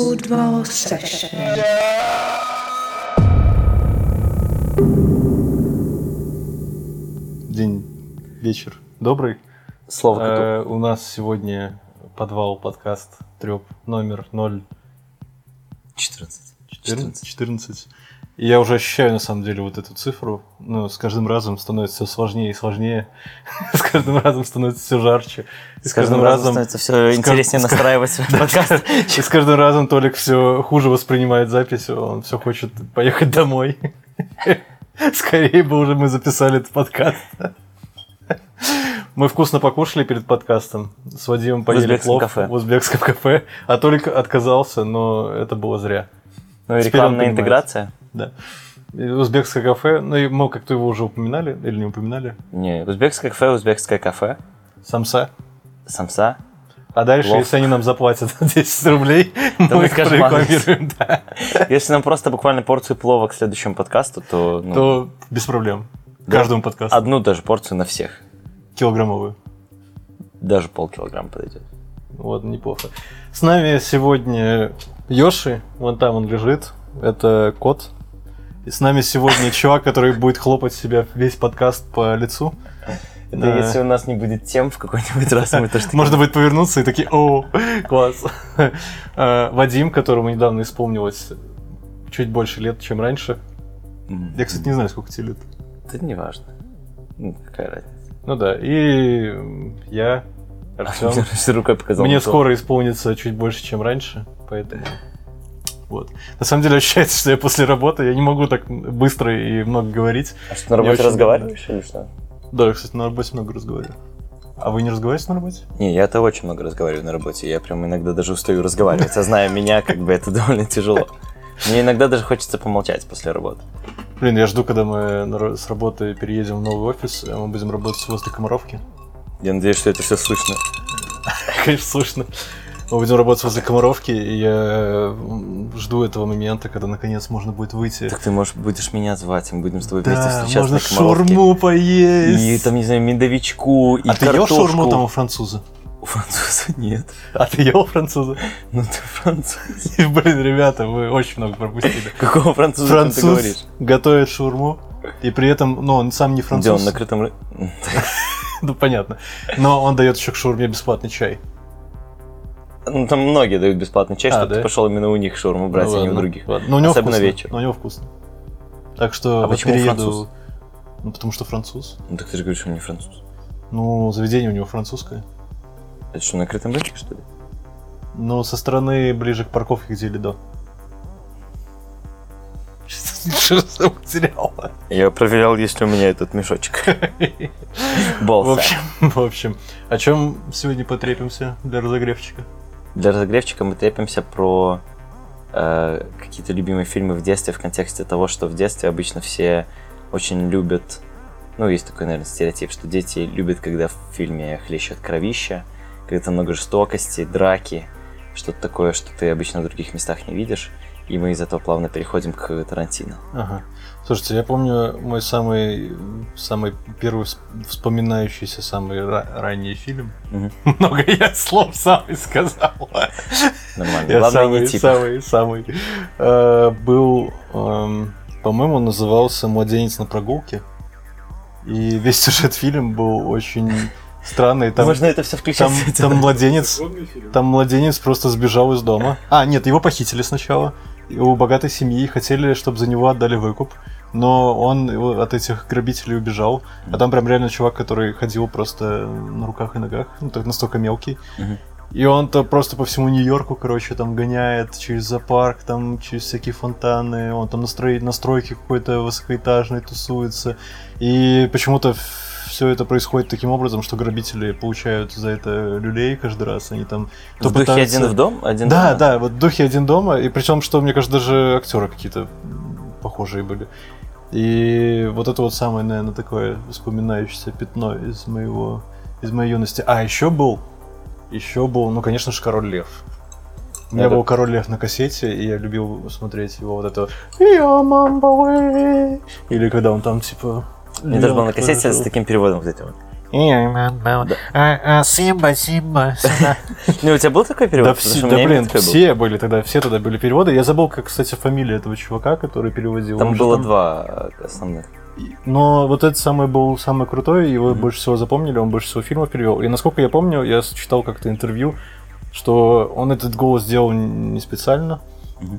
Football Session. День, вечер добрый. Коту. Э, у нас сегодня подвал подкаст треп номер 0 14. 14. 14. И я уже ощущаю на самом деле вот эту цифру. Ну, с каждым разом становится все сложнее и сложнее. с каждым разом становится все жарче. И С каждым разом становится все интереснее кажд- настраивать подкаст. И с каждым разом Толик все хуже воспринимает запись, он все хочет поехать домой. Скорее бы уже мы записали этот подкаст. Мы вкусно покушали перед подкастом. С Вадимом поели узбекском плов кафе. в узбекском кафе. А Толик отказался, но это было зря. Ну и Теперь рекламная интеграция. Да. Узбекское кафе, ну и мы как-то его уже упоминали или не упоминали. Не, узбекское кафе, узбекское кафе, Самса. самса. А дальше, Плов. если они нам заплатят 10 рублей, мы мы их прорекламируем, да, Если нам просто буквально порцию плова к следующему подкасту, то, ну, то без проблем. Да. Каждому подкасту. одну даже порцию на всех. Килограммовую. Даже полкилограмма подойдет. Вот, неплохо. С нами сегодня Йоши, вон там он лежит, это кот. И с нами сегодня чувак, который будет хлопать себя весь подкаст по лицу. Это Да. если у нас не будет тем в какой-нибудь раз, мы тоже Можно будет повернуться и такие, о, класс. Э, Вадим, которому недавно исполнилось чуть больше лет, чем раньше. «М, Я, кстати, не знаю, сколько тебе лет. Это не важно. Ну, какая разница. Ну да, и я, Артем. Рукой показал. Мне скоро исполнится чуть больше, чем раньше, поэтому... Вот. На самом деле ощущается, что я после работы, я не могу так быстро и много говорить. А что, на работе очень разговариваешь или что? Да, я, кстати, на работе много разговариваю. А вы не разговариваете на работе? Не, я-то очень много разговариваю на работе. Я прям иногда даже устаю разговаривать. А зная меня, как бы это довольно тяжело. Мне иногда даже хочется помолчать после работы. Блин, я жду, когда мы с работы переедем в новый офис, а мы будем работать возле Комаровки. Я надеюсь, что это все слышно. Конечно, слышно. Мы будем работать возле Комаровки, и я жду этого момента, когда наконец можно будет выйти. Так ты, может, будешь меня звать, и мы будем с тобой вместе Да, встречаться можно на Комаровке. шаурму поесть. И там, не знаю, медовичку, и а ты ел картошку. шаурму там у француза? У француза нет. А ты ел француза? Ну ты француз. Блин, ребята, вы очень много пропустили. Какого француза там ты говоришь? Француз готовит шаурму, и при этом, ну, он сам не Где он, француз. на крытом... ры- Ну, понятно. Но он дает еще к шаурме бесплатный чай. Ну, там многие дают бесплатный чай, А, чтобы да? ты пошел именно у них шаурму брать, Ну, а не у других. ладно. Но у него Особенно вкусно. вечером. Но у него вкусно. Так что А вот почему перееду... француз? Ну, потому что француз. Ну так ты же говоришь, что он не француз. Ну, заведение у него французское. Это что, на крытом рынке, что ли? Но со стороны ближе к парковке, где Лидо. Что за материал? Я проверял, есть ли у меня этот мешочек. В общем, в общем, о чем сегодня потрепимся для разогревчика? Для разогревчика мы трепимся про э, какие-то любимые фильмы в детстве в контексте того, что в детстве обычно все очень любят, ну, есть такой, наверное, стереотип, что дети любят, когда в фильме хлещет кровища, когда там много жестокости, драки, что-то такое, что ты обычно в других местах не видишь. И мы из этого плавно переходим к Тарантино. Ага. Слушайте, я помню мой самый, самый первый вс- вспоминающийся, самый ра- ранний фильм. Мгм. Много я слов самый сказал. Нормально. Я Главное, самый, не типа. самый, самый. Э, был, эм, по-моему, он назывался «Младенец на прогулке». И весь сюжет фильма был очень странный. Там, Можно это все включать. там, там младенец, там младенец просто сбежал из дома. А, нет, его похитили сначала. И У богатой семьи хотели, чтобы за него отдали выкуп. Но он от этих грабителей убежал. А там прям реально чувак, который ходил просто на руках и ногах. Ну, так настолько мелкий. И он-то просто по всему Нью-Йорку, короче, там гоняет через зоопарк, там через всякие фонтаны, он там на, строи- на стройке какой-то высокоэтажной тусуется. И почему-то все это происходит таким образом, что грабители получают за это люлей каждый раз. Они там то В духе пытаются- один в дом? Один Да, дома? да, вот в духе один дома. И причем, что мне кажется, даже актеры какие-то похожие были. И вот это вот самое, наверное, такое вспоминающееся пятно из моего из моей юности. А еще был, еще был, ну, конечно же, Король Лев. У меня Это- был Король Лев на кассете, и я любил смотреть его вот это «Я мамба уэй». Или когда он там типа... Мне даже был на кассете с таким переводом этим вот. Симба, Симба, сюда. Ну, у тебя был такой перевод? Да, все, блин, все были тогда, все тогда были переводы. Я забыл, как, кстати, фамилия этого чувака, который переводил. Там было два основных. Но вот этот самый был самый крутой, его больше всего запомнили, он больше всего фильмов перевел. И насколько я помню, я читал как-то интервью, что он этот голос сделал не специально,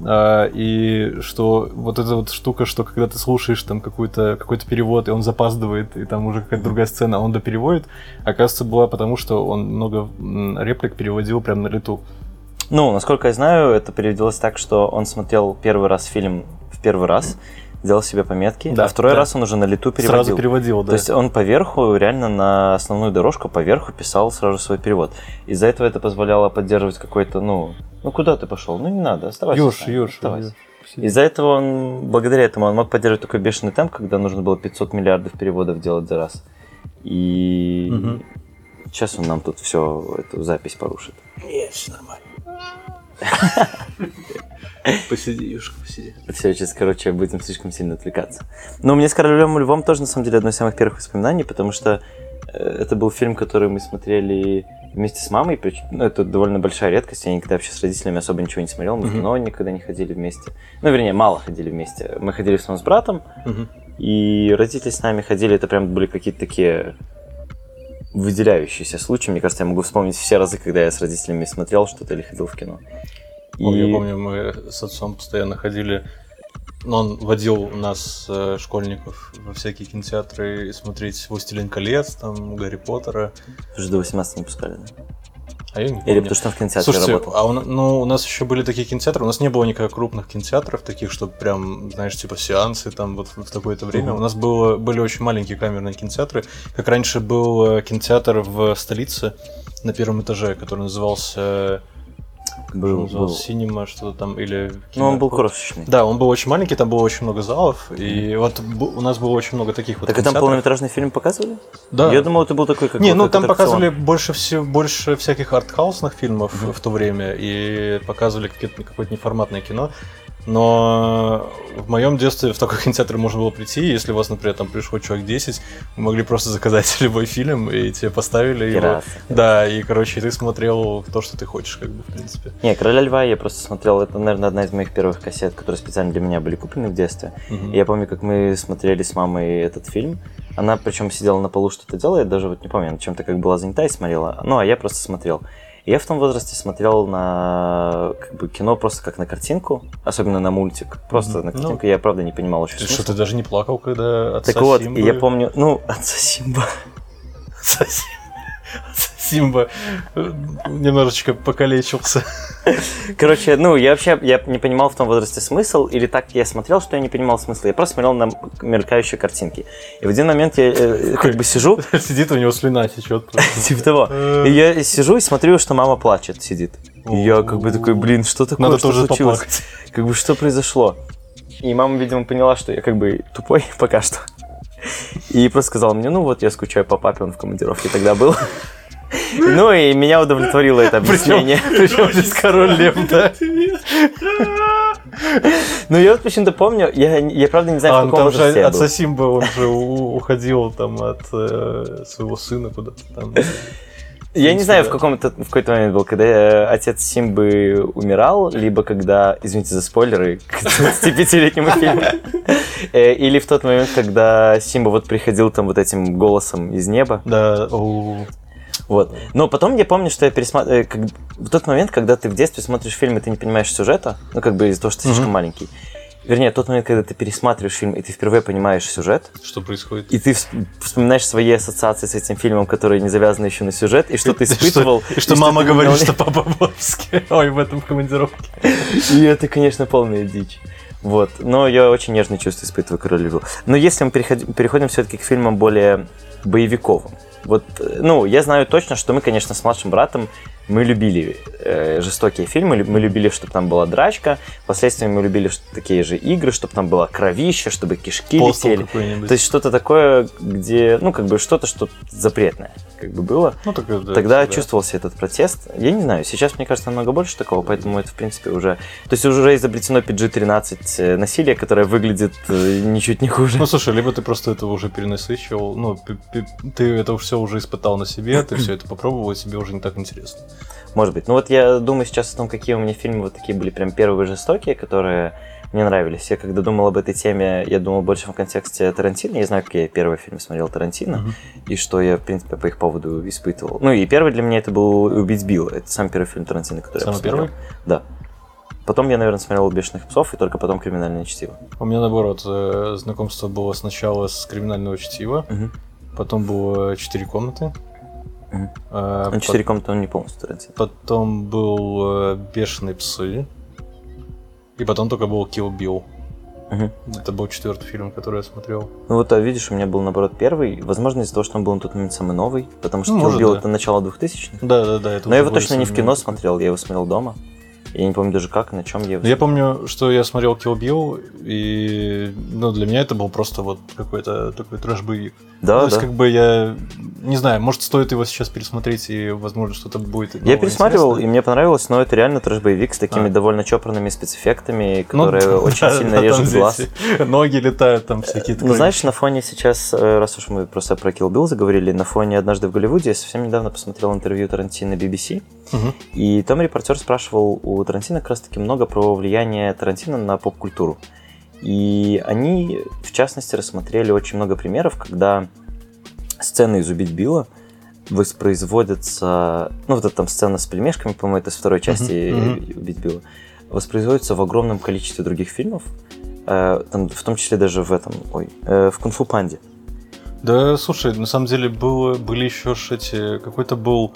а, и что вот эта вот штука, что когда ты слушаешь там какой-то какой перевод, и он запаздывает, и там уже какая-то другая сцена, а он допереводит, оказывается, была потому, что он много реплик переводил прямо на лету. Ну, насколько я знаю, это переводилось так, что он смотрел первый раз фильм в первый раз, делал себе пометки, Да, а второй да. раз он уже на лету переводил. Сразу переводил, да. То есть он поверху, реально на основную дорожку поверху писал сразу свой перевод. Из-за этого это позволяло поддерживать какой-то, ну, ну куда ты пошел? Ну не надо, оставайся. Юж, с нами, Юж, оставайся. Юж. Из-за этого он, благодаря этому, он мог поддерживать такой бешеный темп, когда нужно было 500 миллиардов переводов делать за раз. И Мгм. сейчас он нам тут все эту запись порушит. Посиди, Юшка, посиди. Все, сейчас, короче, будем слишком сильно отвлекаться. Но мне с Королем и Львом тоже, на самом деле, одно из самых первых воспоминаний, потому что э, это был фильм, который мы смотрели вместе с мамой. Ну, это довольно большая редкость. Я никогда вообще с родителями особо ничего не смотрел. Мы в кино никогда не ходили вместе. Ну, вернее, мало ходили вместе. Мы ходили в основном с братом, и родители с нами ходили. Это прям были какие-то такие выделяющиеся случаи. Мне кажется, я могу вспомнить все разы, когда я с родителями смотрел что-то или ходил в кино. Ой, И- Я помню, мы с отцом постоянно ходили. Ну, он водил нас, э, школьников, во всякие кинотеатры смотреть «Властелин колец», там, «Гарри Поттера». Уже до 18 не пускали, да? А я не Или помню. потому что он в кинотеатре Слушайте, работал. а у, ну, у нас еще были такие кинотеатры, у нас не было никаких крупных кинотеатров, таких, что прям, знаешь, типа сеансы там вот в такое-то время. Мгм. У нас было, были очень маленькие камерные кинотеатры. Как раньше был э, кинотеатр в столице на первом этаже, который назывался, Был, был. «Синема», что-то там, или... Ну, он был крошечный. Да, он был очень маленький, там было очень много залов, и вот у нас было очень много таких вот Так и там полнометражный фильм показывали? Да. Я думал, это был такой, как Не, ну там показывали больше всего больше всяких артхаусных фильмов в то время и показывали какое-то неформатное кино. Но в моем детстве в такой кинотеатр можно было прийти, если у вас, например, там пришло человек 10, вы могли просто заказать любой фильм, и тебе поставили его. Пираты. Да, и, короче, ты смотрел то, что ты хочешь, как бы, в принципе. Не, Короля Льва я просто смотрел, это, наверное, одна из моих первых кассет, которые специально для меня были куплены в детстве. И я помню, как мы смотрели с мамой этот фильм. Она причем сидела на полу, что-то делала, я даже вот не помню, чем-то как была занята и смотрела. Ну, а я просто смотрел. И я в том возрасте смотрел на как бы, кино просто как на картинку, особенно на мультик. Просто Мгм. на Ну, картинку. я, правда, не понимал очень Ты смысла. что, ты даже не плакал, когда отца Так вот, Симбы... я помню, ну, отца Симба. Отца Сим- отца Симба э, немножечко покалечился. Короче, ну, я вообще я не понимал в том возрасте смысл, или так я смотрел, что я не понимал смысла. Я просто смотрел на меркающие картинки. И в один момент я э, как бы сижу, Сидит у него слюна течет. типа того. И я сижу и смотрю, что мама плачет, сидит. И я как бы такой, блин, что такое, Надо что тоже случилось? поплакать. Как бы что произошло? И мама, видимо, поняла, что я как бы тупой пока что. И просто сказала мне, ну вот я скучаю по папе, он в командировке тогда был. Ну и меня удовлетворило это объяснение. Причем здесь король лев, да? Ну я вот почему-то помню, я, я правда не знаю, А, в ну каком возрасте же я отца был. Симба, он же уходил там от э, своего сына куда-то там. Я не знаю, в да. каком это в какой-то момент был, когда э, отец Симбы умирал, либо когда, извините за спойлеры, к 25-летнему фильму, Э, или в тот момент, когда Симба вот приходил там вот этим голосом из неба. Да, Вот. Но потом я помню, что я пересматривал... В тот момент, когда ты в детстве смотришь фильм, и ты не понимаешь сюжета, ну, как бы из-за того, что ты слишком маленький. Вернее, тот момент, когда ты пересматриваешь фильм, и ты впервые понимаешь сюжет, что происходит? и ты вс- вспоминаешь свои ассоциации с этим фильмом, которые не завязаны еще на сюжет, и что ты испытывал. И что мама говорит, что папа в отпуске. Ой, в этом командировке. И это, конечно, полная дичь. Вот. Но я очень нежные чувства испытываю к Королю. Но если мы переходи- переходим все-таки к фильмам более боевиковым. Вот, ну, я знаю точно, что мы, конечно, с младшим братом мы любили э, жестокие фильмы, мы любили, чтобы там была драчка, впоследствии мы любили такие же игры, чтобы там было кровище, чтобы кишки Постол летели. То есть что-то такое, где, ну, как бы что-то, что запретное. Как бы было. Ну, так, да, Тогда да. чувствовался этот протест. Я не знаю, сейчас, мне кажется, намного больше такого, поэтому это, в принципе, уже... То есть уже изобретено PG-13 э, насилие, которое выглядит э, ничуть не хуже. Ну, слушай, либо ты просто этого уже перенасыщивал, ну, ты это все уже испытал на себе, ты все это попробовал, и тебе уже не так интересно. Может быть. Ну вот я думаю сейчас о том, какие у меня фильмы вот такие были прям первые жестокие, которые мне нравились. Я когда думал об этой теме, я думал больше в контексте Тарантино. Я знаю, какие я первые фильмы смотрел Тарантино, Мгм. и что я, в принципе, по их поводу испытывал. Ну и первый для меня это был «Убить Билла». Это самый первый фильм Тарантино, который Самый я посмотрел. первый? Да. Потом я, наверное, смотрел «Бешеных псов», и только потом «Криминальное чтиво». У меня, наоборот, э, знакомство было сначала с криминального чтива, Мгм. потом было «Четыре комнаты». Мгм. э, Ну, «Четыре комнаты» он не полностью Тарантино. Потом был э, «Бешеные псы». И потом только был «Kill Bill». Мгм. Это был четвертый фильм, который я смотрел. Ну вот, а видишь, у меня был, наоборот, первый. Возможно, из-за того, что он был на тот момент самый новый, потому что Ну, Kill Bill да. это начало 2000-х. Да, да, да. Это Но я его точно не в кино современный. смотрел, я его смотрел дома. Я не помню даже как, на чем я его Ну, Я помню, что я смотрел Kill Bill, и ну, для меня это был просто вот какой-то такой трэш-боевик. Да, То есть, да. как бы я не знаю, может, стоит его сейчас пересмотреть, и, возможно, что-то будет. Я пересматривал, и мне понравилось, но это реально трэш-боевик с такими А. довольно чопорными спецэффектами, Ну, которые да, очень да, сильно да, режут глаз. Ноги летают, там всякие Ну, знаешь, на фоне сейчас, э, раз уж мы просто про Kill Bill заговорили, на фоне «Однажды в Голливуде» я совсем недавно посмотрел интервью Тарантино BBC, Мгм. и там репортер спрашивал у Тарантино как раз-таки много про влияние Тарантино на поп-культуру. И они, в частности, рассмотрели очень много примеров, когда сцены из «Убить Билла» воспроизводятся... Ну, вот эта там сцена с пельмешками, по-моему, это с второй части э, «Убить Билла», воспроизводятся в огромном количестве других фильмов, э, там, в том числе даже в этом, ой, э, в «Кунг-фу Панде». Да, слушай, на самом деле было, были еще эти... Какой-то был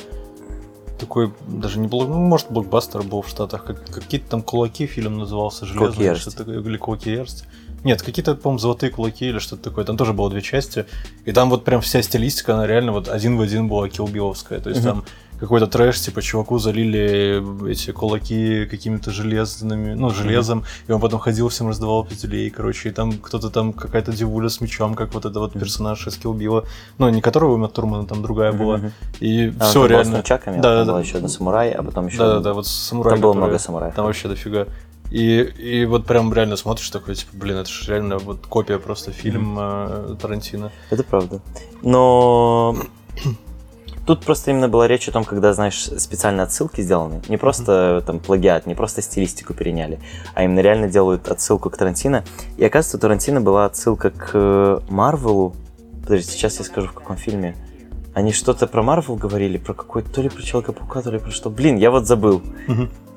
такой, даже не блок, ну, может, блокбастер был в Штатах, как, какие-то там кулаки фильм назывался, железные, что-то такое, или кулаки ярости. Нет, какие-то, по-моему, золотые кулаки или что-то такое. Там тоже было две части. И там вот прям вся стилистика, она реально вот один в один была килбиловская. То есть Мгм. там какой-то трэш, типа чуваку залили эти кулаки какими-то железными, ну, железом, и он потом ходил, всем раздавал пятюлей, короче, и там кто-то там, какая-то девуля с мечом, как вот это вот персонаж из Килбила, ну, не которого Ума Турмана, там другая была, Мгм. и А, все там с реально. Да, потом да, была еще одна самурай, а потом еще... Да, да, да, вот самурай. Там было который- много самураев. Там вообще дофига. И, и вот прям реально смотришь такой, типа, блин, это же реально вот копия просто фильма э, Тарантино. Это правда. Но тут просто именно была речь о том, когда, знаешь, специально отсылки сделаны. Не просто там плагиат, не просто стилистику переняли, а именно реально делают отсылку к Тарантино. И оказывается, у Тарантино была отсылка к э, Марвелу. Подожди, сейчас я скажу, в каком фильме. Они что-то про Марвел говорили, про какой-то, то ли про Человека-паука, то ли про что. Блин, я вот забыл.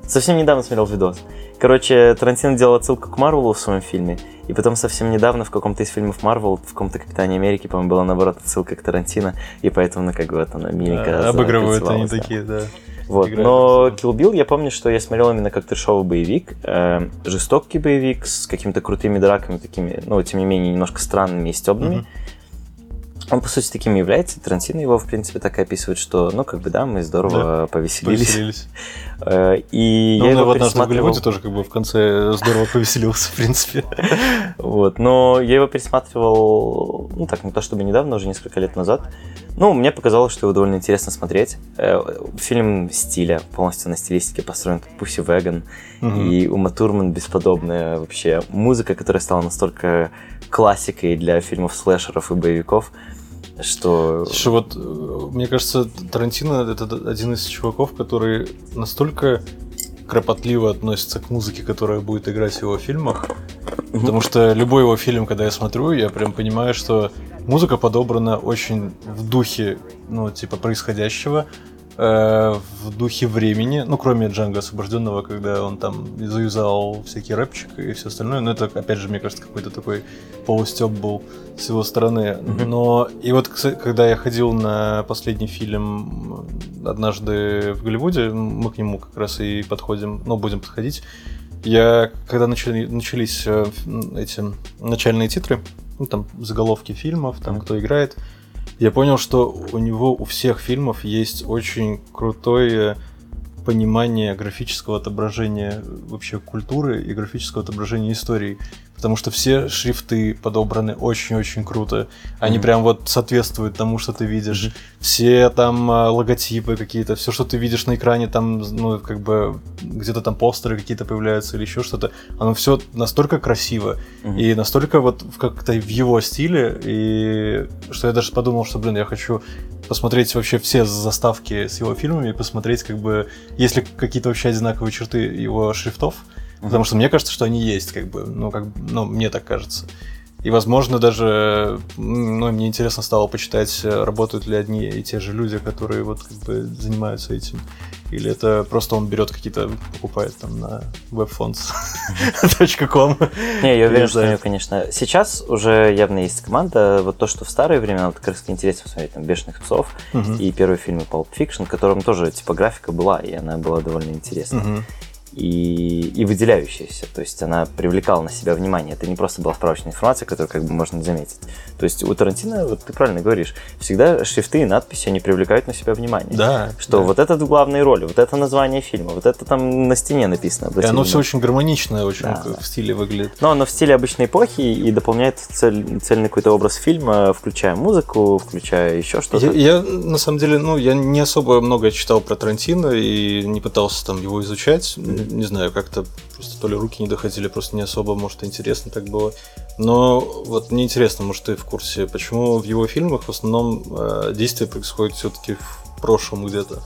Совсем недавно смотрел видос. Короче, Тарантино делал отсылку к Марвелу в своем фильме, и потом совсем недавно в каком-то из фильмов Марвел, в каком-то Капитане Америки, по-моему, была наоборот отсылка к Тарантино, и поэтому, ну, как бы вот она миленько Э, Обыгрывают они да. такие, да. Вот. Но Kill Bill я помню, что я смотрел именно как трешовый боевик, э, жестокий боевик с какими-то крутыми драками, такими, ну, тем не менее, немножко странными и стебными. Мгм. Он, по сути, таким и является. Тарантино его, в принципе, так и описывает, что, ну, как бы, да, мы здорово повеселились. Повеселились. Э, И Ну, я его однажды в пересматривал... Голливуде тоже как бы в конце здорово повеселился, в принципе. Вот, но я его пересматривал, ну так, не то чтобы недавно, уже несколько лет назад. Ну, мне показалось, что его довольно интересно смотреть. Э, Фильм стиля, полностью на стилистике построен, как Пусси Веган. И Ума Турман бесподобная вообще музыка, которая стала настолько классикой для фильмов слэшеров и боевиков, что... Слушай, вот э, мне кажется, Тарантино это один из чуваков, который настолько кропотливо относится к музыке, которая будет играть в его фильмах. Потому что любой его фильм, когда я смотрю, я прям понимаю, что музыка подобрана очень в духе, ну, типа, происходящего, э, в духе времени, ну, кроме Джанга Освобожденного, когда он там заюзал всякий рэпчик и все остальное, но это, опять же, мне кажется, какой-то такой полустеп был с его стороны. Но и вот, когда я ходил на последний фильм однажды в Голливуде, мы к нему как раз и подходим, ну, будем подходить, я, когда начали, начались э, эти начальные титры, ну, там заголовки фильмов, там кто играет, я понял, что у него у всех фильмов есть очень крутое понимание графического отображения вообще культуры и графического отображения истории. Потому что все шрифты подобраны очень-очень круто. Они Мгм. прям вот соответствуют тому, что ты видишь. Мгм. Все там а, логотипы какие-то, все, что ты видишь на экране, там, ну, как бы где-то там постеры какие-то появляются или еще что-то. Оно все настолько красиво. Мгм. И настолько вот как-то в его стиле, и что я даже подумал, что, блин, я хочу посмотреть вообще все заставки с его фильмами и посмотреть, как бы, есть ли какие-то вообще одинаковые черты его шрифтов. Потому что мне кажется, что они есть, как бы, ну, как, ну, мне так кажется. И, возможно, даже, ну, мне интересно стало почитать, э, работают ли одни и те же люди, которые вот как бы занимаются этим. Или это просто он берет какие-то, покупает там на webfonts.com. Не, я уверен, что у него, конечно, сейчас уже явно есть команда. Вот то, что в старые времена, вот как раз интересно посмотреть там «Бешеных псов» и первые фильмы Pulp Fiction, в котором тоже типа графика была, и она была довольно интересна. И, и выделяющаяся. То есть она привлекала на себя внимание. Это не просто была справочная информация, которую как бы можно заметить. То есть у Тарантино, вот ты правильно говоришь, всегда шрифты и надписи, они привлекают на себя внимание. Да. Что да. вот это в главной роли, вот это название фильма, вот это там на стене написано. И оно все очень гармоничное, очень Да, как да. в стиле выглядит. Но оно в стиле обычной эпохи и дополняет цель- цельный какой-то образ фильма, включая музыку, включая еще что-то. Я, я, на самом деле, ну, я не особо много читал про Тарантино и не пытался там его изучать. Не знаю, как-то просто то ли руки не доходили, просто не особо, может, интересно так было. Но вот мне интересно, может, ты в курсе, почему в его фильмах в основном э, действие происходит все-таки в прошлом где-то.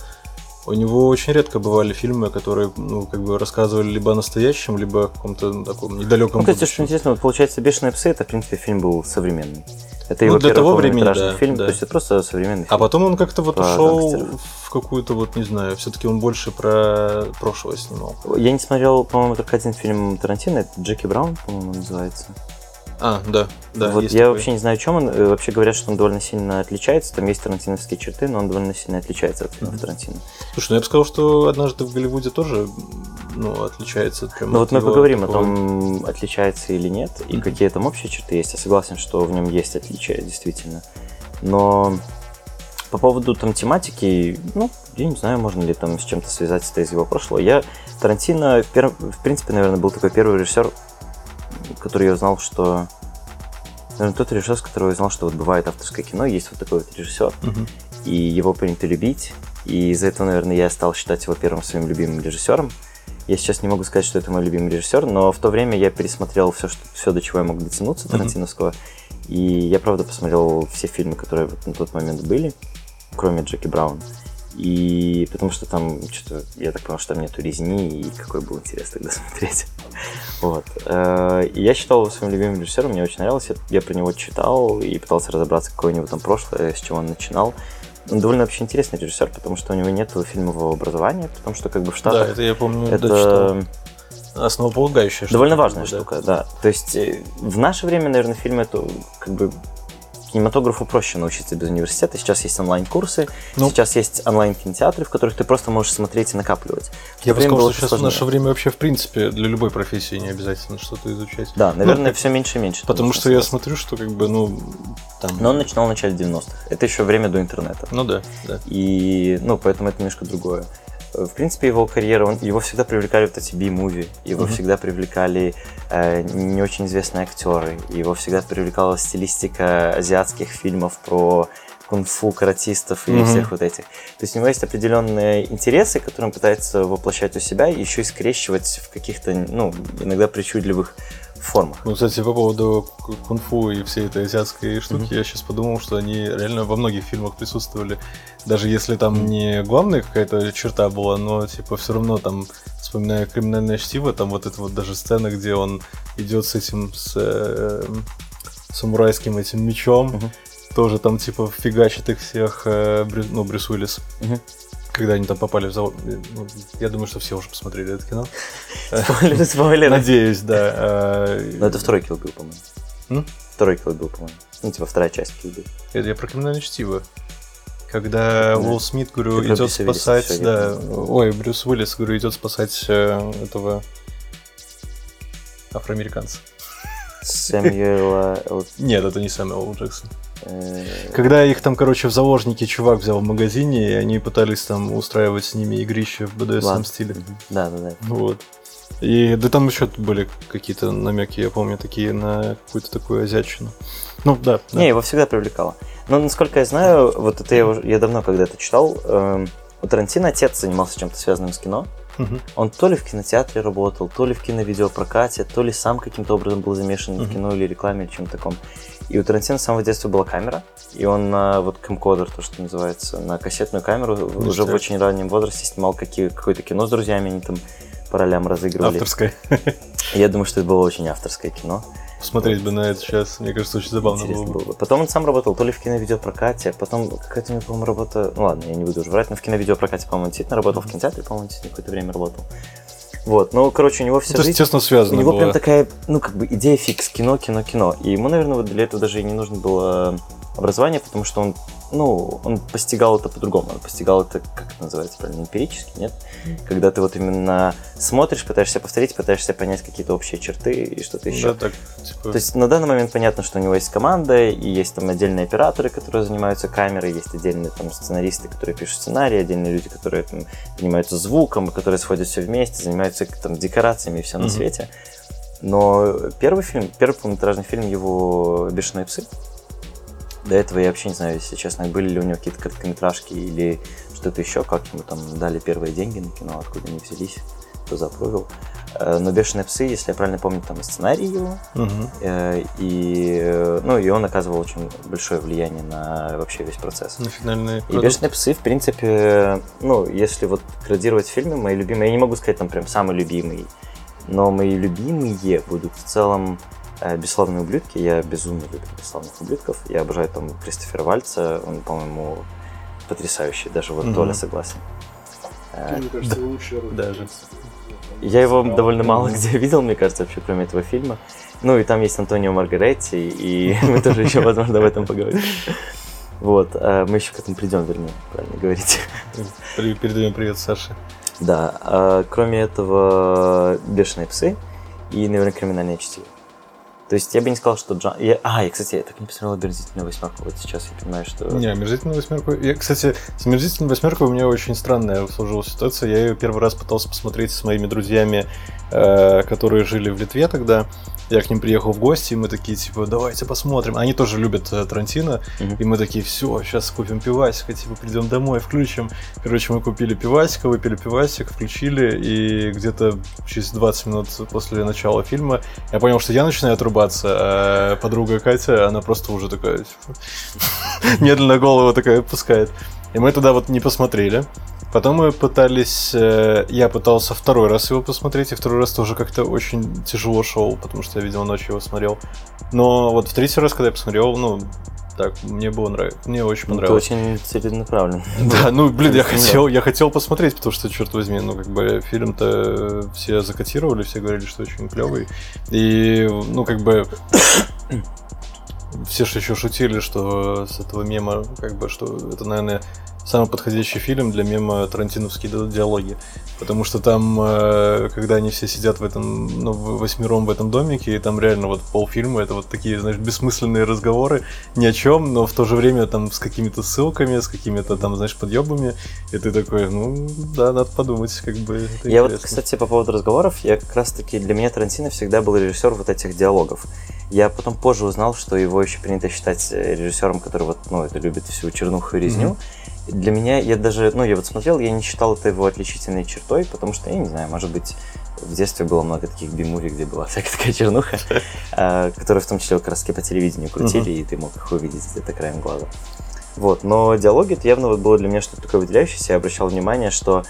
У него очень редко бывали фильмы, которые, ну, как бы рассказывали либо о настоящем, либо о каком-то ну, таком недалеком Ну, кстати, что интересно, вот получается, «Бешеные псы» это, в принципе, фильм был современный. Это его Ну, для того времени, да, фильм, да. то есть это просто современный А фильм. потом он как-то вот ушел гангстеров. в какую-то вот, не знаю, все-таки он больше про прошлое снимал. Я не смотрел, по-моему, только один фильм Тарантино, это Джеки Браун, по-моему, называется. А, да, да. вот я такой. вообще не знаю, о чем он. Э, Вообще говорят, что он довольно сильно отличается. Там есть тарантиновские черты, но он довольно сильно отличается от фильмов. Тарантино. Слушай, ну я бы сказал, что однажды в Голливуде тоже ну, отличается. Прям Ну от вот мы поговорим о такого- том, отличается или нет, и Мгм. какие там общие черты есть. Я согласен, что в нем есть отличия, действительно. Но по поводу там тематики, ну, я не знаю, можно ли там с чем-то связать это из его прошлого. Я Тарантино, пер- в принципе, наверное, был такой первый режиссер, который я узнал, что... Наверное, тот режиссер, с которого я узнал, что вот бывает авторское кино, есть вот такой вот режиссер, Мгм. и его принято любить. И из-за этого, наверное, я стал считать его первым своим любимым режиссером. Я сейчас не могу сказать, что это мой любимый режиссер, но в то время я пересмотрел все, что, все до чего я мог дотянуться. Тарантиновского. И я, правда, посмотрел все фильмы, которые вот на тот момент были, кроме Джеки Браун. И потому что там что-то, я так понял, что там нету резни, и какой был интерес тогда смотреть. Вот. Э, И я считал его своим любимым режиссером, мне очень нравилось. Я- про него читал и пытался разобраться, какое у него там прошлое, с чего он начинал. Он довольно вообще интересный режиссер, потому что у него нет фильмового образования, потому что как бы в Да, Штатах это я помню, это дочитал. Основополагающая штука. довольно важная да. штука, да. То есть э, в наше время, наверное, фильм это как бы кинематографу проще научиться без университета. Сейчас есть онлайн-курсы, Ну. сейчас есть онлайн-кинотеатры, в которых ты просто можешь смотреть и накапливать. В Я бы сказал, что сейчас в сложнее. наше время вообще, в принципе, для любой профессии не обязательно что-то изучать. Да, наверное, Ну, все меньше и меньше. Потому что я смотрю, что как бы, ну, там... Но он начинал в начале 90-х. Это еще время до интернета. Ну да, да. И, ну, поэтому это немножко другое. В принципе, его карьера, он, его всегда привлекали вот эти би-муви, его Мгм. всегда привлекали э, не очень известные актеры, его всегда привлекала стилистика азиатских фильмов про кунг-фу, каратистов и Мгм. всех вот этих. То есть у него есть определенные интересы, которые он пытается воплощать у себя и еще и скрещивать в каких-то, ну, иногда причудливых формах. Ну, кстати, по поводу кунг-фу и всей этой азиатской штуки, я сейчас подумал, что они реально во многих фильмах присутствовали. Даже если там не главная какая-то черта была, но, типа, все равно там, вспоминая криминальное чтиво, там вот эта вот даже сцена, где он идет с этим, с э, самурайским этим мечом, Мгм. тоже там, типа, фигачит их всех, э, Брю- ну, Брюс Уиллис. Мгм. Когда они там попали в завод. Ну, я думаю, что все уже посмотрели это кино. Спойлеры, спойлеры. Надеюсь, да. э, Но это второй Kill Bill, по-моему. Второй Kill Bill, по-моему. Ну, типа вторая часть Kill Bill. Это я про криминальное чтиво. Когда Да. Уилл Смит, говорю, идет спасать, да, ой, Брюс Уиллис, говорю, идет спасать э, этого афроамериканца. Сэмюэла... Л- Нет, это не Сэмюэл. Джексон. Э, Когда их там, короче, в заложники чувак взял в магазине, и они пытались там устраивать с ними игрище в BDSM стиле. Да, да, да. Вот. И да там еще были какие-то намеки, я помню, такие на какую-то такую азиатчину. Ну да. да. Не, его всегда привлекало. Но, насколько я знаю, вот это я, я давно когда-то читал, эм, у Тарантино отец занимался чем-то связанным с кино. Мгм. Он то ли в кинотеатре работал, то ли в киновидеопрокате, то ли сам каким-то образом был замешан в Мгм. кино или рекламе, или чем-то таком. И у Тарантино с самого детства была камера, и он на вот камкодер, то, что называется, на кассетную камеру уже в очень раннем возрасте снимал какие, какое-то кино с друзьями, они там по ролям разыгрывали. Авторская. И Я думаю, что это было очень авторское кино. Посмотреть бы на это сейчас, мне кажется, очень забавно Интересно было бы. было бы. Потом он сам работал то ли в киновидеопрокате, потом какая-то у него, по-моему, работа... Ну ладно, я не буду уже врать, но в киновидеопрокате, по-моему, действительно работал, в кинотеатре, по-моему, действительно какое-то время работал. Вот, ну, короче, у него вся Это, жизнь... естественно, У связано него было. прям такая, ну, как бы идея фикс, кино, кино, кино. И ему, наверное, вот для этого даже и не нужно было образование, потому что он, ну, он постигал это по-другому. Он постигал это, как это называется правильно, эмпирически, нет? Когда ты вот именно смотришь, пытаешься повторить, пытаешься понять какие-то общие черты и что-то еще. Да, так, типа, То есть на данный момент понятно, что у него есть команда, и есть там отдельные операторы, которые занимаются камерой, есть отдельные там сценаристы, которые пишут сценарий, отдельные люди, которые там занимаются звуком, которые сводят все вместе, занимаются там декорациями и все на Мгм. свете. Но первый фильм, первый полнометражный фильм его «Бешеные псы», до этого я вообще не знаю, если честно, были ли у него какие-то короткометражки или что-то еще, как ему там дали первые деньги на кино, откуда они взялись, кто запровил. Э, Но «Бешеные псы», если я правильно помню, там и сценарий его. Э, И, ну, и он оказывал очень большое влияние на вообще весь процесс. на финальный И. «Бешеные псы», в принципе, ну, если вот градировать фильмы, мои любимые, я не могу сказать там прям самый любимый, но мои любимые будут в целом «Бесславные ублюдки». Я безумно люблю «Бесславных ублюдков». Я обожаю там Кристофера Вальца, он, по-моему, потрясающий, даже вот Мгм. Толя согласен. Э, Мне кажется, лучшая роль. Даже. Я его довольно мало где видел, мне кажется, вообще, кроме этого фильма. Ну, и там есть Антонио Маргаретти, и мы тоже еще, возможно, об этом поговорим. Вот, а мы еще к этому придем, вернее, правильно говорите. Передаем привет Саше. Да, а кроме этого, «Бешеные псы» и, наверное, «Криминальное чтиво». То есть я бы не сказал, что Джон... Я... А, я, кстати, я так не посмотрел «Омерзительную восьмерку». Вот сейчас я понимаю, что... Не, омерзительную восьмерку. Я, кстати, с омерзительной восьмеркой у меня очень странная сложилась ситуация. Я ее первый раз пытался посмотреть с моими друзьями, э, которые жили в Литве тогда. Я к ним приехал в гости, и мы такие, типа, давайте посмотрим. Они тоже любят э, Тарантино, Мгм. и мы такие, все, сейчас купим пивасика, типа, придем домой, включим. Короче, мы купили пивасика, выпили пивасик, включили, и где-то через 20 минут после начала фильма я понял, что я начинаю отрубаться, а подруга Катя, она просто уже такая, типа, медленно голову такая опускает. И мы тогда вот не посмотрели. Потом мы пытались, э, я пытался второй раз его посмотреть, и второй раз тоже как-то очень тяжело шел, потому что я, видимо, ночью его смотрел. Но вот в третий раз, когда я посмотрел, ну, так, мне было нравится, мне очень Ну, Ты понравилось. очень целенаправлен. Да, ну, блин, я хотел, я хотел посмотреть, потому что, черт возьми, ну, как бы, фильм-то все закотировали, все говорили, что очень клевый. И, ну, как бы, все же еще шутили, что с этого мема, как бы, что это, наверное, самый подходящий фильм для мема Тарантиновские ди- диалоги. Потому что там, э, когда они все сидят в этом, ну, восьмером в этом домике, и там реально вот полфильма это вот такие, знаешь, бессмысленные разговоры, ни о чем, но в то же время там с какими-то ссылками, с какими-то там, знаешь, подъебами, и ты такой, ну, да, надо подумать, как бы. Я вот, интересно. кстати, по поводу разговоров, я как раз-таки, для меня Тарантино всегда был режиссер вот этих диалогов. Я потом позже узнал, что его еще принято считать э, режиссером, который вот, ну, это любит всю чернуху и резню. Для меня, я даже, ну, я вот смотрел, я не считал это его отличительной чертой, потому что, я не знаю, может быть, в детстве было много таких би-муви, где была всякая такая чернуха, а, которые в том числе как раз по телевидению крутили, и ты мог их увидеть где-то краем глаза. Вот, но диалоги это явно вот было для меня что-то такое выделяющееся. Я обращал внимание, что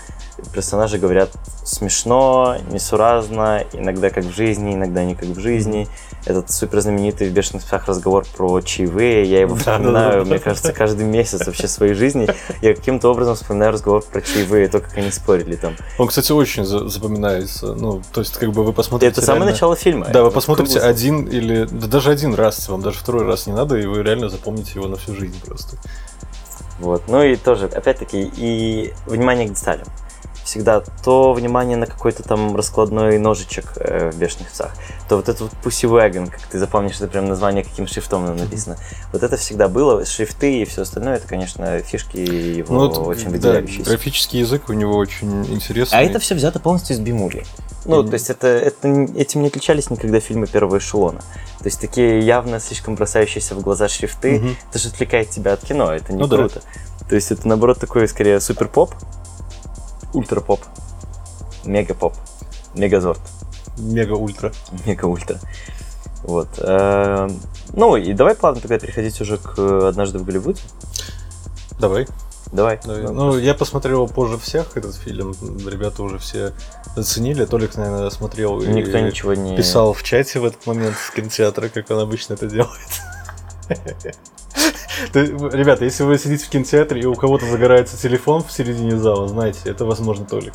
персонажи говорят смешно, несуразно, иногда как в жизни, иногда не как в жизни. Этот супер знаменитый в «Бешеных псах» разговор про чаевые, я его вспоминаю, мне кажется, каждый месяц вообще своей жизни. Я каким-то образом вспоминаю разговор про чаевые, то, как они спорили там. Он, кстати, очень за- запоминается. Ну, то есть, как бы вы посмотрите. Это самое начало фильма. Да, вы посмотрите один или да, даже один раз, вам даже второй раз не надо, и вы реально запомните его на всю жизнь просто. Вот. Ну и тоже, опять-таки, и внимание к деталям. Всегда то внимание на какой-то там раскладной ножичек э, в бешеных псах, то вот этот вот Pussy Wagon, как ты запомнишь, это прям название каким шрифтом там написано. Вот это всегда было, шрифты и все остальное, это, конечно, фишки его Ну, вот, очень да, выделяющиеся. графический язык у него очень интересный. А это все взято полностью из Бимули. Ну, Мгм. то есть это, это, этим не отличались никогда фильмы первого эшелона. То есть такие явно слишком бросающиеся в глаза шрифты, Мгм. это же отвлекает тебя от кино, это не Ну да. круто. То есть это наоборот такой скорее супер поп, ультра поп, мега поп, мегазорд, Мега-ультра. мега ультра. Вот. э, Ну и давай плавно тогда переходить уже к однажды в Голливуде. Давай. Давай. давай. Ну, Ну, я посмотрел позже всех этот фильм. Ребята уже все оценили. Толик, наверное, смотрел и Никто ничего не писал в чате в этот момент с кинотеатра, как он обычно это делает. Ребята, если вы сидите в кинотеатре и у кого-то загорается телефон в середине зала, знаете, это возможно Толик.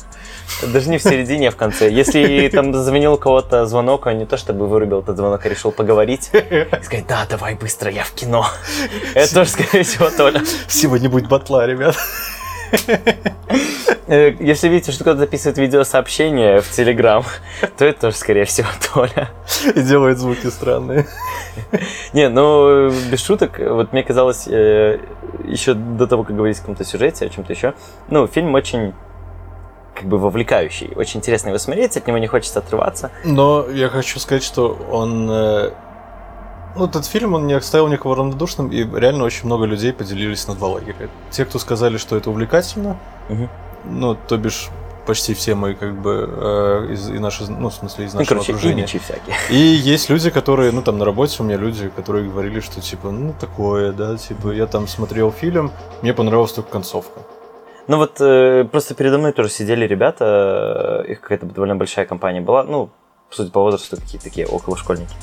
Даже не в середине, а в конце. Если там заменил у кого-то звонок, он не то чтобы вырубил этот звонок, а решил поговорить и сказать, да, давай быстро, я в кино. Это тоже, скорее всего, Толя. Сегодня будет батла, ребят. Э, Если видите, что кто-то записывает видеосообщение в Телеграм, то это тоже, скорее всего, Толя. И делает звуки странные. Не, ну, без шуток, вот мне казалось, э, еще до того, как говорить о каком-то сюжете, о чем-то еще, ну, фильм очень как бы вовлекающий, очень интересно его смотреть, от него не хочется отрываться. Но я хочу сказать, что он... Ну, этот фильм, он не оставил никого равнодушным, и реально очень много людей поделились на два лагеря. Те, кто сказали, что это увлекательно, Мгм. ну, то бишь, почти все мы, как бы, э, из, и наши, ну, в смысле, из Ну, нашего короче, окружения. всякие. И есть люди, которые, ну, там, на работе у меня люди, которые говорили, что, типа, ну, такое, да, типа, я там смотрел фильм, мне понравилась только концовка. Ну вот э, просто передо мной тоже сидели ребята, э, их какая-то довольно большая компания была, ну, судя по возрасту, какие-то такие околошкольники.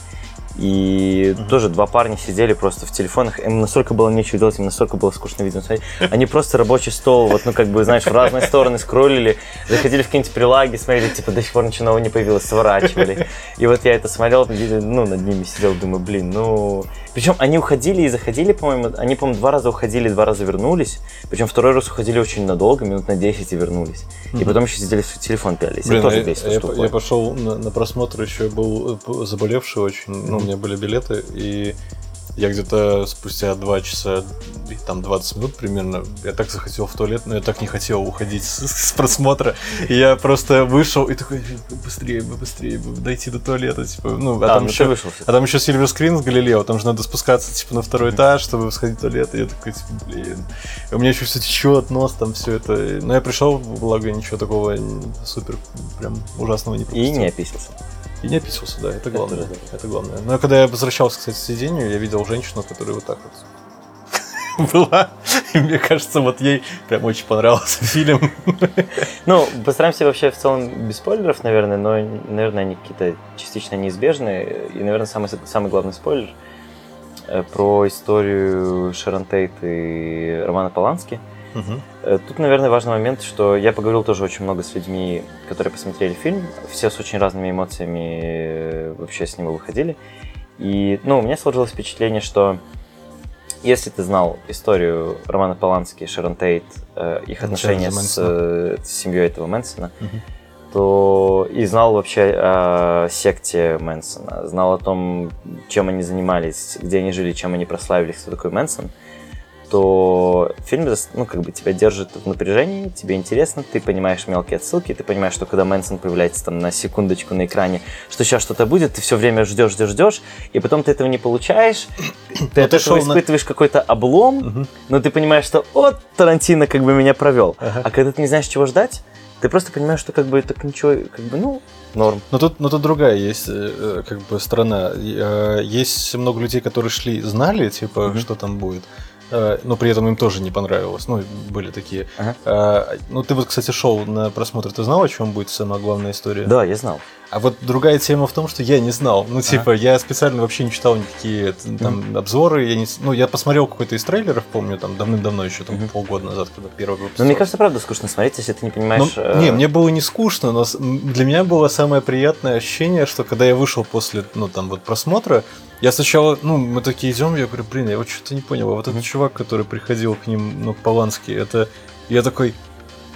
И Мгм. тоже два парня сидели просто в телефонах, им настолько было нечего делать, им настолько было скучно видео смотреть. Они просто рабочий стол, вот, ну, как бы, знаешь, в разные стороны скроллили, заходили в какие-нибудь прилаги, смотрели, типа, до сих пор ничего нового не появилось, сворачивали. И вот я это смотрел, ну, над ними сидел, думаю, блин, ну... Причем они уходили и заходили, по-моему, они, по-моему, два раза уходили, два раза вернулись. Причем второй раз уходили очень надолго, минут на 10 и вернулись. И Мгм. потом еще сидели в телефон пялись. Блин, тоже я, я я пошел на, на просмотр, еще был э, заболевший очень, ну, у меня были билеты, и я где-то спустя 2 часа и там 20 минут примерно, я так захотел в туалет, но я так не хотел уходить с, с просмотра, и я просто вышел и такой, быстрее бы, быстрее бы, дойти до туалета, типа, ну, а, А, там ну еще... вышел. А там еще Silver Screen с Галилео, там же надо спускаться типа на второй этаж, чтобы сходить в туалет. И я такой, типа, блин. И у меня еще все течет, нос, там все это. Но я пришел, благо ничего такого супер прям ужасного не И пропустил. не описался. И не описался, да, это главное. тоже Это, главное. Но когда я возвращался, кстати, к сидению, я видел женщину, которая вот так вот была. И мне кажется, вот ей прям очень понравился фильм. Ну, постараемся вообще в целом без спойлеров, наверное, но, наверное, они какие-то частично неизбежны. И, наверное, самый, самый главный спойлер э, про историю Шерон Тейт и Романа Полански. Мгм. Э, Тут, наверное, важный момент, что я поговорил тоже очень много с людьми, которые посмотрели фильм. Все с очень разными эмоциями э, вообще с него выходили. И, ну, у меня сложилось впечатление, что если ты знал историю Романа Полански, Шерон Тейт, э, их отношения с, э, с семьей этого Мэнсона, Мгм. то и знал вообще о секте Мэнсона, знал о том, чем они занимались, где они жили, чем они прославились, кто такой Мэнсон, то фильм, ну, как бы тебя держит в напряжении, тебе интересно, ты понимаешь мелкие отсылки, ты понимаешь, что когда Мэнсон появляется там на секундочку на экране, что сейчас что-то будет, ты все время ждешь, ждешь, ждешь, и потом ты этого не получаешь, ты от ты этого шел на- испытываешь какой-то облом, Мгм. но ты понимаешь, что вот Тарантино как бы меня провел. Ага. А когда ты не знаешь, чего ждать, ты просто понимаешь, что как бы так ничего, как бы, ну, норм. Но тут, но тут другая есть э, э, как бы сторона. Э, Есть много людей, которые шли, знали, типа, Мгм. что там будет, но при этом им тоже не понравилось. Ну, были такие. Ага. Э, Ну, ты вот, кстати, шел на просмотр, ты знал, о чем будет самая главная история? Да, я знал. А вот другая тема в том, что я не знал. Ну, типа, я специально вообще не читал никакие т- там обзоры. Я не... Ну, я посмотрел какой-то из трейлеров, помню, там давным-давно еще, там Мгм. полгода назад, когда первый выпуск. Но мне кажется, правда скучно смотреть, если ты не Ну, понимаешь... э, не, мне было не скучно, но для меня было самое приятное ощущение, что когда я вышел после, ну, там, вот просмотра, я сначала, ну, мы такие идем, я говорю, блин, я вот что-то не понял, а вот этот Мгм. чувак, который приходил к ним, ну, к Полански, это... Я такой,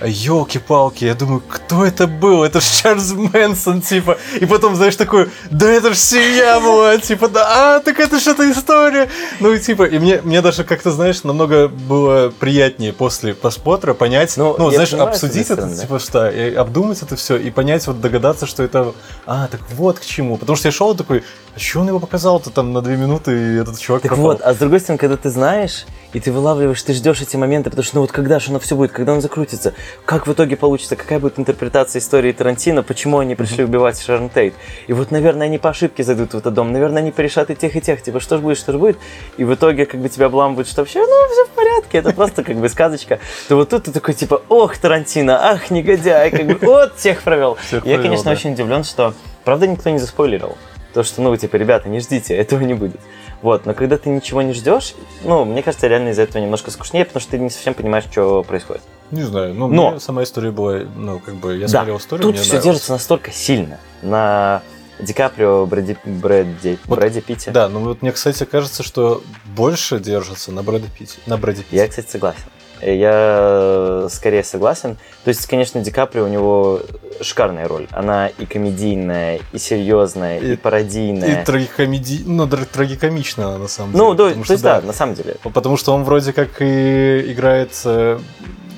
елки-палки, я думаю, кто это был? Это ж Чарльз Мэнсон, типа. И потом, знаешь, такой, да это ж семья была, типа, да, а, так это ж эта история. Ну, и типа, и мне, мне даже как-то, знаешь, намного было приятнее после просмотра понять, Ну, ну, знаешь, понимаю, обсудить это, типа, что, и обдумать это все, и понять, вот догадаться, что это, а, так вот к чему. Потому что я шел такой, что он его показал-то там на две минуты, и этот чувак Так пропал. вот, а с другой стороны, когда ты знаешь, и ты вылавливаешь, ты ждешь эти моменты, потому что ну вот когда же оно все будет, когда оно закрутится, как в итоге получится, какая будет интерпретация истории Тарантино, почему они пришли убивать Шерон Тейт. И вот, наверное, они по ошибке зайдут в этот дом, наверное, они порешат и тех, и тех, типа, что ж будет, что ж будет. И в итоге, как бы тебя обламывают, что вообще, ну, все в порядке, это просто как бы сказочка. То вот тут ты такой, типа, ох, Тарантино, ах, негодяй, как бы, вот всех провел. Всех Я, провел, конечно, да. очень удивлен, что, правда, никто не заспойлерил. То, что, ну, типа, ребята, не ждите, этого не будет. Вот, но когда ты ничего не ждешь, ну, мне кажется, реально из-за этого немножко скучнее, потому что ты не совсем понимаешь, что происходит. Не знаю, ну, Но- мне сама история была, ну, как бы, я да, смотрел историю, тут мне все нравилось. держится настолько сильно на Ди Каприо, Брэди, Брэди, Вот, Брэди Питте. Да, ну вот мне, кстати, кажется, что больше держится на Брэда Питте. На Брэде Питте. Я, кстати, согласен. Я скорее согласен. То есть, конечно, Ди Каприо у него шикарная роль. Она и комедийная, и серьезная, и, И- пародийная. И трагикомеди... ну, трагикомичная на самом деле. Ну, да, то что, есть, да, на самом деле. Ну, Потому что он вроде как и играет, э,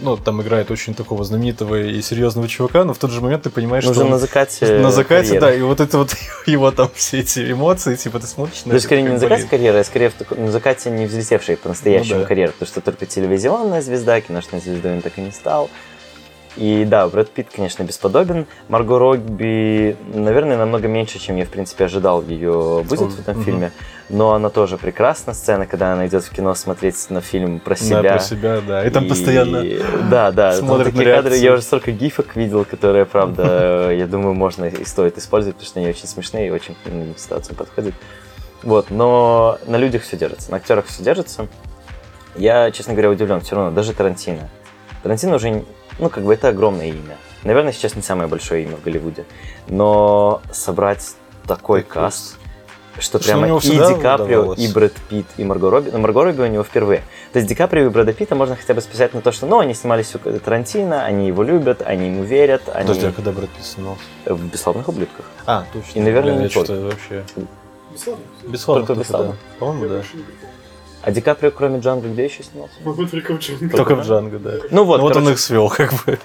ну, там играет очень такого знаменитого и серьезного чувака, но в тот же момент ты понимаешь, Нужно что он на закате на закате, карьеры. да, и вот это вот его там все эти эмоции, типа ты смотришь на Даже это, скорее не на закате карьеры, а скорее в на закате не взлетевшей по-настоящему Ну да. карьеры, потому что только телевизионная звезда, киношная звездой он так и не стал. И да, Брэд Питт, конечно, бесподобен. Марго Робби, наверное, намного меньше, чем я, в принципе, ожидал ее будет в этом Мгм. фильме. Но она тоже прекрасна. Сцена, когда она идет в кино смотреть на фильм про Да, себя. про себя, да. И там постоянно Да, да, там смотрят такие на кадры. реакцию. Я уже столько гифок видел, которые, правда, я думаю, можно и стоит использовать, потому что они очень смешные и очень в ситуацию подходят. Вот, но на людях все держится, на актерах все держится. Я, честно говоря, удивлен все равно, даже Тарантино. Тарантино уже, ну, как бы это огромное имя. Наверное, сейчас не самое большое имя в Голливуде. Но собрать такой Так каст, что Что прямо и Ди Каприо, удавалось. и Брэд Питт, и Марго Робби. Но Марго Робби у него впервые. То есть Ди Каприо и Брэда Питта можно хотя бы списать на то, что, ну, они снимались у Тарантино, они его любят, они ему верят, они Подожди, а когда Брэд Питт снимался? в «Бесславных ублюдках». А, точно. И, наверное, Блин, не я вообще... Бесславно. Бесславно. Только «Бесславно». По-моему, да. А Ди Каприо, кроме Джанго, где еще снимался? Могу только в Джанго. Только в Джанго, да. Ну вот, Ну вот он короче, их свел, как бы.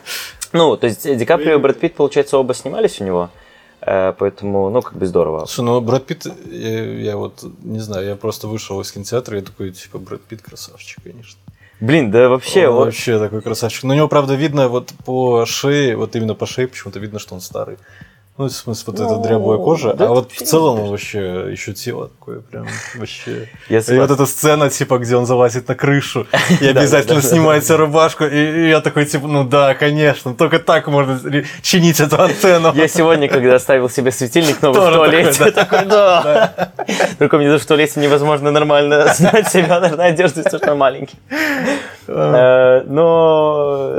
ну, то есть Ди Каприо и Брэд Питт, получается, оба снимались у него, э, поэтому, ну, как бы здорово. Слушай, ну Брэд Питт, я, я вот, не знаю, я просто вышел из кинотеатра и такой, типа, Брэд Питт красавчик, конечно. Блин, да вообще, Он вот, вообще такой красавчик. Но у него, правда, видно вот по шее, вот именно по шее почему-то видно, что он старый. Ну, в смысле, вот эта Ну, дряблая кожа. да а вот в целом не он вообще еще тело такое прям вообще. я И вот эта сцена, типа, где он залазит на крышу и обязательно да, да, снимает себе рубашку. И я такой, типа, ну да, конечно, только так можно чинить эту антенну. Я сегодня, когда ставил себе светильник новый в туалете, такой, да. Только мне даже в туалете невозможно нормально снять себя, наверное, одежду, если что маленький. Э, Но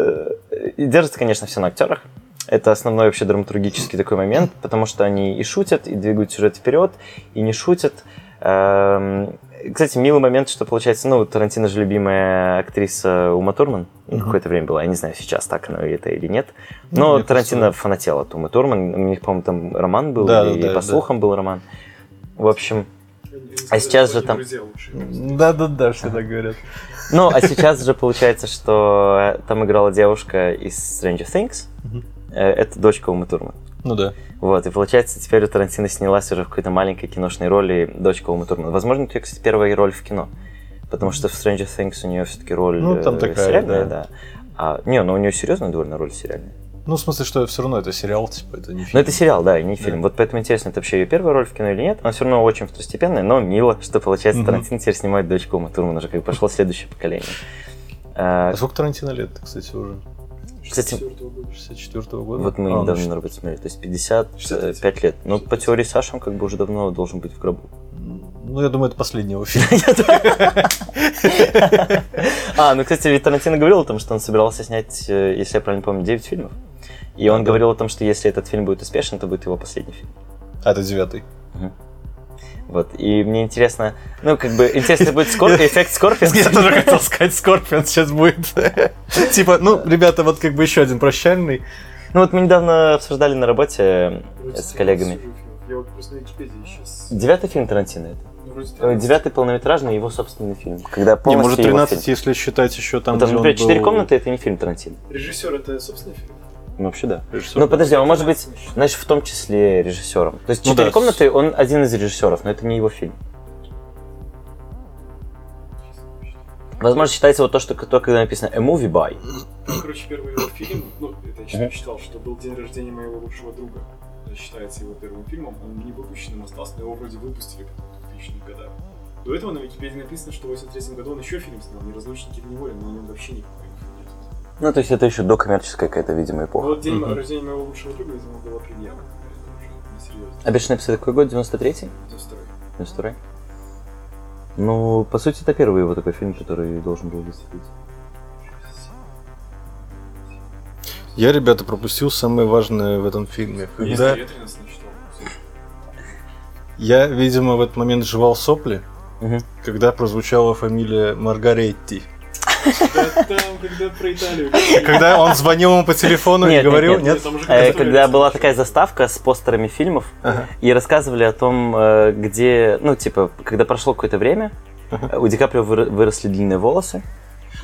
э, держится, конечно, все на актерах. Это основной вообще драматургический такой момент, потому что они и шутят, и двигают сюжет вперед, и не шутят. Эм, Кстати, милый момент, что получается, ну, Тарантино же любимая актриса Ума Турман. Ну, Мгм. Какое-то время была, я не знаю, сейчас так оно это или нет. Но Ну, Тарантино просто- фанател от Умы Турман. У них, по-моему, там роман был, Да, и да, по да. слухам был роман. В общем, А сейчас же там-. Да-да-да, что так говорят. Ну, а сейчас же получается, что там играла девушка из Stranger Things. Э, Это дочка Умы Турман. Ну да. Вот, и получается, теперь у Тарантино снялась уже в какой-то маленькой киношной роли дочка Умы Турман. Возможно, это, кстати, первая роль в кино. Потому что в Stranger Things у нее все-таки роль Ну, там э, такая, сериальная, да. да. А, не, ну у нее серьезная довольно роль сериальная. Ну, в смысле, что все равно это сериал, типа, это не фильм. Но это сериал, да, и не фильм. Да. Вот поэтому интересно, это вообще ее первая роль в кино или нет. Она все равно очень второстепенная, но мило, что получается Мгм. Тарантино теперь снимает дочку Умы Турман, уже как бы пошло следующее поколение. А А, сколько Тарантино лет, кстати, уже? Кстати, 64-го года. 64 года? Вот мы А, ну, недавно на работе смотрели, то есть 55 65 лет. Но по теории Саша он как бы уже давно должен быть в гробу. Ну, я думаю, это последний его фильм. А, ну, кстати, ведь Тарантино говорил о том, что он собирался снять, э, если я правильно помню, 9 фильмов. И он говорил о том, что если этот фильм будет успешен, то будет его последний фильм. А, это девятый. Вот, и мне интересно, ну, как бы, интересно будет скор- эффект Скорпион. Я тоже хотел сказать, Скорпион сейчас будет. Типа, ну, ребята, вот как бы еще один прощальный. Ну, вот мы недавно обсуждали на работе Вроде с коллегами. Девятый фильм Тарантино это. Ну, Э. Девятый полнометражный, его собственный фильм. Когда Не, полностью может, его 13, фильм. если считать еще там, Ну, там, например, «Четыре комнаты» — это не фильм Тарантино. Режиссер это собственный фильм? Ну, вообще, да. Режиссер. Ну, подожди, он может быть, 13 еще. знаешь, в том числе режиссером. То есть Ну «Четыре да. комнаты» он один из режиссеров, но это не его фильм. Возможно, считается вот то, что то, когда написано «A movie by». Ну, короче, первый его фильм, ну, это я еще читал, что был день рождения моего лучшего друга. Это считается его первым фильмом, он не выпущенным остался, но его вроде выпустили в 2000-х годах. До этого на Википедии написано, что в 83 году он еще фильм снял, «Неразлучники в неволе», но о нем вообще никакой. Ну, то есть это еще докоммерческая какая-то, видимо, эпоха. вот день Мгм. рождения моего лучшего друга, видимо, была предъява. А «Бешеные псы» какой год? 93-й? 92 92 Ну, по сути, это первый его такой фильм, который должен был выстрелить. Я, ребята, пропустил самое важное в этом фильме. Когда я, видимо, в этот момент жевал сопли, Мгм. когда прозвучала фамилия Маргаретти. Да там, когда про Италию. Когда он звонил ему по телефону и говорил, нет. Э, Когда была такая заставка с постерами фильмов, и рассказывали о том, э, где, ну, типа, когда прошло какое-то время, э, у Ди Каприо выр- выросли длинные волосы,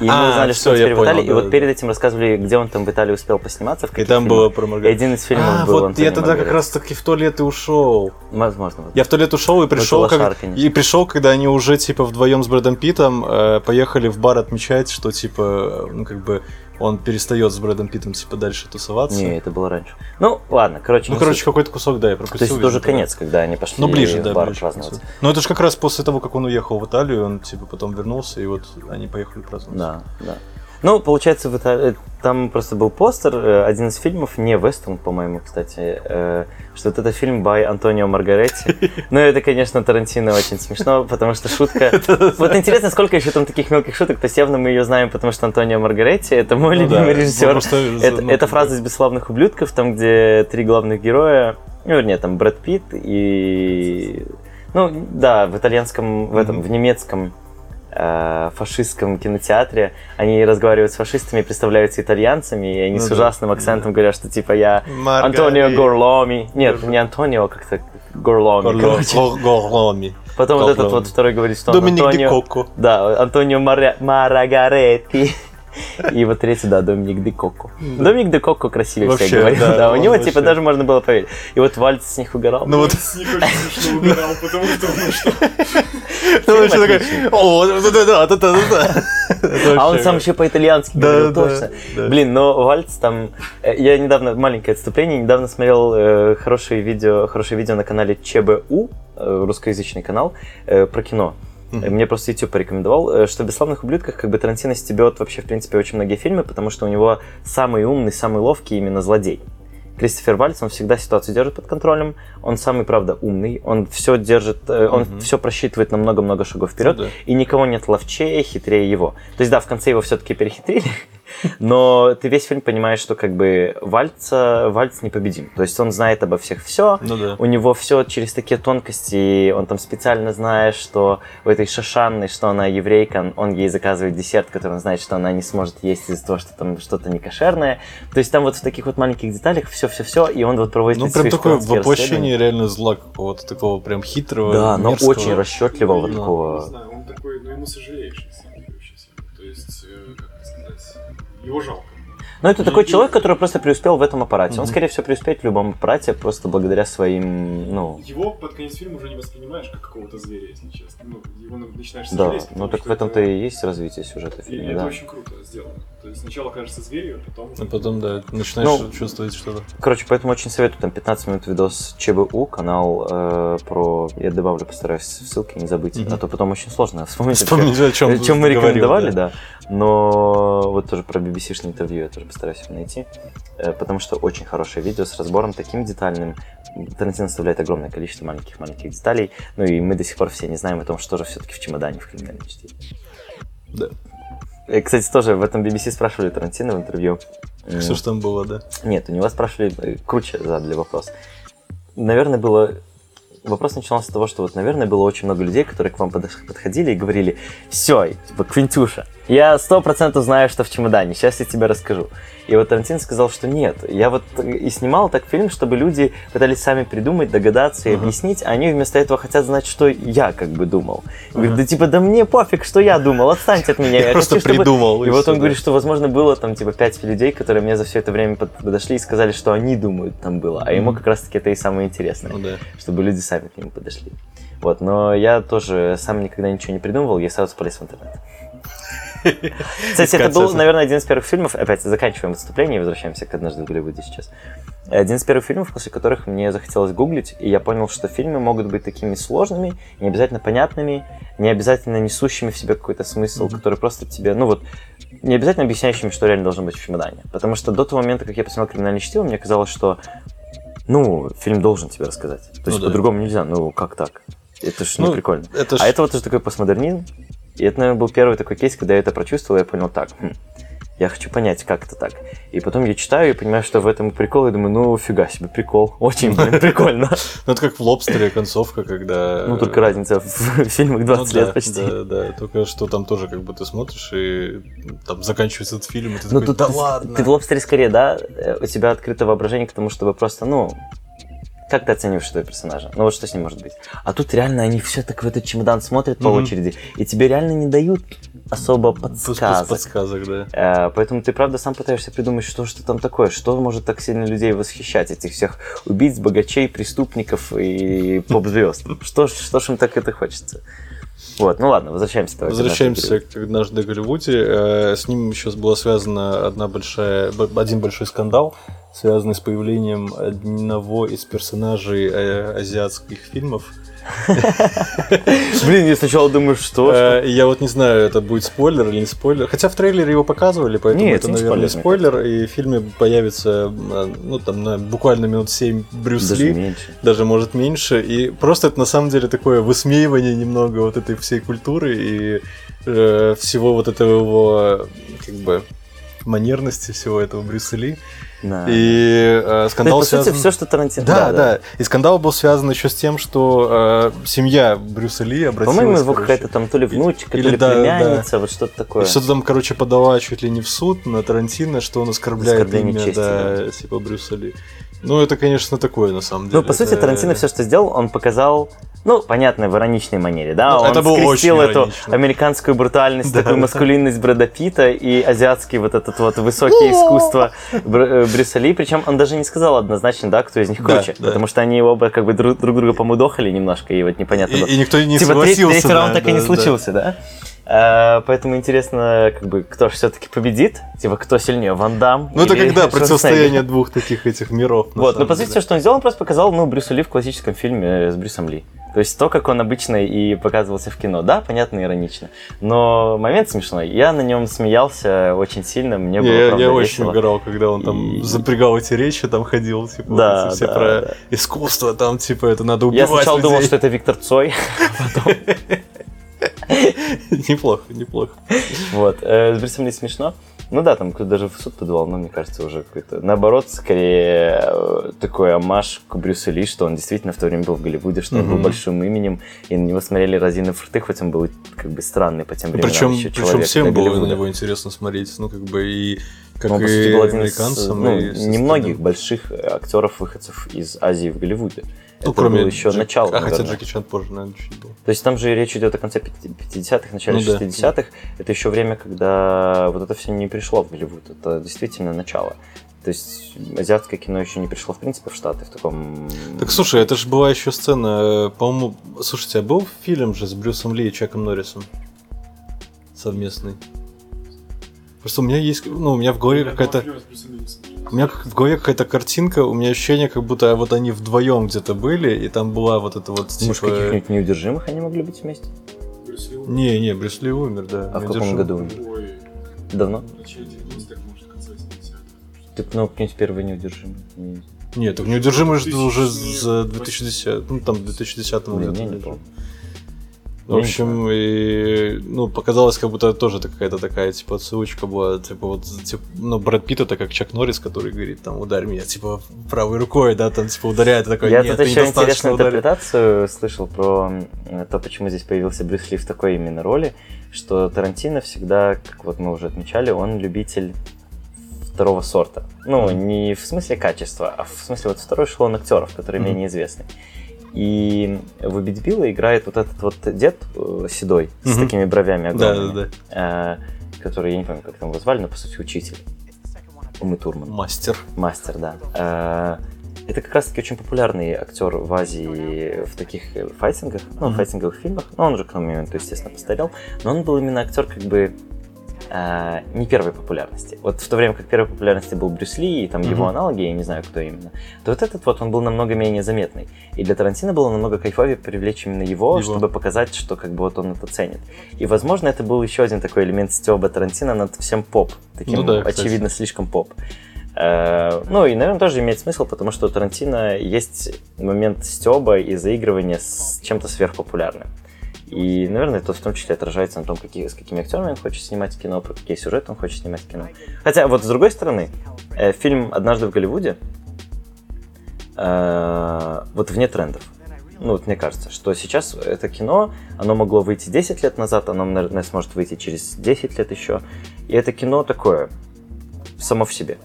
и мы А, узнали, всё, что он теперь в Италии, и да, вот да. перед этим рассказывали, где он там в Италии успел посниматься, в И там фильмах. было про И Маргарет. один из фильмов А, был вот Антонио я тогда как Маргарет. раз таки в туалет и ушел. Возможно. вот. Я в туалет ушел и пришел, Это как... и пришел, когда они уже типа вдвоем с Брэдом Питом э, поехали в бар отмечать, что типа, ну как бы он перестает с Брэдом Питом типа дальше тусоваться. Не, это было раньше. Ну, ладно, короче. Ну, короче, какой-то кусок, да, я пропустил. То есть это уже конец, когда они пошли Ну, ближе, в да, бар ближе праздновать. Ну, это же как раз после того, как он уехал в Италию, он, типа, потом вернулся, и вот они поехали праздновать. Да, да. Ну, получается, в Италии- там просто был постер, э, один из фильмов, не вестерн, по-моему, кстати, э, что вот это фильм by Антонио Маргаретти. Ну, это, конечно, Тарантино очень смешно, потому что шутка... Вот интересно, сколько еще там таких мелких шуток, то есть явно мы ее знаем, потому что Антонио Маргаретти — это мой Ну любимый режиссер. Это, ну, фраза из «Бесславных ублюдков», там, где три главных героя, ну, вернее, там Брэд Питт и... Ну, да, в итальянском, в этом, в немецком э, фашистском кинотеатре они разговаривают с фашистами, представляются итальянцами, и они Ну с да, ужасным акцентом говорят, что типа я Маргарет. Антонио Горломи. Нет, не Антонио, а как-то Горломи, Горло- короче. Горломи. Потом вот этот Горломи. вот второй говорит, что он Доминик Ди Антонио... Коко. Да, Антонио Мара- Марагаретти. И вот третий, да, Доминик де Коко. Доминик де Коко красивее Вообще, всех говорит. да, Да, у он него вообще. типа даже можно было поверить. И вот Вальц с них угорал. Ну вот, С них очень смешно угорал, потому что, ну что, ну такой, о, да-да-да, да-да-да. Это А он сам еще по-итальянски Да, говорил, да, точно. да. Блин, но Вальц там... э, Я недавно, маленькое отступление, недавно смотрел э, хорошее видео, хорошее видео на канале ЧБУ, э, русскоязычный канал, про кино. Э, Мне просто YouTube порекомендовал, э, что в «Бесславных ублюдках» как бы Тарантино стебет вообще, в принципе, очень многие фильмы, потому что у него самый умный, самый ловкий именно злодей. Кристофер Вальц, он всегда ситуацию держит под контролем, он самый, правда, умный, он все держит, э, он Мгм. все просчитывает на много-много шагов вперед, Ну да. и никого нет ловчее, хитрее его. То есть, да, в конце его все-таки перехитрили, но ты весь фильм понимаешь, что как бы Вальца, Вальц непобедим. То есть он знает обо всех все, Ну да. у него все через такие тонкости, он там специально знает, что у этой Шашанны, что она еврейка, он ей заказывает десерт, который он знает, что она не сможет есть из-за того, что там что-то не кошерное. То есть там вот в таких вот маленьких деталях все-все-все, и он вот проводит Ну, прям такое воплощение реально зла какого-то такого прям хитрого. Да, но мерзкого. очень расчетливого Ну, такого. не знаю, он такой, ну ему сожалеешь, его жалко. Но это такой человек, который просто преуспел в этом аппарате. Он, Мгм. скорее всего, преуспеет в любом аппарате просто благодаря своим, ну... Его под конец фильма уже не воспринимаешь как какого-то зверя, если честно. Ну, его начинаешь Да, сожалеть. ну потому так в этом-то это- и есть развитие сюжета И фильма, это да. очень круто сделано. То есть сначала кажется зверью, а потом... А потом, да, начинаешь Ну, чувствовать что-то. Короче, поэтому очень советую, там 15 минут видос ЧБУ, канал э, про... Я добавлю, постараюсь в ссылке не забыть, Мгм. а то потом очень сложно вспомнить. Вспомнить, о чем, О чем мы говорил, рекомендовали, да. да. Но вот тоже про BBC-шное интервью я тоже постараюсь найти. э, Потому что очень хорошее видео с разбором таким детальным. Тарантино оставляет огромное количество маленьких-маленьких деталей. Ну и мы до сих пор все не знаем о том, что же все-таки в чемодане в криминальном чтении. Да. Э, Кстати, тоже в этом BBC спрашивали Тарантино в интервью. Что ж там было, да? Нет, у него спрашивали, э, круче задали вопрос. Наверное, было вопрос начинался с того, что вот, наверное, было очень много людей, которые к вам подходили и говорили, все, типа, Квинтюша, я сто процентов знаю, что в чемодане, сейчас я тебе расскажу. И вот Тарантино сказал, что нет. Я вот и снимал так фильм, чтобы люди пытались сами придумать, догадаться и объяснить, а они вместо этого хотят знать, что я как бы думал. И Говорит, да типа, да мне пофиг, что я думал, отстаньте от меня. Я просто хочу, чтобы-» придумал, И и вот он да. говорит, что, возможно, было там типа пять людей, которые мне за все это время под- подошли и сказали, что они думают там было. А ему как раз-таки это и самое интересное Ну да. чтобы люди сами к нему подошли. Вот, но я тоже сам никогда ничего не придумывал, я сразу полез в интернет. Кстати, это был, наверное, один из первых фильмов, опять заканчиваем выступление и возвращаемся к «Однажды в Голливуде» сейчас. Один из первых фильмов, после которых мне захотелось гуглить, и я понял, что фильмы могут быть такими сложными, не обязательно понятными, не обязательно несущими в себе какой-то смысл, который просто тебе, ну вот, не обязательно объясняющими, что реально должно быть в чемодане. Потому что до того момента, как я посмотрел «Криминальное чтиво», мне казалось, что ну, фильм должен тебе рассказать. То есть Ну да. по-другому нельзя. Ну, как так? Это ж не Ну, прикольно. Это ж- А это вот уже такой постмодернизм. И это, наверное, был первый такой кейс, когда я это прочувствовал, я понял, так, хм, я хочу понять, как это так. И потом я читаю и понимаю, что в этом прикол, и думаю, ну, фига себе, прикол. Очень, блин, прикольно. Ну, это как в «Лобстере» концовка, когда... Ну, только разница в фильмах 20 Ну лет почти. Да, да, только что там тоже как бы ты смотришь, и там заканчивается этот фильм, и ты Ну, такой, да ладно. Ты в лобстере скорее, да, э, у тебя открыто воображение к тому, чтобы просто, ну, как ты оцениваешь этого персонажа? Ну вот что с ним может быть? А тут реально они все так в этот чемодан смотрят по Мгм. очереди, и тебе реально не дают особо подсказок. Подсказок, да. Э, Поэтому ты, правда, сам пытаешься придумать, что же там такое, что может так сильно людей восхищать, этих всех убийц, богачей, преступников и поп-звезд. Что, что ж им так это хочется? Вот, ну ладно, возвращаемся. давай Возвращаемся к «Однажды в Голливуде». Э, С ним сейчас была связана одна большая, один большой скандал, связанный с появлением одного из персонажей э, азиатских фильмов. Блин, я сначала думаю, что... что? Э, Я вот не знаю, это будет спойлер или не спойлер. Хотя в трейлере его показывали, поэтому это, наверное, спойлер. И в фильме появится, э, ну, там, на буквально минут 7 Брюс Ли. даже может меньше. И просто это на самом деле такое высмеивание немного вот этой всей культуры и э, всего вот этого его как бы манерности всего этого Брюса Ли. Да. И э, Ну, скандал по сути, связан... все, что Тарантино... Да, да, И скандал был связан еще с тем, что э, семья Брюса Ли обратилась... По-моему, его какая-то там то ли внучка, то Или ли да, племянница, вот что-то такое. и Что-то там, короче, подала чуть ли не в суд на Тарантино, что он оскорбляет имя, да, типа Брюса Ли. Ну, это, конечно, такое, на самом деле. Ну, по сути, Это- Тарантино все, что сделал, он показал, ну, понятно, в ироничной манере, да, Ну, он это было скрестил очень эту иронично. американскую брутальность, Да, такую да. маскулинность Брэда Питта и азиатский вот этот вот высокое искусство Бр- э, Брюса Ли, причем он даже не сказал однозначно, да, кто из них круче, да. потому что они оба как бы друг, друг друга помудохали немножко, и вот непонятно И, было. и никто не типа согласился. третий раунд так и не случился, да? А, поэтому интересно, как бы, кто же все-таки победит, типа, кто сильнее, Ван Дам Ну, это когда противостояние двух таких этих миров. Вот, но по сути, все, что он сделал, он просто показал, ну, Брюса Ли в классическом фильме э, с Брюсом Ли. То есть то, как он обычно и показывался в кино. Да, понятно, иронично. Но момент смешной. Я на нем смеялся очень сильно, мне было, Я, правда, я очень угорал, когда он там И- запрягал эти речи, там ходил, типа, Да, все да, про да. искусство, там, типа, это надо Я убивать сначала думал, людей. что это Виктор Цой. Неплохо, неплохо. Вот. э, С Брюсом Ли смешно. Ну да, там кто-то даже в суд подавал, но мне кажется, уже какой-то... Наоборот, скорее э, такой амаш к Брюсу Ли, что он действительно в то время был в Голливуде, что он был большим именем, и на него смотрели разины фрты, хоть он был как бы странный по тем временам Причем, еще причем человек всем было на Голливуда. него интересно смотреть, ну, как бы, и как он, и сути, был один из, ну, и со не многих стороны- больших актеров, выходцев из Азии в Голливуде. Ну, Это кроме было еще Джек- начало, А, хотя. Джеки Чан позже, наверное, чуть был. То есть там же речь идет о конце 50-х, начале Ну да. 60-х. Это еще время, когда вот это все не пришло в Голливуд. Это действительно начало. То есть азиатское кино еще не пришло, в принципе, в Штаты в таком... Так слушай, это же была еще сцена, э, по-моему, слушайте, а был фильм же с Брюсом Ли и Чаком Норрисом? Совместный. Просто у меня есть, ну, у меня в голове какая-то... У меня как- в голове какая-то картинка, у меня ощущение, как будто вот они вдвоем где-то были, и там была вот эта вот, Может, типа... каких-нибудь неудержимых они могли быть вместе? Не, не, Брюс Ли умер, да. А в каком году? Ой, Давно? в начале 90-х, может, конца 70-х. Так, ну, какие-нибудь первые неудержимые. Не- Нет, так неудержимый же 2000 уже за 2010, ну там в 2010 Блин, году. я не помню. В общем, и, ну, показалось, как будто тоже какая-то такая, типа, отсылочка была, типа, вот, типа, ну, Брэд Питт это как Чак Норрис, который говорит, там, ударь меня, типа, правой рукой, да, там, типа, ударяет, такой, Я нет, тут еще интересную ударил». интерпретацию слышал про то, почему здесь появился Брюс Ли в такой именно роли, что Тарантино всегда, как вот мы уже отмечали, он любитель второго сорта. Ну, не в смысле качества, а в смысле вот второй эшелон актеров, которые Мгм. менее известны. И в «Убить Билла» играет вот этот вот дед э, седой, с Мгм. такими бровями Да, огромными, да, э, который, я не помню, как там его звали, но по сути учитель. Умы да. Турман. Мастер. Мастер, да. Э, Это как раз-таки очень популярный актер в Азии в таких файтингах, ну, Мгм. файтинговых фильмах. Ну, он уже к тому моменту, естественно, постарел. Но он был именно актер как бы э, не первой популярности. Вот в то время как первой популярности был Брюс Ли и там его Мгм. аналоги, я не знаю, кто именно, то вот этот вот он был намного менее заметный. И для Тарантино было намного кайфовее привлечь именно его, Его. чтобы показать, что как бы вот он это ценит. И, возможно, это был еще один такой элемент стеба Тарантино над всем поп. Таким, Ну да, кстати. очевидно, слишком поп. Э, Ну и, наверное, тоже имеет смысл, потому что у Тарантино есть момент стеба и заигрывания с чем-то сверхпопулярным. И, наверное, это в том числе отражается на том, какие, с какими актерами он хочет снимать кино, про какие сюжеты он хочет снимать кино. Хотя, вот с другой стороны, э, фильм «Однажды в Голливуде» э, вот вне трендов. Ну, вот мне кажется, что сейчас это кино, оно могло выйти 10 лет назад, оно, наверное, сможет выйти через 10 лет еще. И это кино такое, само в себе.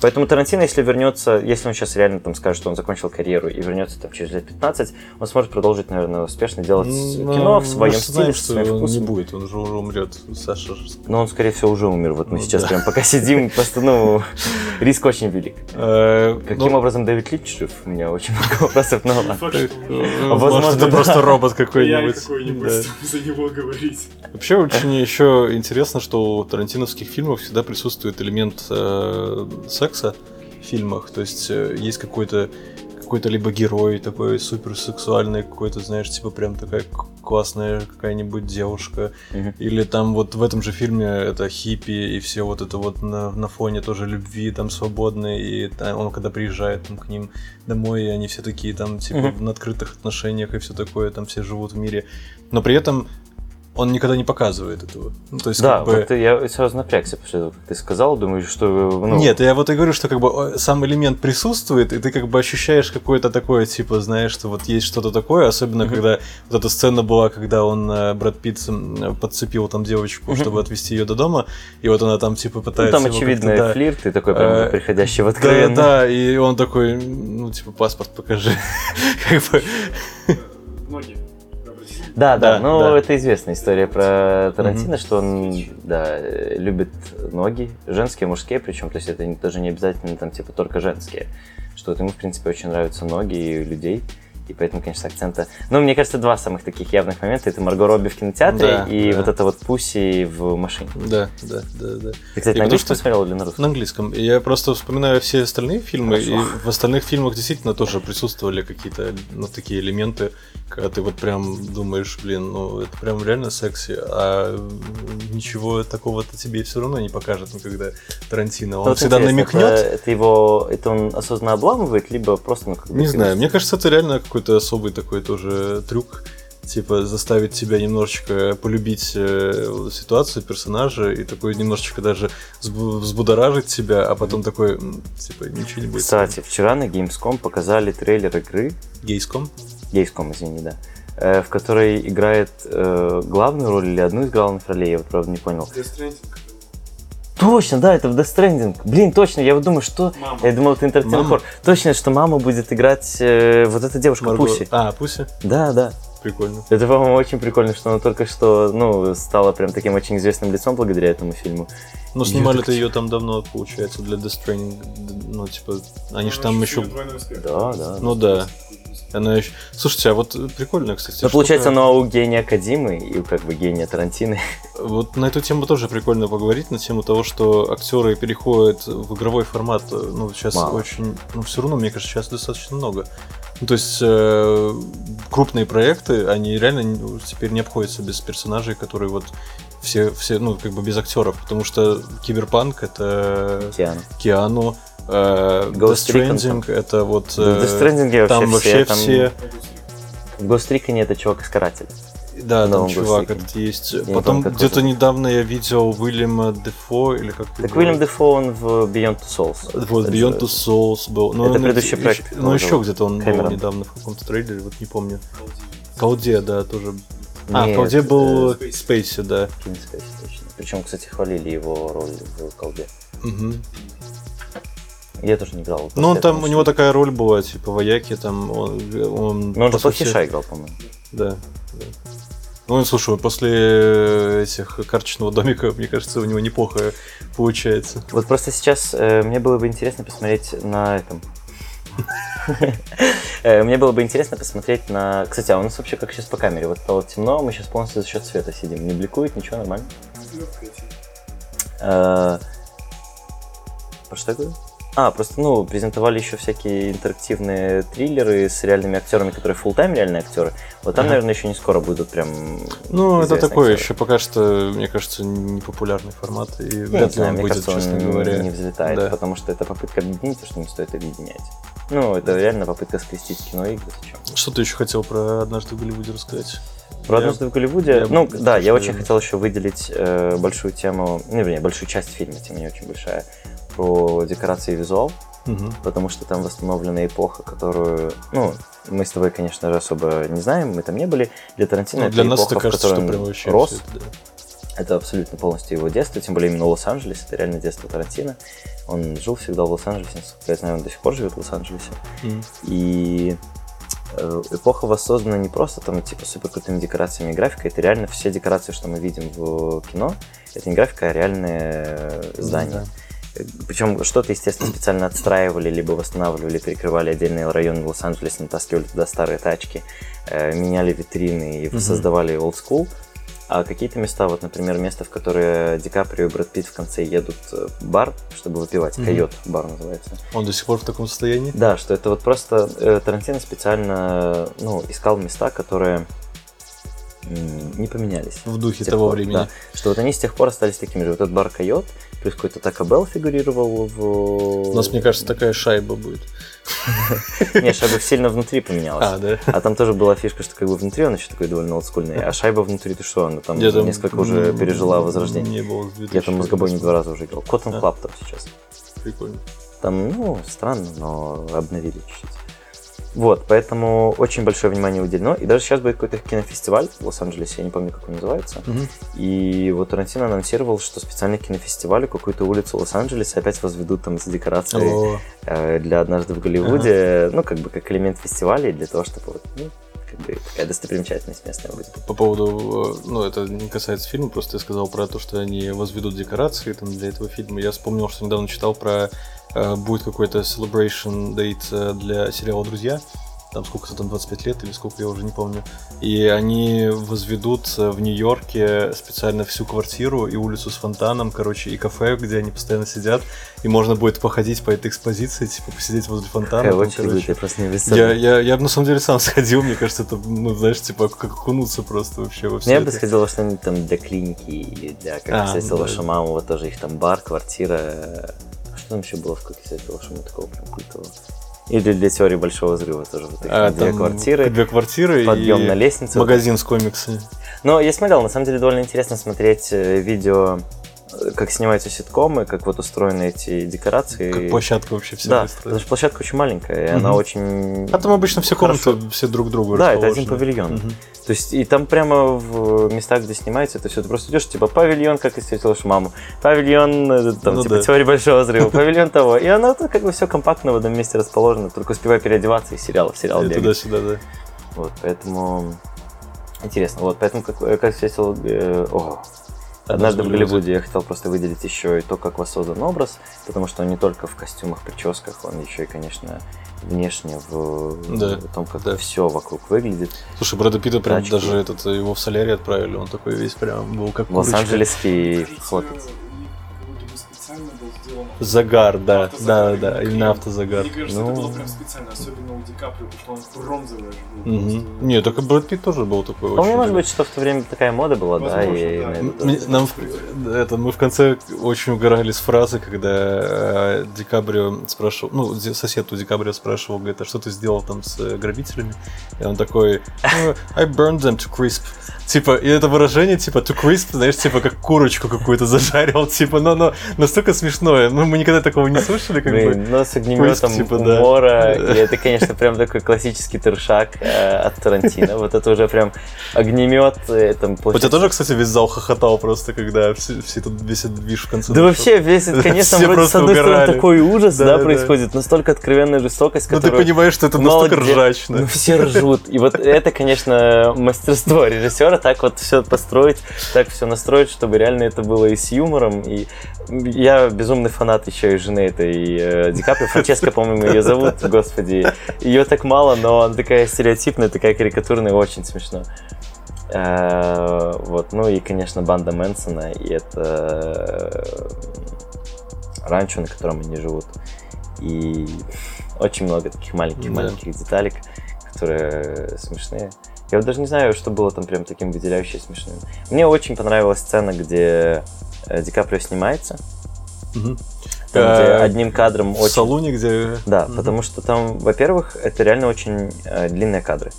Поэтому Тарантино, если вернется, если он сейчас реально там скажет, что он закончил карьеру и вернется там через лет 15, он сможет продолжить, наверное, успешно делать Ну, кино в мы своем же стиле, знаем, со что своим он не вкусом. будет, он же уже умрет. Саша. Но он, скорее всего, уже умер. Вот мы Ну сейчас да. прям пока сидим, просто, ну, риск очень велик. Э, Каким ну, образом Дэвид Линч жив? У меня очень много вопросов, но ладно. Возможно, просто робот я какой-нибудь. какой-нибудь Да. чтобы за него говорить. Вообще очень еще интересно, что у тарантиновских фильмов всегда присутствует элемент э, секса в фильмах. То есть э, есть какой-то какой-то либо герой такой суперсексуальный, какой-то, знаешь, типа прям такая классная какая-нибудь девушка. Или там вот в этом же фильме это хиппи и все вот это вот на, на фоне тоже любви там свободной. И там он когда приезжает там, к ним домой, и они все такие там типа Мгм. в открытых отношениях и все такое, там все живут в мире. Но при этом он никогда не показывает этого. Ну, то есть, Да, как бы... вот я сразу напрягся после того, как ты сказал, думаю, что... Ну, Нет, я вот и говорю, что как бы о, сам элемент присутствует, и ты как бы ощущаешь какое-то такое, типа, знаешь, что вот есть что-то такое, особенно Мгм. когда вот эта сцена была, когда он, э, Брэд Питт, подцепил там девочку, Мгм. чтобы отвезти ее до дома, и вот она там, типа, ну, пытается там его очевидный да, флирт, и такой прям Э, приходящий в Да, откровенный. да, и он такой, ну, типа, паспорт покажи. Как бы. Да, да, Да, ну да. это известная история про Тарантино, что он, да, любит ноги, женские, мужские, причем, то есть это даже не обязательно там типа только женские, что вот ему, в принципе, очень нравятся ноги и людей, и поэтому, конечно, акцента... Ну, мне кажется, два самых таких явных момента, это Марго Робби в кинотеатре Да, и да. вот это вот Пусси в машине. Да, да, да, да. Ты, кстати, И на английском что- смотрел или на русском? На английском. Я просто вспоминаю все остальные фильмы, Хорошо. и в остальных фильмах действительно тоже присутствовали какие-то ну, такие элементы, когда ты вот прям думаешь, блин, ну это прям реально секси, а ничего такого-то тебе все равно не покажет никогда Тарантино. Он Ну, вот всегда намекнет. Это, это его, это он осознанно обламывает, либо просто, ну. Не знаю, мне кажется, это реально какой-то особый такой тоже трюк. Типа заставить тебя немножечко полюбить э, ситуацию, персонажа, и такой немножечко даже взбу- взбудоражить тебя, а потом такой, типа, ничего не будет. Кстати, вчера на Gamescom показали трейлер игры, Гейском? Gamescom, извини, да, э, в которой играет э, главную роль или одну из главных ролей, я вот правда не понял. Death Stranding. Точно, да, это в Death Stranding. Блин, точно, я вот думаю, что... Мама. Я думал, это Entertainment? Core. Точно, что мама будет играть э, вот эта девушка Марго- Пуси. А, Пуси? Да, да. Прикольно. Это, по-моему, очень прикольно, что она только что, ну, стала прям таким очень известным лицом благодаря этому фильму. Ну, снимали-то так- ее там давно, получается, для Death Stranding. Ну, типа, они же Ну, там фильм еще... Да, да. Ну да. Она еще... Слушайте, а вот прикольно, кстати. Ну, получается, ну, а у гения Кадимы и как бы гения Тарантины. Вот на эту тему тоже прикольно поговорить, на тему того, что актеры переходят в игровой формат. Ну, сейчас Мало. очень... Ну, все равно, мне кажется, сейчас достаточно много. Ну, то есть, э, крупные проекты, они реально не- теперь не обходятся без персонажей, которые вот все, все, ну, как бы без актеров, потому что Киберпанк это Киану. Киану, э, Ghost Recon Stranding это вот... В Death э, Stranding вообще там все, вообще там- все... В Ghost Recon это чувак из Карателя. Да, там Новым чувак этот есть. не Потом где-то недавно я видел Уильяма Дефо, или как Так Уильям Дефо, он в Beyond Two Souls. Вот, Это Beyond Two Souls был. Ну, Это предыдущий еще- проект Ну, еще где-то он был Кэмерон. недавно в каком-то трейлере, вот не помню. Обалдеть. Колде, да, тоже. А, в Нет, Колде был э, Спейси, да. Кевин Спейси, точно. Причем, кстати, хвалили его роль в колде. Мгм. Я тоже не играл. Ну, он там, у него такая роль была, типа, вояки, там, он... он Ну, он же по сути- плохиша играл, по-моему. Да, да. Ну, слушай, после этих карточного домика, мне кажется, у него неплохо получается. Вот просто сейчас э, мне было бы интересно посмотреть на этом. Э, Мне было бы интересно посмотреть на... Кстати, а у нас вообще как сейчас по камере? Вот стало темно, мы сейчас полностью за счет света сидим. Не бликует, ничего, нормально. Э, Про что я говорю? А, просто, ну, презентовали еще всякие интерактивные триллеры с реальными актерами, которые full тайм реальные актеры. Вот там, Ага. наверное, еще не скоро будут прям. Ну, это такой актеры. еще пока что, мне кажется, непопулярный формат, и Я не вряд ли он мне будет, кажется, честно он говоря. не взлетает, Да. потому что это попытка объединить то, что не стоит объединять. Ну, это реально попытка скрестить кино и игры. Что ты еще хотел про однажды в Голливуде рассказать? Про однажды в Голливуде. я ну, да, я очень хотел еще выделить э, большую тему, ну, вернее, большую часть фильма, тем не очень большая, про декорации и визуал, Мгм. потому что там восстановлена эпоха, которую, ну, мы с тобой, конечно же, особо не знаем, мы там не были. Для Тарантино Ну, это для нас эпоха, это в кажется, которой что он рос. это, да. Это абсолютно полностью его детство, тем более именно Лос-Анджелес, это реально детство Тарантино. Он жил всегда в Лос-Анджелесе, я знаю, он до сих пор живет в Лос-Анджелесе. Мгм. И э, эпоха воссоздана не просто там типа супер крутыми декорациями и графикой, это реально все декорации, что мы видим в кино, это не графика, а реальные э, здания. Причем что-то, естественно, специально отстраивали, либо восстанавливали, перекрывали отдельные районы Лос-Анджелеса, натаскивали туда старые тачки, э, меняли витрины и Мгм. создавали old school. А какие-то места, вот, например, место, в которое Ди Каприо и Брэд Питт в конце едут э, в бар, чтобы выпивать, Мгм. койот бар называется. Он до сих пор в таком состоянии? Да, что это вот просто э, Тарантино специально ну, искал места, которые не поменялись. В духе того пор, времени. да. Что вот они с тех пор остались такими же. Вот этот бар Койот, плюс какой-то Тако Белл фигурировал в... У нас, мне кажется, такая шайба будет. Не, шайба сильно внутри поменялась. А, да? А там тоже была фишка, что как бы внутри он еще такой довольно олдскульный, а шайба внутри, ты что, она там несколько уже пережила возрождение. Не было Я там мозгобой не 2014. два раза уже играл. Cotton. Club там сейчас. Прикольно. Там, ну, странно, но обновили чуть-чуть. Вот, поэтому очень большое внимание уделено. И даже сейчас будет какой-то кинофестиваль в Лос-Анджелесе, я не помню, как он называется. Мгм. И вот Тарантино анонсировал, что специально к кинофестивалю какую-то улицу Лос-Анджелеса опять возведут там с декорацией О, э, для однажды в Голливуде, ну, как бы как элемент фестиваля, для того, чтобы вот, ну, как бы такая достопримечательность местная будет. По поводу, э, ну, это не касается фильма, просто я сказал про то, что они возведут декорации там, для этого фильма. Я вспомнил, что недавно читал про будет какой-то celebration date э, для сериала «Друзья». Там сколько-то там 25 лет или сколько, я уже не помню. И они возведут э, в Нью-Йорке специально всю квартиру и улицу с фонтаном, короче, и кафе, где они постоянно сидят. И можно будет походить по этой экспозиции, типа посидеть возле фонтана. Там, короче. я просто не Я, я, я бы на самом деле сам сходил, мне кажется, это, ну, знаешь, типа, как окунуться просто вообще во все Ну, я бы это. сходил во что-нибудь там для клиники или для, как А, встретил да. вашу маму, вот тоже их там бар, квартира. Что там еще было в как встретил вашу маму такого прям культового? Или для теории большого взрыва тоже. Вот их А, две квартиры, Две квартиры подъем на лестницу. магазин с комиксами. Но я смотрел, на самом деле довольно интересно смотреть э, видео, э, как снимаются ситкомы, как вот устроены эти декорации. Как площадка вообще вся Да, выстроена. потому что площадка очень маленькая, и она Мгм. очень... А там обычно все комнаты Хорошо. все друг к другу Да, это один павильон. Мгм. То есть, и там прямо в местах, где снимается это все, ты просто идешь, типа, павильон, как и встретил вашу маму, павильон, э, там, Ну типа, да. теория большого взрыва, павильон того. И оно как бы все компактно в одном месте расположено, только успевай переодеваться и сериал в сериал туда-сюда, да. Вот, поэтому интересно. Вот, поэтому как, как встретил... э, ого. Однажды в Голливуде. Я хотел просто выделить еще и то, как воссоздан образ, потому что он не только в костюмах, прическах, он еще и, конечно, внешне в, Да, том, как да. все вокруг выглядит. Слушай, Брэда Питта прям Тачки. даже этот, его в солярий отправили, он такой весь прям был как. Лос-Анджелесский хлопец. Загар, да, Автозагар, да, да, именно автозагар. Мне кажется, Ну. это было прям специально, особенно у Ди Каприо, потому что он бронзовый был. Мгм. просто. Не, только Брэд Питт тоже был такой Вполне очень... может быть, что в то время такая мода была, да, Возможно, и да. М- это- мне- Нам в- это, мы в конце очень угорали с фразы, когда э, Ди Каприо спрашивал, ну, сосед у Ди Каприо спрашивал, говорит, а что ты сделал там с э, грабителями? И он такой, «Ну, I burned them to crisp. Типа, и это выражение, типа, to crisp, знаешь, типа, как курочку какую-то зажарил, типа, но, но настолько смешное. Ну, мы никогда такого не слышали, как бы. Блин, но с огнеметом типа, да. умора, и это, конечно, прям такой классический тершак э, от Тарантино. Вот это уже прям огнемет, э, там, У тебя тоже, кстати, весь зал хохотал просто, когда все, все тут весь этот движ в конце Да дошел? вообще, весь, конечно, Все вроде с одной стороны угорали. такой ужас, Да, да, да. происходит, настолько откровенная жестокость, Ну, ты которую понимаешь, что это настолько где- ржачно. Ну, все ржут. И вот это, конечно, мастерство режиссера, так вот все построить, так все настроить, чтобы реально это было и с юмором. И я безумный фанат еще и жены этой э, Ди Каприо. Франческа, по-моему, ее зовут, господи. Ее так мало, но она такая стереотипная, такая карикатурная, очень смешно. Э, Вот, ну и, конечно, банда Мэнсона, и это э, ранчо, на котором они живут. И очень много таких маленьких-маленьких деталек, которые смешные. Я вот даже не знаю, что было там прям таким выделяющим смешным. Мне очень понравилась сцена, где э, Ди Каприо снимается. Там, где Э, одним кадром В очень... салоне, где... Да, Мгм. потому что там, во-первых, это реально очень э, длинные кадры.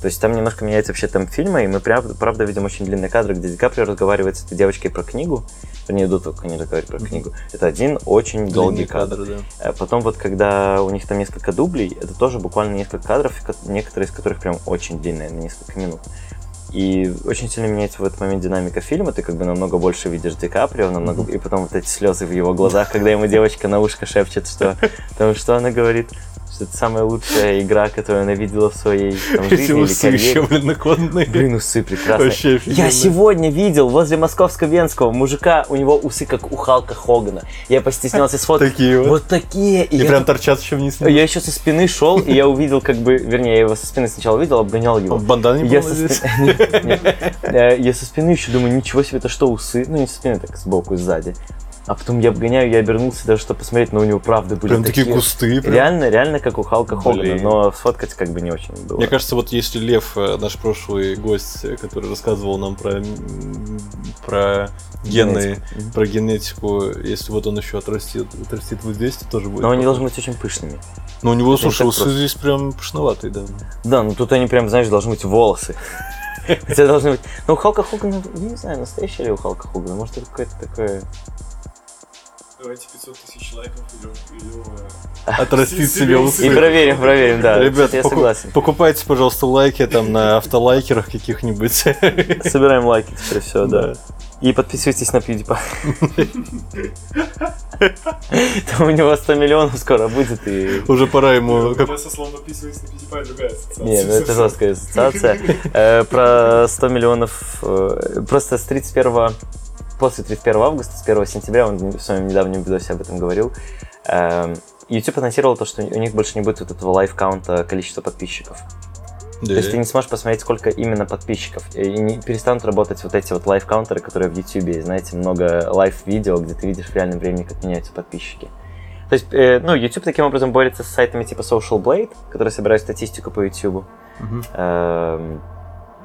То есть там немножко меняется вообще там фильма, и мы правда, правда видим очень длинные кадры, где Ди Каприо разговаривает с этой девочкой про книгу. Они идут, только они разговаривают про книгу. Это один очень долгий Длинный кадр. кадр, да. Э, Потом вот, когда у них там несколько дублей, это тоже буквально несколько кадров, ко- некоторые из которых прям очень длинные, на несколько минут. И очень сильно меняется в этот момент динамика фильма, ты как бы намного больше видишь Ди Каприо, намного... и потом вот эти слезы в его глазах, когда ему девочка на ушко шепчет, что, там, что она говорит, что это самая лучшая игра, которую она видела в своей там, Эти жизни или усы еще, карьере. блин, накладные. Блин, усы прекрасные. Вообще Я офигенно. сегодня видел возле Московско-Венского мужика, у него усы как у Халка Хогана. Я постеснялся сфоткать. Такие вот. Вот такие. И И я прям торчат еще вниз. я еще со спины шел, и я увидел, как бы, вернее, я его со спины сначала видел, обгонял его. В бандане Я со, здесь? спины, Нет, нет. Э, я со спины еще думаю, ничего себе, это что, усы? Ну, не со спины, так сбоку, сзади. А потом я обгоняю, я обернулся даже, чтобы посмотреть, но у него правда были Прям такие густые. прям. Реально, реально, как у Халка Хогана, Блин. но сфоткать как бы не очень было. Мне кажется, вот если Лев, э, наш прошлый гость, э, который рассказывал нам про, про гены, Мгм. про генетику, если вот он еще отрастит, отрастит вот здесь, то тоже будет. Но они должны быть очень пышными. Но у него, это слушай, усы просто. здесь прям пышноватые, да. Да, ну тут они прям, знаешь, должны быть волосы. Хотя должны быть... Ну, у Халка Хогана, я не знаю, настоящий ли у Халка Хогана. Может, это какое-то такое... Давайте 500 тысяч лайков или, или Отрастит Себе усы. И проверим, проверим, да. Ребят, я поку- согласен. покупайте, пожалуйста, лайки там на автолайкерах каких-нибудь. Собираем лайки теперь, все, да. И подписывайтесь на PewDiePie. Там у него 100 миллионов скоро будет, и... Уже пора ему... как- со словом подписываюсь на PewDiePie, другая ассоциация. Не, ну это жесткая ассоциация. Э, Про 100 миллионов... э, Просто с 31 После 31 августа, с 1 сентября, он в своем недавнем видосе об этом говорил, эм, YouTube анонсировал то, что у них больше не будет вот этого live count а количества подписчиков. То есть ты не сможешь посмотреть, сколько именно подписчиков. И не перестанут работать вот эти вот live counter ы, которые в YouTube есть. Знаете, много live видео, где ты видишь в реальном времени, как меняются подписчики. То есть, э, ну, YouTube таким образом борется с сайтами типа Social Blade, которые собирают статистику по YouTube. Мгм. Эм,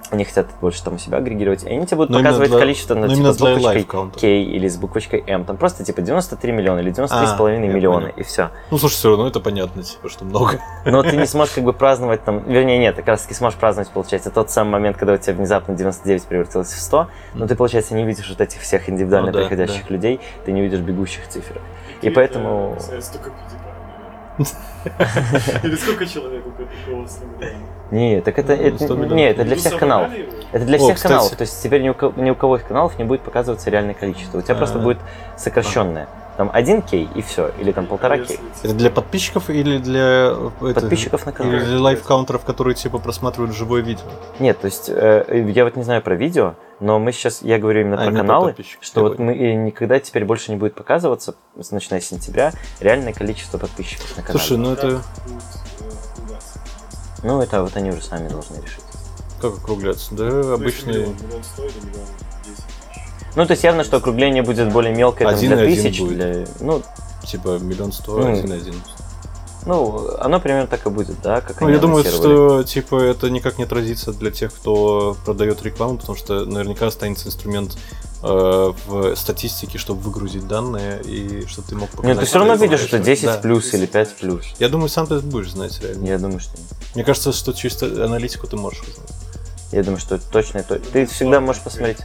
они хотят больше там у себя агрегировать. И они тебе будут Но показывать для- количество ну, но типа, с буквочкой. K или с буквочкой M. Там просто типа 93 миллиона или 93,5 А, миллиона, понял. и все. Ну, слушай, все равно это понятно, типа, что много. Но ты не сможешь как бы праздновать там, вернее нет, ты как раз таки сможешь праздновать, получается, тот самый момент, когда у тебя внезапно 99 превратилось в 100, но ты, получается, не видишь вот этих всех индивидуально Ну да, приходящих людей, ты не видишь бегущих цифр. И это поэтому- наверное. Или сколько человек у Не, так это, Ну, это 100 миллионов. не, это для всех каналов. Это для всех каналов, то есть теперь ни у, кого, ни у кого из каналов не будет показываться реальное количество. У тебя просто А. будет сокращенное. Там 1 K и все, или там полтора K. Это для подписчиков или для... э, это- Подписчиков на канал. Или для live counter ов, которые, типа, просматривают живое видео? Нет, то есть э, я вот не знаю про видео, но мы сейчас, я говорю именно А, про именно каналы, что вот мы э, никогда теперь больше не будет показываться, с- начиная с сентября, реальное количество подписчиков на канале. Слушай, ну это... Ну это вот они уже сами должны решить. Как округляться? Да, обычный... Миллион стоит, а миллион 10 тысяч. Ну то есть явно, что округление будет более мелкое, там, для тысяч, будет. для, ну типа миллион сто, Ну, один один. Ну, оно примерно так и будет, да, как Ну, я думаю, что типа это никак не отразится для тех, кто продает рекламу, потому что наверняка останется инструмент э, в статистике, чтобы выгрузить данные и чтобы ты мог показать. Нет, ты все равно видишь, что 10 Да. плюс или 5 плюс. Я думаю, сам ты будешь знать реально. Я думаю, что нет. Мне кажется, что чисто аналитику ты можешь узнать. Я думаю, что это точно то. Ты всегда можешь посмотреть.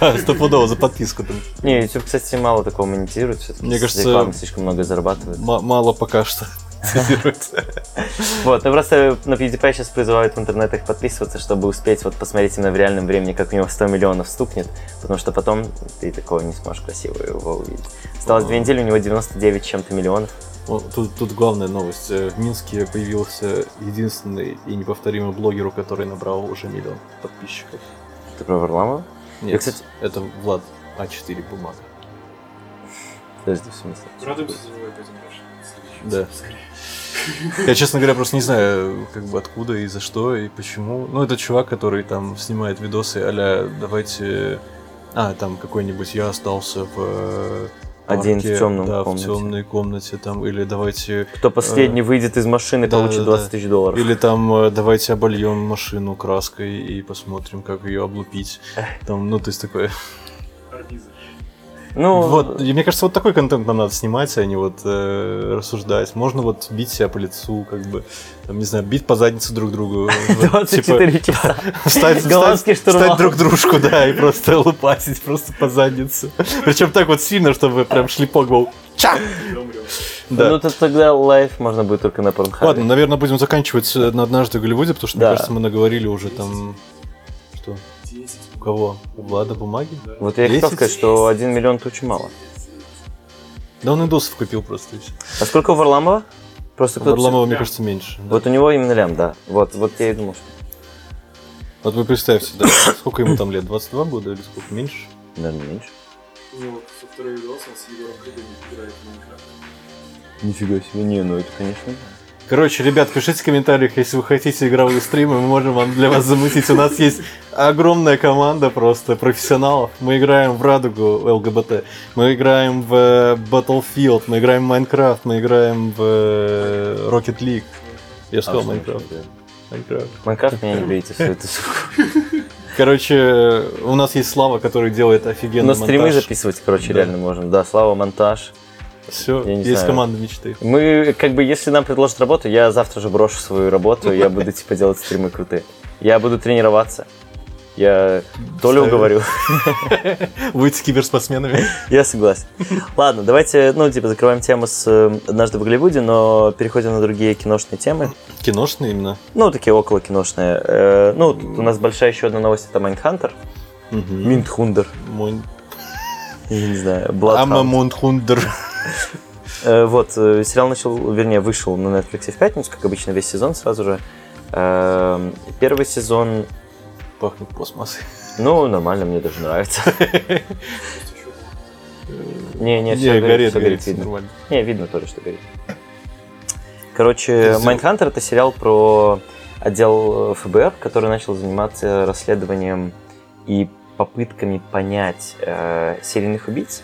Да, стопудово за подписку там. Не, YouTube, кстати, мало такого монетизирует. Все-таки Мне кажется, реклама слишком много зарабатывает. Мало пока что. Вот, ну просто на PewDiePie сейчас призывают в интернетах подписываться, чтобы успеть вот посмотреть именно в реальном времени, как у него 100 миллионов стукнет, потому что потом ты такого не сможешь красиво его увидеть. Осталось две недели, у него 99 с чем-то миллионов. Тут, тут главная новость. Э, В Минске появился единственный и неповторимый блогер, у который набрал уже миллион подписчиков. Ты про Варламова? Нет, кстати- это Влад А4 бумага. Подожди, в смысле? Радуемся за него. Да. Скорее. Я, честно говоря, просто не знаю, как бы откуда и за что и почему. Ну, это чувак, который там снимает видосы а давайте... А, там какой-нибудь я остался в э, Один в парке, темном да, комнате. в темной комнате там, или давайте Кто последний выйдет из машины, да, получит да, 20 да. тысяч долларов. Или там э, давайте обольем машину краской и посмотрим, как ее облупить. Там, ну, то есть такое. Ну, Вот, и мне кажется, вот такой контент нам надо снимать, а не вот э, рассуждать. Можно вот бить себя по лицу, как бы, там, не знаю, бить по заднице друг другу. Вот, 24 часа. типа, встать, Голландский встать- встать друг дружку, да, и просто лупасить просто по заднице. Причем так вот сильно, чтобы прям шлепок был. Умрем. Да. Ну, то тогда лайф можно будет только на Порнхабе. Ладно, наверное, будем заканчивать э, на однажды в Голливуде, потому что, Да. мне кажется, мы наговорили уже там... 10. У кого? У Влада бумаги? Да. Вот я и хотел 10? сказать, что 1 миллион это очень мало. Да он индусов купил просто и все. А сколько у Варламова? Просто кто-то... Варламова, мне кажется, меньше. да. Вот у него именно лям, да. Вот, вот я и думал, что... Вот вы представьте, да, сколько ему там лет? 22 года или сколько? Меньше? Наверное, меньше. У него со второй видос он с Егором Крутым играет в Майнкрафт. Нифига себе, не, ну это, конечно... Короче, ребят, пишите в комментариях, если вы хотите игровые стримы, мы можем вам для вас замутить. У нас есть огромная команда просто профессионалов. Мы играем в Радугу ЛГБТ, мы играем в э, Battlefield, мы играем в Майнкрафт, мы играем в э, Rocket League. Я сказал Майнкрафт. Майнкрафт. Майнкрафт меня не берите всю эту суку. Короче, у нас есть Слава, который делает офигенный Но стримы монтаж. записывать, короче, Да. реально можем. Да, Слава, монтаж. Все, Я не есть знаю. команда мечты. Мы, как бы, если нам предложат работу, я завтра же брошу свою работу, я буду, типа, делать стримы крутые. Я буду тренироваться. Я Толю уговорю. Будете киберспортсменами. Я согласен. Ладно, давайте, ну, типа, закрываем тему с «Однажды в Голливуде», но переходим на другие киношные темы. Киношные именно. Ну, такие около киношные. Э, Ну, тут у нас большая еще одна новость, это Mindhunter. Mindhunter. Я не знаю, Ама Bloodhound. Mindhunter. Э, Вот, э, сериал начал, вернее, вышел на Netflix в пятницу, как обычно, весь сезон сразу же. Эм, Первый сезон, Пахнет пластмассой. ну, нормально, мне даже нравится. Не, не, все горит, горит, видно. Не, видно тоже, что горит. Короче, Mindhunter это сериал про отдел э, ФБР, который начал заниматься расследованием и попытками понять э, серийных убийц.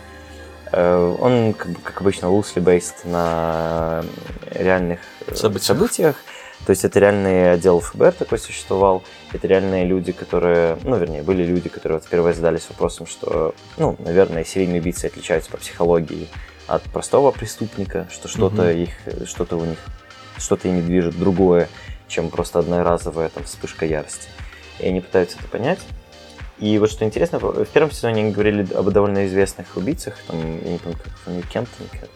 Э, он, как, бы, как обычно, loosely based на реальных э, Событиях. событиях. То есть это реальный отдел ФБР такой существовал. Это реальные люди, которые, ну, вернее, были люди, которые вот впервые задались вопросом, что, ну, наверное, серийные убийцы отличаются по психологии от простого преступника, что что-то Мгм. их, что-то у них, что-то ими движет другое, чем просто одноразовая там вспышка ярости. И они пытаются это понять. И вот что интересно, в первом сезоне они говорили об довольно известных убийцах, там, я не помню, как фамилия Кемптон, как...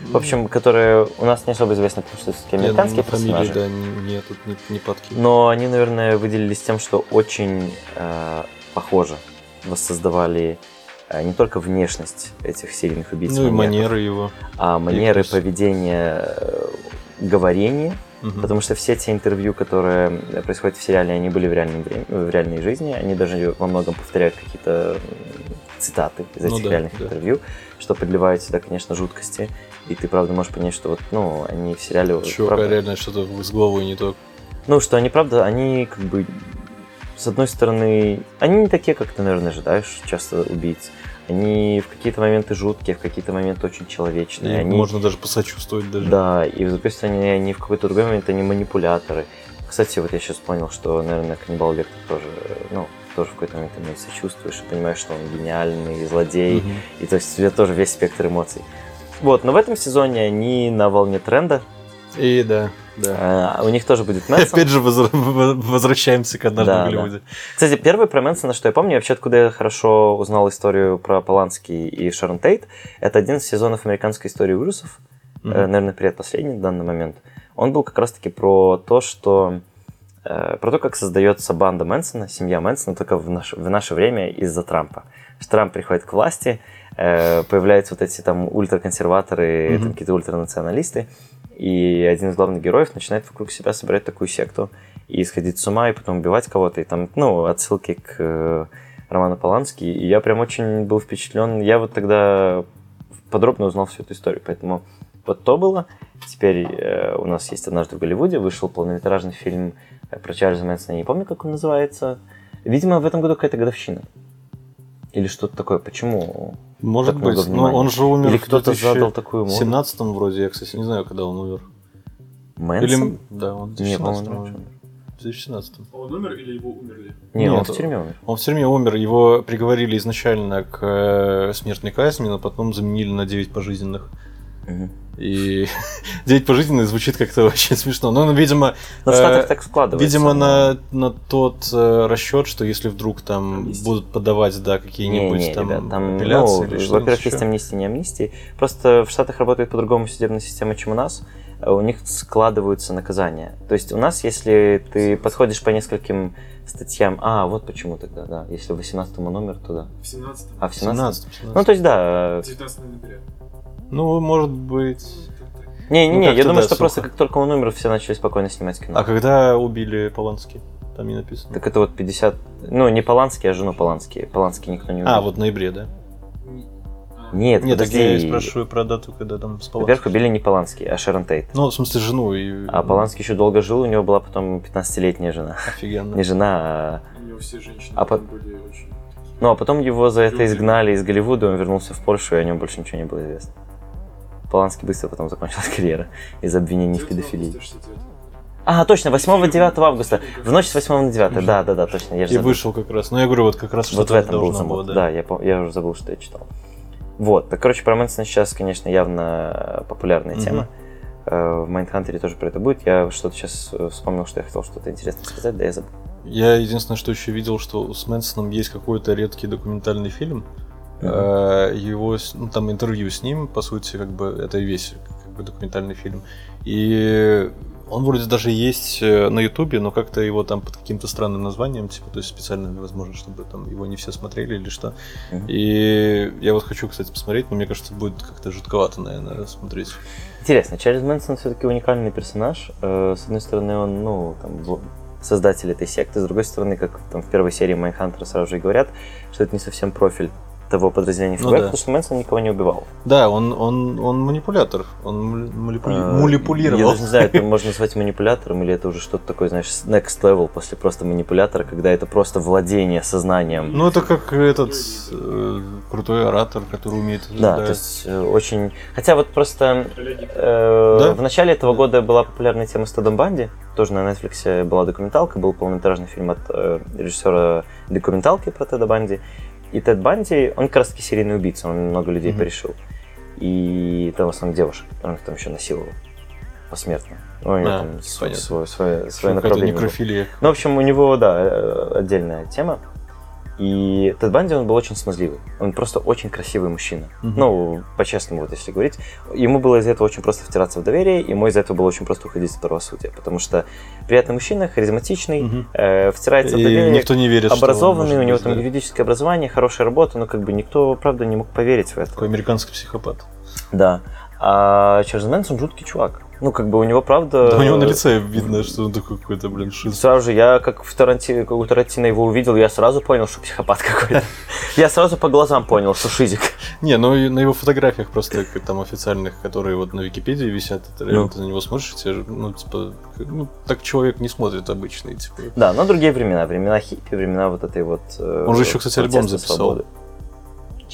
В общем, которые у нас не особо известны, потому что все-таки Нет, американские ну, фамилии, персонажи. да, не- нет, тут не, не подкинь. Но они, наверное, выделились тем, что очень э, похоже воссоздавали э, не только внешность этих серийных убийц, Ну и манеры его. а манеры поведения, э, говорения, Мгм. потому что все те интервью, которые происходят в сериале, они были в, реальном в реальной жизни, они даже во многом повторяют какие-то цитаты из Ну этих да, реальных да. интервью, что подливает сюда, конечно, жуткости, и ты, правда, можешь понять, что вот, ну, они в сериале... Чувака правда, реально что-то с головой не то. ну, что они, правда, они как бы, с одной стороны, они не такие, как ты, наверное, ожидаешь часто убийц, Они в какие-то моменты жуткие, в какие-то моменты очень человечные. И они... Можно даже посочувствовать даже. Да, и с другой стороны, они в какой-то другой момент они манипуляторы. Кстати, вот я сейчас понял, что, наверное, каннибал Вектор тоже, ну, тоже в какой-то момент ему сочувствуешь и понимаешь, что он гениальный злодей. Мгм. И то есть у тебя тоже весь спектр эмоций. Вот, но в этом сезоне они на волне тренда. И да, да. А, у них тоже будет Мэнсон. Опять же возвращаемся к однажды Да, в Голливуде. Кстати, первый про Мэнсона, что я помню, вообще откуда я хорошо узнал историю про Полански и Шерон Тейт, это один из сезонов американской истории ужасов, э, наверное, предпоследний в данный момент. Он был как раз-таки про то, что э, про то, как создается банда Мэнсона, семья Мэнсона, только в наше, в наше время из-за Трампа. Что Трамп приходит к власти, э, появляются вот эти там ультраконсерваторы, Мгм. там какие-то ультранационалисты, и один из главных героев начинает вокруг себя собирать такую секту и сходить с ума, и потом убивать кого-то, и там, ну, отсылки к э, роману Полански, и я прям очень был впечатлен. Я вот тогда подробно узнал всю эту историю, поэтому вот то было. Теперь э, у нас есть «Однажды в Голливуде», вышел полнометражный фильм э, про Чарльза Мэнсона, я не помню, как он называется. Видимо, в этом году какая-то годовщина. Или что-то такое. Почему? Может так быть, но внимания. он же умер Или в кто-то задал такую В моду? 17 вроде, я, кстати, не знаю, когда он умер. Мэнсон? Или, да, он в Не, 2017 по-моему, умер. раньше. В 2017 Он умер или его умерли? Не, он Нет, в тюрьме умер. Он в тюрьме умер, его приговорили изначально к э, смертной казни, но потом заменили на 9 пожизненных. Мгм. И 9 пожизненных звучит как-то очень смешно. Но, он, видимо, э, так складывается. видимо на, на тот э, расчет, что если вдруг там Амнистия. будут подавать да, какие-нибудь Не, не, там, ребят, там, апелляции ну, или что-то во-первых, есть амнистия, не амнистия. Просто в Штатах работает по-другому судебная система, чем у нас. Э, У них складываются наказания. То есть у нас, если ты подходишь по нескольким статьям, а, вот почему тогда, да, если в 18 он умер, то да. В 17 А в 17 17, 17. Ну, то есть, да. 19 ноября. Ну, может быть... Не-не-не, Ну, я думаю, да, что просто сухо. как только он умер, все начали спокойно снимать кино. А когда убили Полански? Там не написано. Так это вот 50... Ну, не Поланский, а жену Полански. Полански никто не убил. А, вот в ноябре, да? А, Нет, Нет, так я спрашиваю про дату, когда там с Во-первых, Полански. убили не Поланский, а Шерон Тейт. Ну, в смысле, жену и... А Поланский еще долго жил, у него была потом 15-летняя жена. Офигенно. Не жена, а... У него все женщины А по- были очень... Ну, а потом его за это изгнали из Голливуда, он вернулся в Польшу, и о нем больше ничего не было известно. Поланский быстро потом закончилась карьера из обвинений в 9 педофилии. августа 69. А, точно, 8-9 августа. В ночь с 8 на 9. Да, да, да, точно. Я же И забыл. вышел как раз. Ну, я говорю, вот как раз Вот в этом был замут. было, Да, я, я уже забыл, что я читал. Вот, так, короче, про Мэнсона сейчас, конечно, явно популярная тема. Э, В Майндхантере тоже про это будет. Я что-то сейчас э, вспомнил, что я хотел что-то интересное сказать, да я забыл. Я единственное, что еще видел, что с Мэнсоном есть какой-то редкий документальный фильм. Э, Его, ну, там интервью с ним, по сути, как бы это и весь как бы документальный фильм. И он вроде даже есть э, на Ютубе, но как-то его там под каким-то странным названием, типа, то есть специально, возможно, чтобы там его не все смотрели или что. Мгм. И я вот хочу, кстати, посмотреть, но мне кажется, будет как-то жутковато, наверное, смотреть. Интересно, Чарльз Мэнсон все-таки уникальный персонаж. Э, С одной стороны, он, ну, там, создатель этой секты, с другой стороны, как там в первой серии Mindhunter а сразу же говорят, что это не совсем профиль того подразделения Ну ФБР, да. потому что Мэнсон никого не убивал. Да, он, он, он манипулятор, он манипули- Э, манипулировал. Я даже не знаю, это можно назвать манипулятором, или это уже что-то такое, знаешь, next level после просто манипулятора, когда это просто владение сознанием. Ну, это как этот э, крутой оратор, который умеет... да, то есть э, очень... Хотя вот просто э, Да? в начале этого года была популярная тема с Тедом Банди, тоже на Netflix была документалка, был полнометражный фильм от э, режиссера документалки про Теда Банди. И Тед Банди, он как раз таки серийный убийца, он много людей Мгм. порешил. И там в основном девушек, он их там еще насиловал посмертно. Ну, у него А, там свой, свое, свое Какая-то направление некрофилия. Ну, в общем, у него, да, э, отдельная тема. И Тед Банди, он был очень смазливый. Он просто очень красивый мужчина. Мгм. Ну, по-честному, вот если говорить. Ему было из-за этого очень просто втираться в доверие, ему из-за этого было очень просто уходить из правосудия. Потому что приятный мужчина, харизматичный, Мгм. э, втирается в доверие, никто не верит, образованный, у него там да, юридическое образование, хорошая работа, но как бы никто, правда, не мог поверить в это. Такой американский психопат. Да. А Чарльз Мэнсон жуткий чувак. Ну, как бы у него, правда... Да у него на лице видно, что он такой какой-то, блин, шиз. Сразу же, я как в Таранти... как у Тарантино его увидел, я сразу понял, что психопат какой-то. Я сразу по глазам понял, что шизик. Не, ну на его фотографиях просто там официальных, которые вот на Википедии висят, Ну. ты на него смотришь, ну, типа, ну, так человек не смотрит обычный, типа. Да, но другие времена. Времена хиппи, времена вот этой вот... э, Он же еще, кстати, альбом записал. свободы.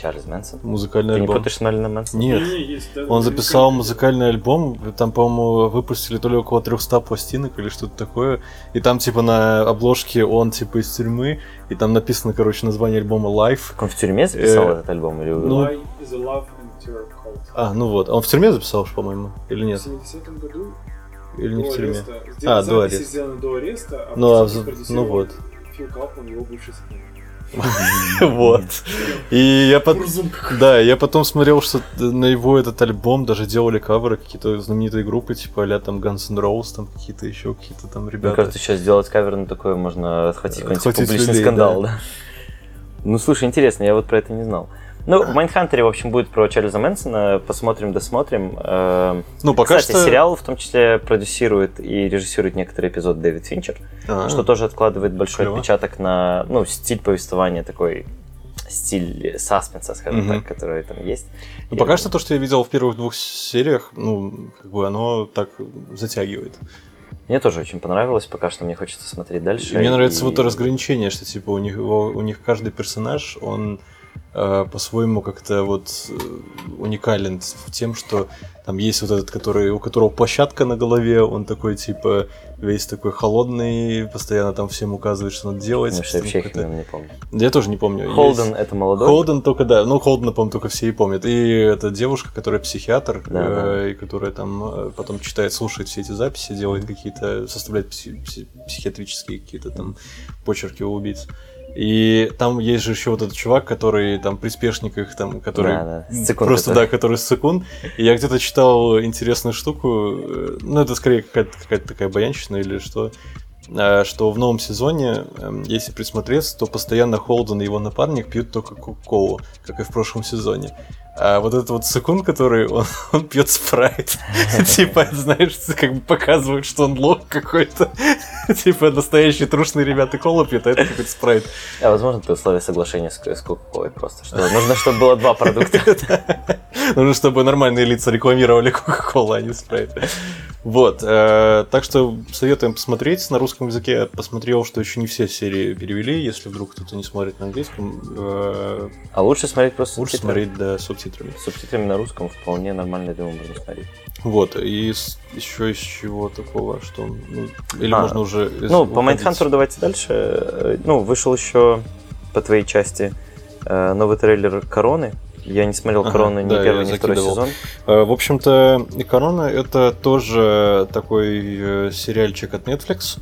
Чарльз Мэнсон. Музыкальный Ты не альбом. путаешь с Мэрилином Мэнсоном? Нет, есть, да, он записал музыкальный- музыкальный альбом, там, по-моему, выпустили то ли около 300 пластинок или что-то такое, и там, типа, на обложке он, типа, из тюрьмы, и там написано, короче, название альбома «Life». Так Он в тюрьме записал Э, этот альбом? Или... ну? А, ну вот, а он в тюрьме записал, по-моему, или В нет? 70-м году Или не в тюрьме? ареста. А, до ареста. сделаны до ареста, а Ну, а в- ну вот. Фил Каплан, его бывший сын. Вот. И я потом... Да, я потом смотрел, что на его этот альбом даже делали каверы какие-то знаменитые группы, типа а там Guns N' Roses, там какие-то еще какие-то там Мне ребята. кажется, сейчас сделать кавер на такое можно отхватить какой-нибудь публичный скандал, да. да. Ну, слушай, интересно, я вот про это не знал. Ну, в Mindhunter е, в общем, будет про Чарльза Мэнсона. Посмотрим, досмотрим. Эм, Ну, пока Кстати, что... сериал в том числе продюсирует и режиссирует некоторые эпизоды Дэвид Финчер, А, что тоже откладывает большой клево. отпечаток на ну, стиль повествования, такой стиль саспенса, скажем Мгм. так, который там есть. ну, пока что то, что я видел в первых двух сериях, ну, как бы оно так затягивает. Мне тоже очень понравилось, пока что мне хочется смотреть дальше. И мне нравится и- вот это разграничение, что типа у них, у них каждый персонаж, он по-своему как-то вот э, уникален тем, что там есть вот этот, который, у которого площадка на голове, он такой типа весь такой холодный, постоянно там всем указывает, что надо делать. Как-то- имена не помню. Я тоже не помню. Холден Есть- это молодой. Холден только, да. Ну, Холдена, по-моему, только все и помнят. И эта девушка, которая психиатр, Да, э, и которая там э, потом читает, слушает все эти записи, делает какие-то, составляет пси- пси- психиатрические какие-то там почерки у убийц. И там есть же еще вот этот чувак, который там приспешник их, там, который Да, да, Сцикун просто, который. да, который секунд. И я где-то читал интересную штуку, э, ну, это скорее какая-то, какая-то такая баянщина или что, э, что в новом сезоне, эм, если присмотреться, то постоянно Холден и его напарник пьют только кока-колу, как и в прошлом сезоне. А вот этот вот секунд, который он, он пьет спрайт. Типа, знаешь, как бы показывает, что он лох какой-то. Типа, настоящие трушные ребята колу пьют, а это какой-то спрайт. А возможно, это условие соглашения с, Кока-Колой просто. Что нужно, чтобы было два продукта. Нужно, чтобы нормальные лица рекламировали Кока-Колу, а не спрайт. Вот. э, Так что советуем посмотреть. На русском языке я посмотрел, что еще не все серии перевели. Если вдруг кто-то не смотрит на английском, э, А лучше смотреть просто лучше смотреть, да, субтитрами. С субтитрами на русском вполне нормально, думаю, можно смотреть. Вот. И с- еще из чего такого, что... ну, или А, можно уже... Ну, по уходить? Майнхантеру давайте дальше. Э, Ну, вышел еще по твоей части э, новый трейлер Короны. Я не смотрел Ага, Короны ни да, первый, я ни второй закидывал. сезон. Э, В общем-то, «Корона» — это тоже такой сериальчик от Netflix.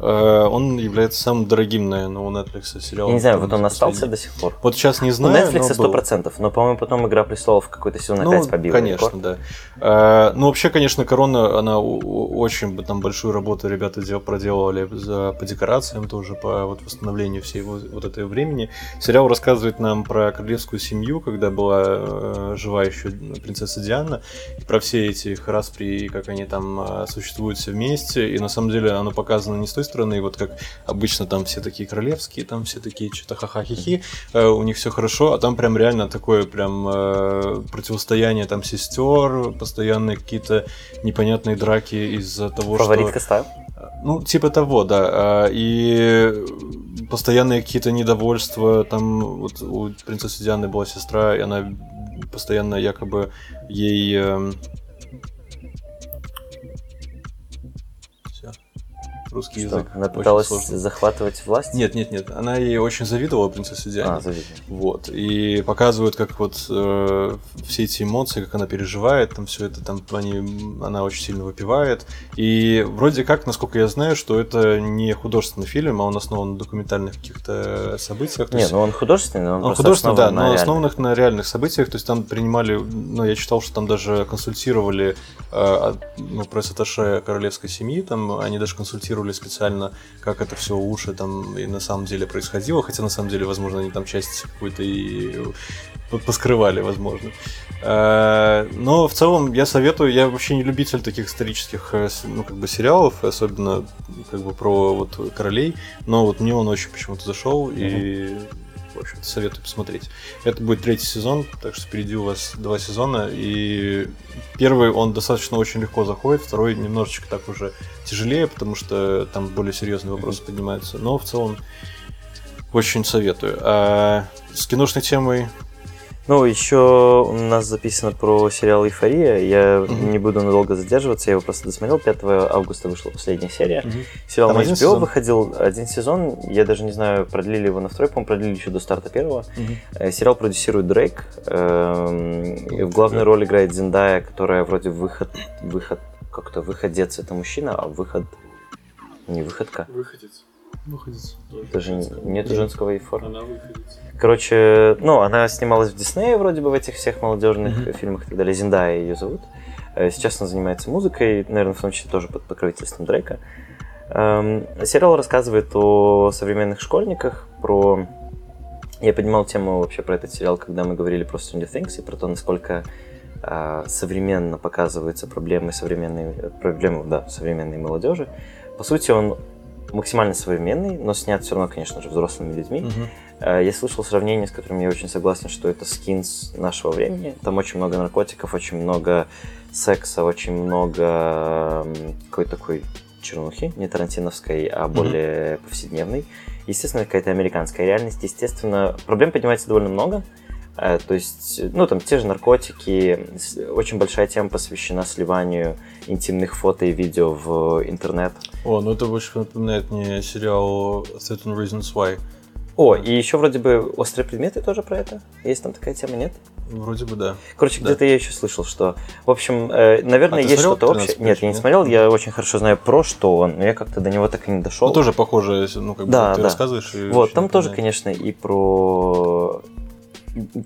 Э, Он является самым дорогим, наверное, у Netflix сериалом. Я не знаю, вот он остался до сих пор. Вот сейчас не У знаю, Netflix но сто процентов, но, по-моему, потом Игра престолов какой-то сезон Ну, опять побила конечно, рекорд. да. Э, ну, вообще, конечно, Корона, она у- у- очень там большую работу ребята дел, проделывали по декорациям тоже, по вот восстановлению всей вот, этой времени. Сериал рассказывает нам про королевскую семью, когда была э, жива еще принцесса Диана, и про все эти распри, как они там существуют все вместе. И на самом деле оно показано не с той стороны, вот как обычно там все такие королевские, там все такие что-то ха-ха-хи-хи, э, у них все хорошо, а там прям реально такое прям э, противостояние там сестер, постоянные какие-то непонятные драки из-за того, Фаворитка что... став? Ну, типа того, да. А, И постоянные какие-то недовольства. Там вот у принцессы Дианы была сестра, и она постоянно якобы ей... Русский Что, язык. она пыталась захватывать власть? Нет, нет, нет. Она ей очень завидовала принцессе Диане. А, завидно. Вот. И показывают, как вот э, все эти эмоции, как она переживает, там все это, там они, она очень сильно выпивает. И вроде как, насколько я знаю, что это не художественный фильм, а он основан на документальных каких-то событиях. То Не, есть- ну он художественный, но он, он художественный, да, но реальных. основанных на реальных событиях. То есть там принимали, ну, я читал, что там даже консультировали э, ну, пресс-атташе королевской семьи, там они даже консультировали специально, как это все лучше там и на самом деле происходило, хотя на самом деле, возможно, они там часть какую-то и по- поскрывали, возможно. Э, Но в целом я советую, я вообще не любитель таких исторических э, ну, как бы сериалов, особенно как бы про вот королей, но вот мне он очень почему-то зашел, и в общем-то, советую посмотреть. Это будет третий сезон, так что впереди у вас два сезона. И первый он достаточно очень легко заходит, второй немножечко так уже тяжелее, потому что там более серьезные вопросы поднимаются. Но в целом очень советую. А с киношной темой Ну, еще у нас записано про сериал «Эйфория». Я Мгм. не буду надолго задерживаться, я его просто досмотрел. 5 августа вышла последняя серия. Мгм. Сериал Там на HBO сезон? выходил один сезон. Я даже не знаю, продлили его на второй, по-моему, продлили еще до старта первого. Э, Сериал продюсирует Дрейк. эм, и В главной роли играет Зендая, которая вроде выход... выход как-то выходец это мужчина, а выход... Не выходка. Выходец. Выходит. Тоже Даже женского. нету женского и формы. Она выходец. Короче, ну, она снималась в Диснее вроде бы в этих всех молодежных Мгм. фильмах и так далее. Зендая ее зовут. Э, Сейчас она занимается музыкой, наверное, в том числе тоже под покровительством Дрейка. Эм, Сериал рассказывает о современных школьниках, про... Я поднимал тему вообще про этот сериал, когда мы говорили про Stranger Things и про то, насколько э, современно показываются проблемы современной, проблемы, да, современной молодежи. По сути, он максимально современный, но снят все равно, конечно же, взрослыми людьми. Э, Я слышал сравнение, с которым я очень согласен, что это скинс нашего времени. Там очень много наркотиков, очень много секса, очень много какой-то такой чернухи, не тарантиновской, а более повседневной. Естественно, какая-то американская реальность. Естественно, проблем поднимается довольно много. То есть, ну, там те же наркотики, очень большая тема посвящена сливанию интимных фото и видео в интернет. О, ну это больше напоминает мне сериал Certain Reasons Why. О, и еще вроде бы острые предметы тоже про это. Есть там такая тема, нет? Вроде бы да. Короче, Да. где-то я еще слышал, что, в общем, э, наверное, А есть что-то 13 общее. Нет, я не смотрел, я очень хорошо знаю про что он, но я как-то до него так и не дошел. Ну тоже похоже, ну как бы Да, ты да. рассказываешь. и Вот, там тоже, напоминает. конечно, и про...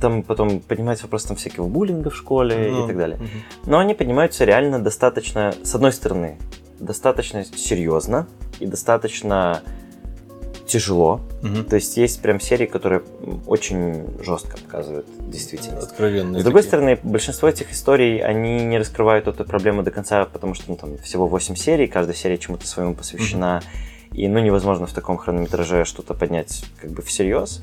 Там потом поднимается вопрос там всякого буллинга в школе Ну, и так далее. мгм. Но они поднимаются реально достаточно, с одной стороны, достаточно серьезно и достаточно тяжело. Мгм. То есть есть прям серии, которые очень жестко показывают действительность. Откровенные. С другой такие. стороны, большинство этих историй, они не раскрывают эту проблему до конца, потому что ну, там всего 8 серий, каждая серия чему-то своему посвящена, и ну невозможно в таком хронометраже что-то поднять как бы всерьез.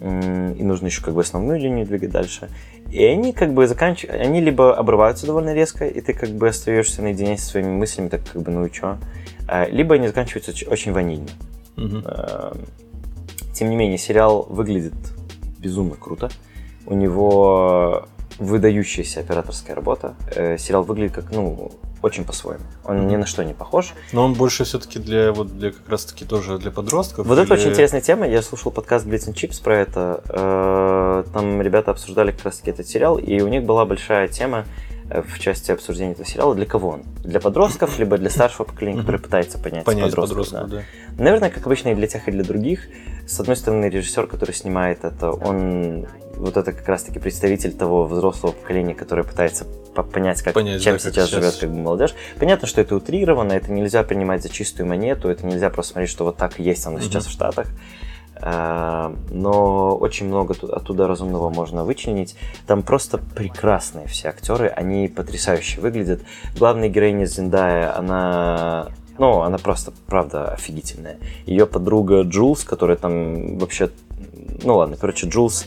И нужно еще как бы основную линию двигать дальше. И они как бы заканчивают, они либо обрываются довольно резко, и ты как бы остаешься наедине со своими мыслями, так как бы ну и чё. А, Либо они заканчиваются оч- очень ванильно. Э, Тем не менее, сериал выглядит безумно круто. У него выдающаяся операторская работа. Э, Сериал выглядит как, ну, очень по-своему. Он ни на что не похож. Но он больше все-таки для вот для как раз таки тоже для подростков. Вот это или- очень интересная тема. Я слушал подкаст Blitz and Chips про это. Э, Там ребята обсуждали как раз таки этот сериал, и у них была большая тема э, в части обсуждения этого сериала. Для кого он? Для подростков, либо для старшего поколения, которое пытается понять, понять подростков, подростков, да. да. Наверное, как обычно и для тех, и для других. С одной стороны, режиссер, который снимает это, он вот это как раз-таки представитель того взрослого поколения, которое пытается по- понять, как, Понять, чем да, сейчас сейчас. живет как бы, молодежь. Понятно, что это утрировано, это нельзя принимать за чистую монету, это нельзя просто смотреть, что вот так и есть оно Мгм. сейчас в Штатах. А, Но очень много ту- оттуда разумного можно вычленить. Там просто прекрасные все актеры, они потрясающе выглядят. Главная героиня Зендая, она ну, она просто, правда, офигительная. Ее подруга Джулс, которая там вообще... Ну ладно, короче, Джулс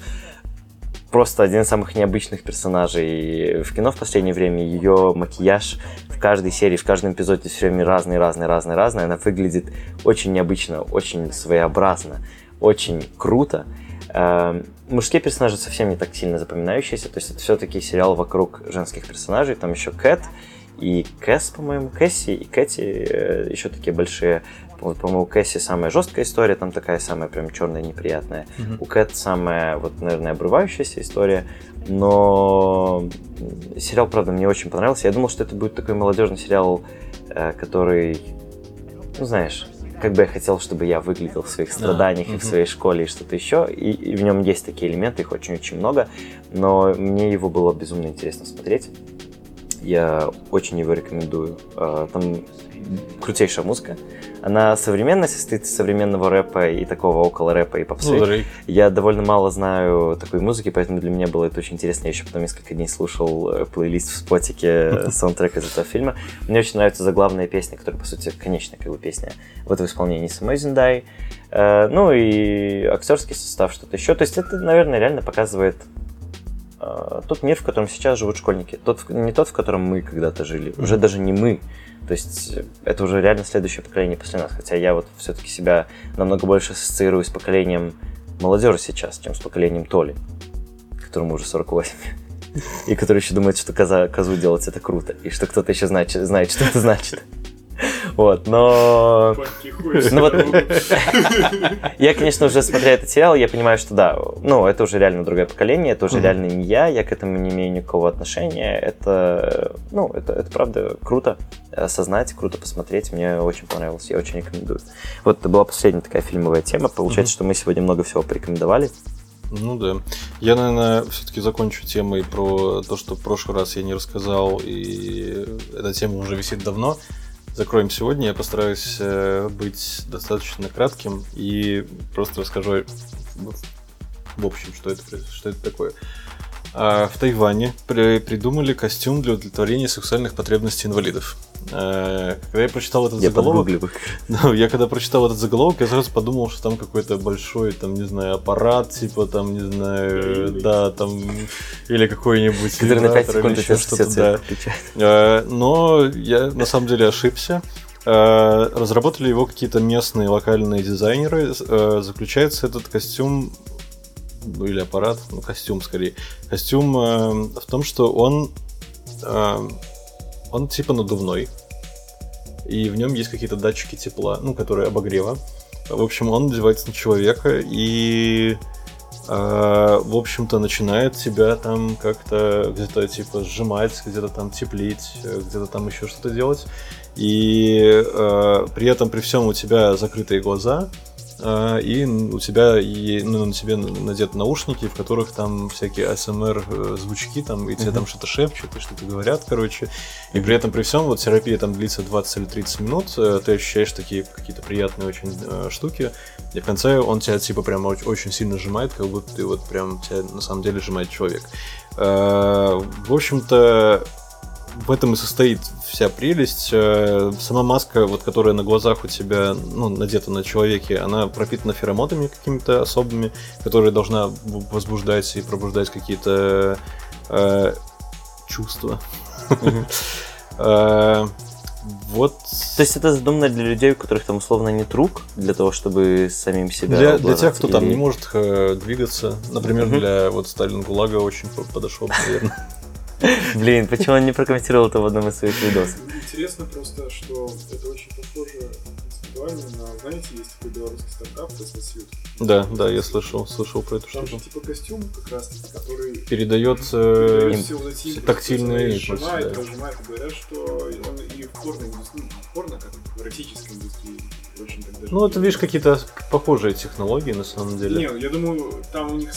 просто один из самых необычных персонажей в кино в последнее время. Ее макияж в каждой серии, в каждом эпизоде все время разный, разный, разный, разный. Она выглядит очень необычно, очень своеобразно, очень круто. Эм, Мужские персонажи совсем не так сильно запоминающиеся, то есть это все-таки сериал вокруг женских персонажей. Там еще Кэт и Кэс, по-моему, Кэсси и Кэти э, еще такие большие. Вот, по-моему, у Кэсси самая жесткая история, там такая самая прям черная, неприятная. Мгм. У Кэт самая, вот, наверное, обрывающаяся история. Но сериал, правда, мне очень понравился. Я думал, что это будет такой молодежный сериал, э, который, ну, знаешь, как бы я хотел, чтобы я выглядел в своих страданиях и мгм. в своей школе и что-то еще. И, и в нем есть такие элементы, их очень-очень много. Но мне его было безумно интересно смотреть. Я очень его рекомендую. А, Там крутейшая музыка. Она современная, состоит из современного рэпа и такого около рэпа и попсы. Ну, Дрейк. Я довольно мало знаю такой музыки, поэтому для меня было это очень интересно. Я еще потом несколько дней слушал э, плейлист в спотике э, саундтрек из этого фильма. Мне очень нравится заглавная песня, которая, по сути, конечная как бы песня. Вот в исполнении самой Зиндай. Э, Ну и актерский состав, что-то еще. То есть это, наверное, реально показывает тот мир, в котором сейчас живут школьники. Тот, не тот, в котором мы когда-то жили. Уже даже не мы. То есть э, это уже реально следующее поколение после нас. Хотя я вот все-таки себя намного больше ассоциирую с поколением молодежи сейчас, чем с поколением Толи, которому уже 48. И который еще думает, что коза, козу делать это круто. И что кто-то еще знает, знает, что это значит. Вот, но... Ну вот, я, конечно, уже смотря этот сериал, я понимаю, что да, ну, это уже реально другое поколение, это уже реально не я, я к этому не имею никакого отношения. Это, ну, это, это правда круто осознать, круто посмотреть, мне очень понравилось, я очень рекомендую. Вот это была последняя такая фильмовая тема, получается, что мы сегодня много всего порекомендовали. Ну да. Я, наверное, все-таки закончу темой про то, что в прошлый раз я не рассказал, и эта тема уже висит давно закроем сегодня. Я постараюсь э, быть достаточно кратким и просто расскажу в общем, что это, что это такое. А в Тайване при, придумали костюм для удовлетворения сексуальных потребностей инвалидов. Э, когда я прочитал этот я заголовок, ну, я когда прочитал этот заголовок, я сразу подумал, что там какой-то большой, там, не знаю, аппарат, типа, там, не знаю, да, там, или какой-нибудь Который на 5 секунд еще что-то, да. Э, но я на самом деле ошибся. Э, разработали его какие-то местные локальные дизайнеры. Заключается этот костюм ну или аппарат, ну костюм скорее. Костюм э, в том, что он э, он типа надувной, и в нем есть какие-то датчики тепла, ну, которые обогрева. В общем, он надевается на человека и, э, в общем-то, начинает тебя там как-то где-то типа сжимать, где-то там теплить, где-то там еще что-то делать. И э, при этом, при всем у тебя закрытые глаза, и у тебя и, ну, на тебе надеты наушники, в которых там всякие ASMR э, звучки, там, и тебе uh-huh. там что-то шепчут, и что-то говорят, короче. И при этом, при всем, вот терапия там длится 20 или 30 минут, э, ты ощущаешь такие какие-то приятные очень э, штуки, и в конце он тебя типа прям очень сильно сжимает, как будто ты вот прям тебя на самом деле сжимает человек. В общем-то, в этом и состоит вся прелесть. Э, сама маска, вот, которая на глазах у тебя ну, надета на человеке, она пропитана феромонами какими-то особыми, которые должна возбуждать и пробуждать какие-то э, чувства. Э, вот. То есть это задумано для людей, у которых там условно нет рук, для того, чтобы самим себя. Для, для тех, кто или... там не может э, двигаться. Например, для вот Сталин Гулага очень подошел, наверное. Блин, почему он не прокомментировал это в одном из своих видосов? Интересно просто, что это очень похоже концептуально на, знаете, есть такой белорусский стартап, Тесла Да, да, я слышал, слышал про эту штуку. Там же типа костюм как раз который передает э, тактильные импульсы. Нажимает, да. нажимает и говорят, что он и в порно индустрии, порно, как в эротической индустрии очень. Ну, это, видишь, какие-то похожие технологии, на самом деле. Не, я думаю, там у них,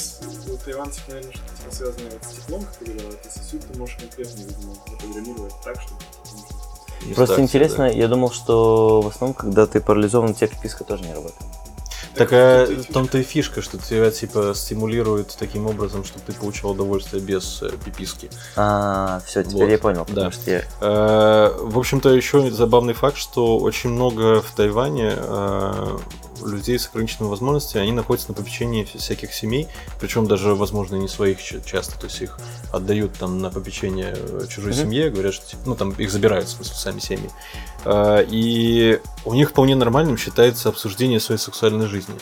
у тайванцев, наверное, что-то связанное вот с теплом, как ты говорил, это сосуд ты можешь конкретно, видимо, запрограммировать так, чтобы Просто интересно, я думал, что в основном, когда ты парализован, у тебя пиписка тоже не работает. Такая в том-то и фишка, что тебя типа стимулирует таким образом, чтобы ты получал удовольствие без э, пиписки. А, все, теперь вот. я понял, да. что я... Э, в общем-то, еще забавный факт, что очень много в Тайване э, людей с ограниченными возможностями, они находятся на попечении всяких семей, причем даже, возможно, не своих часто, то есть их отдают там на попечение э, чужой mm-hmm. семье, говорят, что типа, ну там их забирают, в смысле, сами семьи. А, и у них вполне нормальным считается обсуждение своей сексуальной жизни.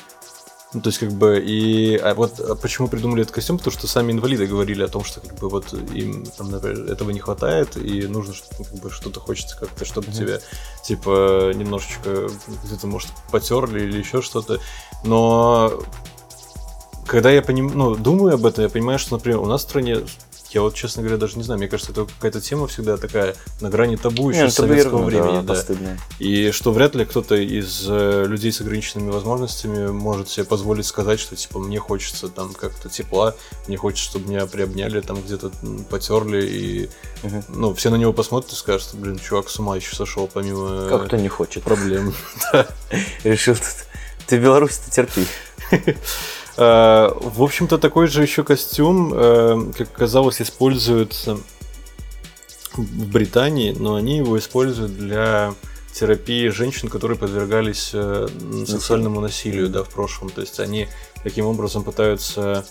Ну, то есть, как бы, и а вот а почему придумали этот костюм, потому что сами инвалиды говорили о том, что как бы вот им там, например, этого не хватает, и нужно ну, как бы что-то хочется как-то, чтобы mm-hmm. тебя типа немножечко где-то, может, потерли или еще что-то. Но когда я поним... ну, думаю об этом, я понимаю, что, например, у нас в стране я вот, честно говоря, даже не знаю. Мне кажется, это какая-то тема всегда такая на грани табу еще с советского времени. Да, да. И что вряд ли кто-то из э, людей с ограниченными возможностями может себе позволить сказать, что типа мне хочется там как-то тепла, мне хочется, чтобы меня приобняли, там где-то потерли, и угу. ну, все на него посмотрят и скажут, что, блин, чувак с ума еще сошел, помимо как кто не хочет проблем. Решил тут. Ты в Беларуси-то терпи. Э, в общем-то, такой же еще костюм, э, как оказалось, используется в Британии, но они его используют для терапии женщин, которые подвергались э, сексуальному насилию да, в прошлом. То есть они таким образом пытаются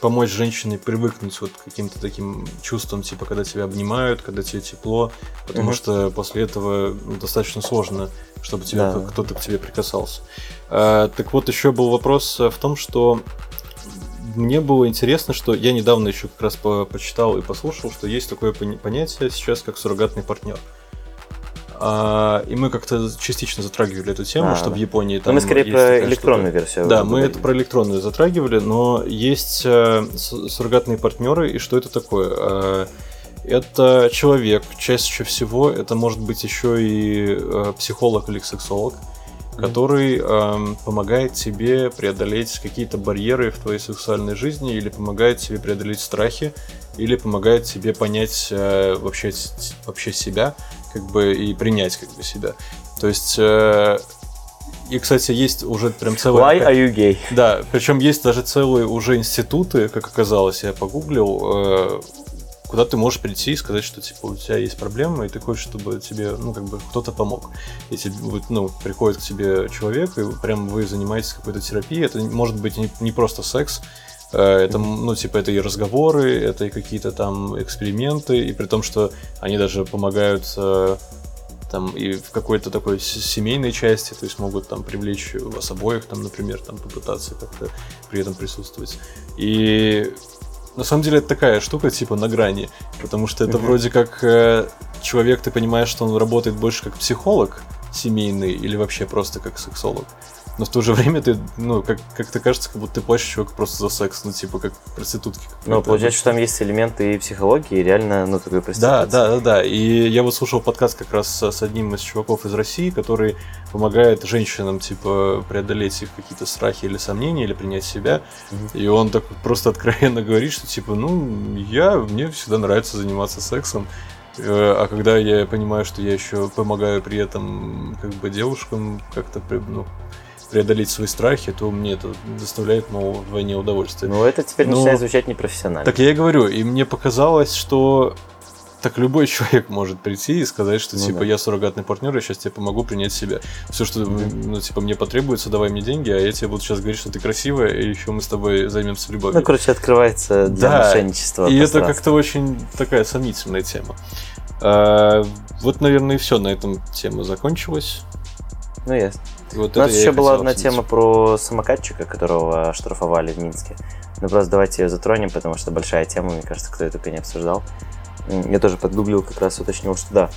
помочь женщине привыкнуть вот к каким-то таким чувствам, типа когда тебя обнимают, когда тебе тепло, потому mm-hmm. что после этого достаточно сложно, чтобы тебя да. кто-то к тебе прикасался. А, так вот, еще был вопрос в том, что мне было интересно, что я недавно еще как раз по- почитал и послушал, что есть такое понятие сейчас, как суррогатный партнер. А, и мы как-то частично затрагивали эту тему, А, что да. в Японии Но там мы скорее про электронную версию. Да, мы говорили. это про электронную затрагивали, но есть э, суррогатные партнеры, и что это такое? Э, это человек, чаще всего это может быть еще и э, психолог или сексолог, который эм, помогает тебе преодолеть какие-то барьеры в твоей сексуальной жизни, или помогает тебе преодолеть страхи, или помогает тебе понять э, вообще, вообще себя, как бы и принять как бы себя. То есть э, и, кстати, есть уже прям целая... Why are you gay? Да, причем есть даже целые уже институты, как оказалось, я погуглил, э, куда ты можешь прийти и сказать, что типа у тебя есть проблема, и ты хочешь, чтобы тебе, ну, как бы кто-то помог. Если вот, ну, приходит к тебе человек, и прям вы занимаетесь какой-то терапией, это может быть не, не просто секс, э, это, ну, типа, это и разговоры, это и какие-то там эксперименты, и при том, что они даже помогают э, там и в какой-то такой семейной части, то есть могут там привлечь вас обоих, там, например, там попытаться как-то при этом присутствовать. И на самом деле это такая штука типа на грани, потому что это Мгм. вроде как э, человек, ты понимаешь, что он работает больше как психолог семейный или вообще просто как сексолог. Но в то же время ты, ну, как, как-то кажется, как будто ты платишь человеку просто за секс, ну, типа, как проститутки. Ну, получается, что там есть элементы и психологии, и реально, ну, такой Да, проституции. да, да, да. И я вот слушал подкаст как раз с одним из чуваков из России, который помогает женщинам, типа, преодолеть их какие-то страхи или сомнения, или принять себя. И он так просто откровенно говорит, что, типа, ну, я, мне всегда нравится заниматься сексом. Э, А когда я понимаю, что я еще помогаю при этом, как бы, девушкам как-то, ну, преодолеть свои страхи, то мне это доставляет, мол, вдвойне удовольствие. Ну, это теперь Ну, начинает звучать непрофессионально. Так я и говорю, и мне показалось, что так любой человек может прийти и сказать, что Ну типа да. я суррогатный партнер, я сейчас тебе помогу принять себя. Все, что ну, типа мне потребуется, давай мне деньги, а я тебе буду сейчас говорить, что ты красивая, и еще мы с тобой займемся любовью. Ну, короче, открывается для Да, мошенничества и это как-то очень такая сомнительная тема. А, вот, наверное, и все. На этом тема закончилась. Ну, ясно. Вот У нас еще была одна обсудить. тема про самокатчика, которого штрафовали в Минске. Ну, просто давайте ее затронем, потому что большая тема, мне кажется, кто ее только не обсуждал. Я тоже подгуглил, как раз уточнил, что да,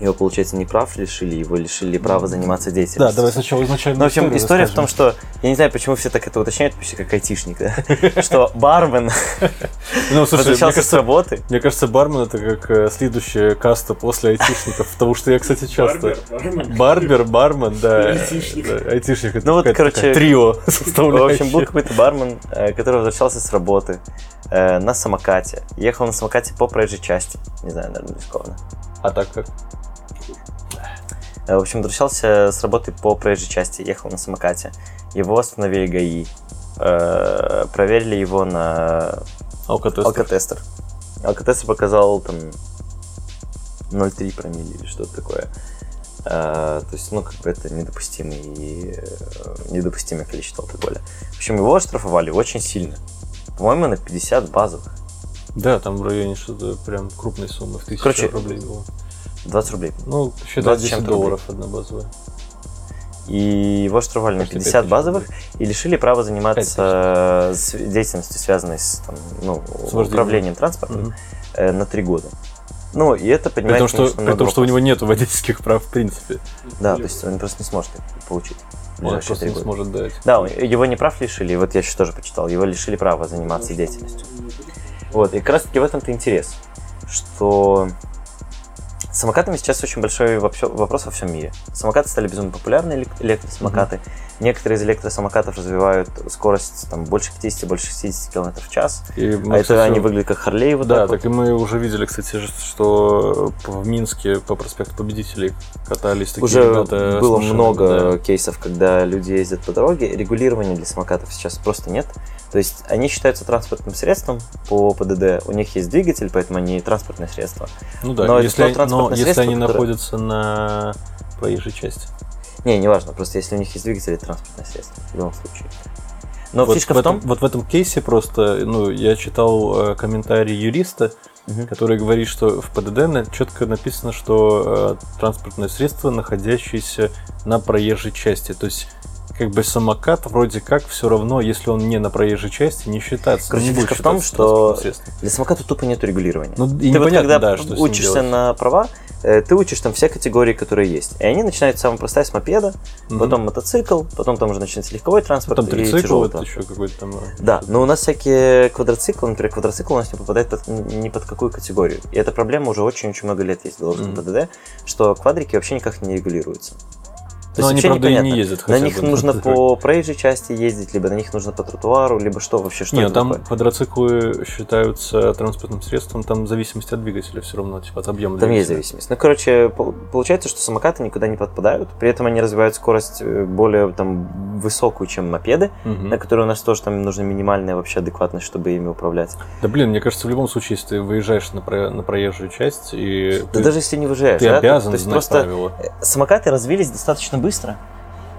его, получается, не прав лишили, его лишили права заниматься деятельностью. Да, давай сначала изначально. Ну, в общем, история в том, расскажем. что я не знаю, почему все так это уточняют, почти как айтишник, да? что бармен Ну, слушай, возвращался с работы, Мне кажется, бармен это как э, следующая каста после айтишников, потому что я, кстати, часто... Барбер, бармен. Барбер, бармен, да. Айтишник. Ну вот, короче, трио В общем, был какой-то бармен, э, который возвращался с работы э, на самокате. Ехал на самокате по проезжей части. Не знаю, наверное, рискованно. А так как? Э, В общем, возвращался с работы по проезжей части, ехал на самокате. Его остановили ГАИ. э, Проверили его на Алкотестер. алкотестер. Алкотестер показал там 0,3 промилле или что-то такое. Э, То есть, ну, как бы это недопустимый, недопустимое количество алкоголя. В общем, его оштрафовали очень сильно. По-моему, на 50 базовых. Да, там в районе что-то прям крупной суммы, в тысячу Короче, рублей было. 20 рублей. Ну, считай 20 10 чем-то долларов одна базовая. И его штрафовали на Почти 50 5000 базовых и лишили права заниматься с- деятельностью, связанной с, там, ну, вождением. управлением транспортом, Мгм. э, на 3 года. Ну, и это При поднимает, том, что, конечно, при много том, что у него нет водительских прав в принципе. Да, то есть он просто не сможет их получить. Он просто не года. сможет дать. Да, его не прав лишили, вот я еще тоже почитал, его лишили права заниматься деятельностью. Вот, и как раз таки в этом-то интерес, что с самокатами сейчас очень большой вопрос во всем мире. Самокаты стали безумно популярны, элек- электросамокаты. Некоторые из электросамокатов развивают скорость там, больше 50, больше 60 км в час. И а мы, это кстати, они выглядят как Харлей вот Да, так вот. так и мы уже видели, кстати, что в Минске по проспекту Победителей катались такие Уже ребята было машинами, много да. кейсов, когда люди ездят по дороге. Регулирования для самокатов сейчас просто нет. То есть они считаются транспортным средством по ПДД. У них есть двигатель, поэтому они транспортное средство. Ну да, Но это если, то они, но транспортное если средство, они которое- находятся на проезжей части. Не, неважно, просто если у них есть двигатель, это транспортное средство. В любом случае. Но вот фишка в в том... этом, вот в этом кейсе просто, ну, я читал э, комментарий юриста, Мгм. который говорит, что в ПДД на- четко написано, что э, транспортное средство, находящееся на проезжей части. То есть как бы самокат вроде как все равно, если он не на проезжей части, не считается. Короче, не фишка в том, что. Для самоката тупо нет регулирования. Ну, и ты вот когда да, что учишься на права, э, ты учишь там все категории, которые есть. И они начинаются самая простая с мопеда, Мгм. потом мотоцикл, потом там уже начинается легковой транспорт Потом и трицикл, тяжелый это еще какой-то там... э, Да, но у нас всякие квадроциклы, например, квадроцикл у нас не попадает под- ни под какую категорию. И эта проблема уже очень-очень много лет есть в белорусском Мгм. ПДД, что квадрики вообще никак не регулируются. То Ну, они, вообще правда, и не непонятно, ездят На них бы нужно по проезжей части ездить, либо на них нужно по тротуару, либо что вообще, что Не, это там такое? квадроциклы считаются транспортным средством, там в зависимости от двигателя все равно, типа от объема Там есть двигателя. зависимость. Ну, короче, пол- получается, что самокаты никуда не подпадают, при этом они развивают скорость э, более там высокую, чем мопеды, Мгм. на которые у нас тоже там нужна минимальная вообще адекватность, чтобы ими управлять. Да блин, мне кажется, в любом случае, если ты выезжаешь на, про- на проезжую часть, и Да ты, даже если не выезжаешь, ты да, обязан то есть просто правила. самокаты развились достаточно быстро,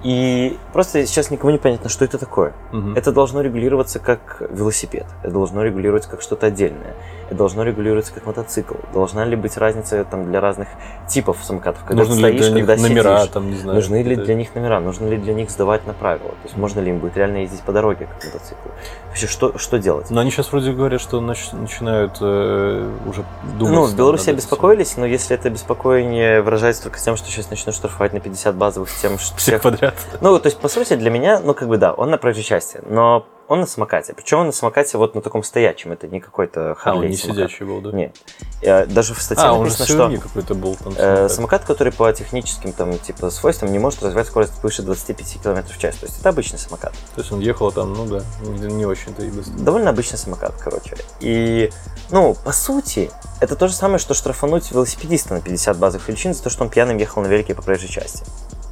и просто сейчас никому не понятно, что это такое. Мгм. Это должно регулироваться как велосипед, это должно регулироваться как что-то отдельное, это должно регулироваться как мотоцикл. Должна ли быть разница там для разных типов самокатов, когда Нужны ты ли стоишь, для них когда номера, сидишь. там, не знаю. Нужны ли какие-то- для них номера, нужно ли для них сдавать на правила, то есть можно ли им будет реально ездить по дороге, как мотоцикл. Вообще, что, что делать? Но они сейчас вроде говорят, что нач- начинают э, уже думать. Ну, в Беларуси обеспокоились, но если это беспокоение выражается только тем, что сейчас начнут штрафовать на 50 базовых тем, что всем. Всех подряд. Ну, то есть, по сути, для меня, ну, как бы, да, он на проезжей части, но он на самокате. Причем он на самокате вот на таком стоячем, это не какой-то А, Харлей он не самокат. сидячий был, да? Нет. Э, Даже в статье А, он же написано, что какой-то был там. э, самокат. самокат, который по техническим там, типа, свойствам не может развивать скорость выше 25 км в час. То есть это обычный самокат. То есть он ехал там, ну да, не, не очень-то и быстро. Довольно обычный самокат, короче. И, ну, по сути, это то же самое, что штрафануть велосипедиста на 50 базовых величин за то, что он пьяным ехал на велике по проезжей части.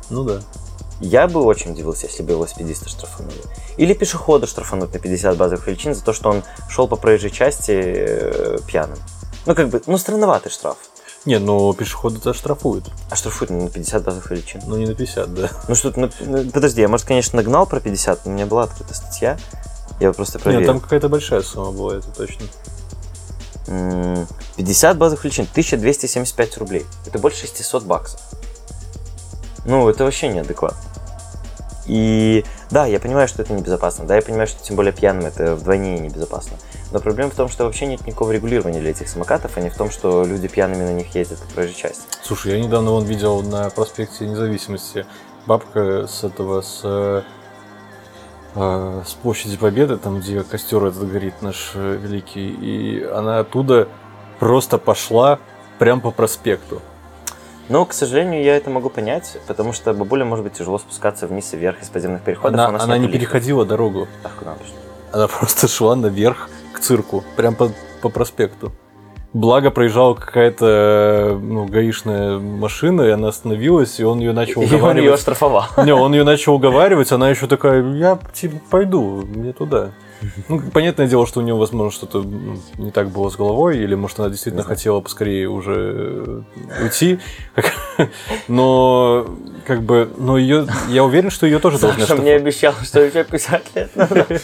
Ну да. Я бы очень удивился, если бы велосипедиста штрафанули. Или пешехода штрафануть на 50 базовых величин за то, что он шел по проезжей части э, пьяным. Ну, как бы, ну, странноватый штраф. Не, ну пешеходы-то штрафуют. А штрафуют на 50 базовых величин. Ну не на 50, да. Ну, что ну, ну, подожди, я, может, конечно, нагнал про 50, но у меня была открыта статья. Я просто Нет, проверил. там какая-то большая сумма была, это точно. М, 50 базовых величин, 1275 рублей. Это больше 600 баксов. Ну, это вообще неадекватно. И да, я понимаю, что это небезопасно. Да, я понимаю, что тем более пьяным это вдвойне небезопасно. Но проблема в том, что вообще нет никакого регулирования для этих самокатов, а не в том, что люди пьяными на них ездят по проезжей части. Слушай, я недавно вон видел на проспекте Независимости бабка с этого, с, э, э, с площади Победы, там, где костер этот горит наш э, великий, и она оттуда просто пошла прям по проспекту. Но, к сожалению, я это могу понять, потому что бабуля может быть тяжело спускаться вниз и вверх из подземных переходов. Она, она не лифтов. переходила дорогу, Ах, куда она пошла? она просто шла наверх к цирку, прям по, по проспекту. Благо проезжала какая-то ну, гаишная машина, и она остановилась, и он ее начал И он ее уговаривать. оштрафовал. Не, он ее начал уговаривать, она еще такая, я типа пойду, мне туда. Ну, понятное дело, что у нее, возможно, что-то не так было с головой, или, может, она действительно хотела поскорее уже э, уйти. Но, как бы, но ее, я уверен, что ее тоже должны Саша мне обещал, что еще 50 лет.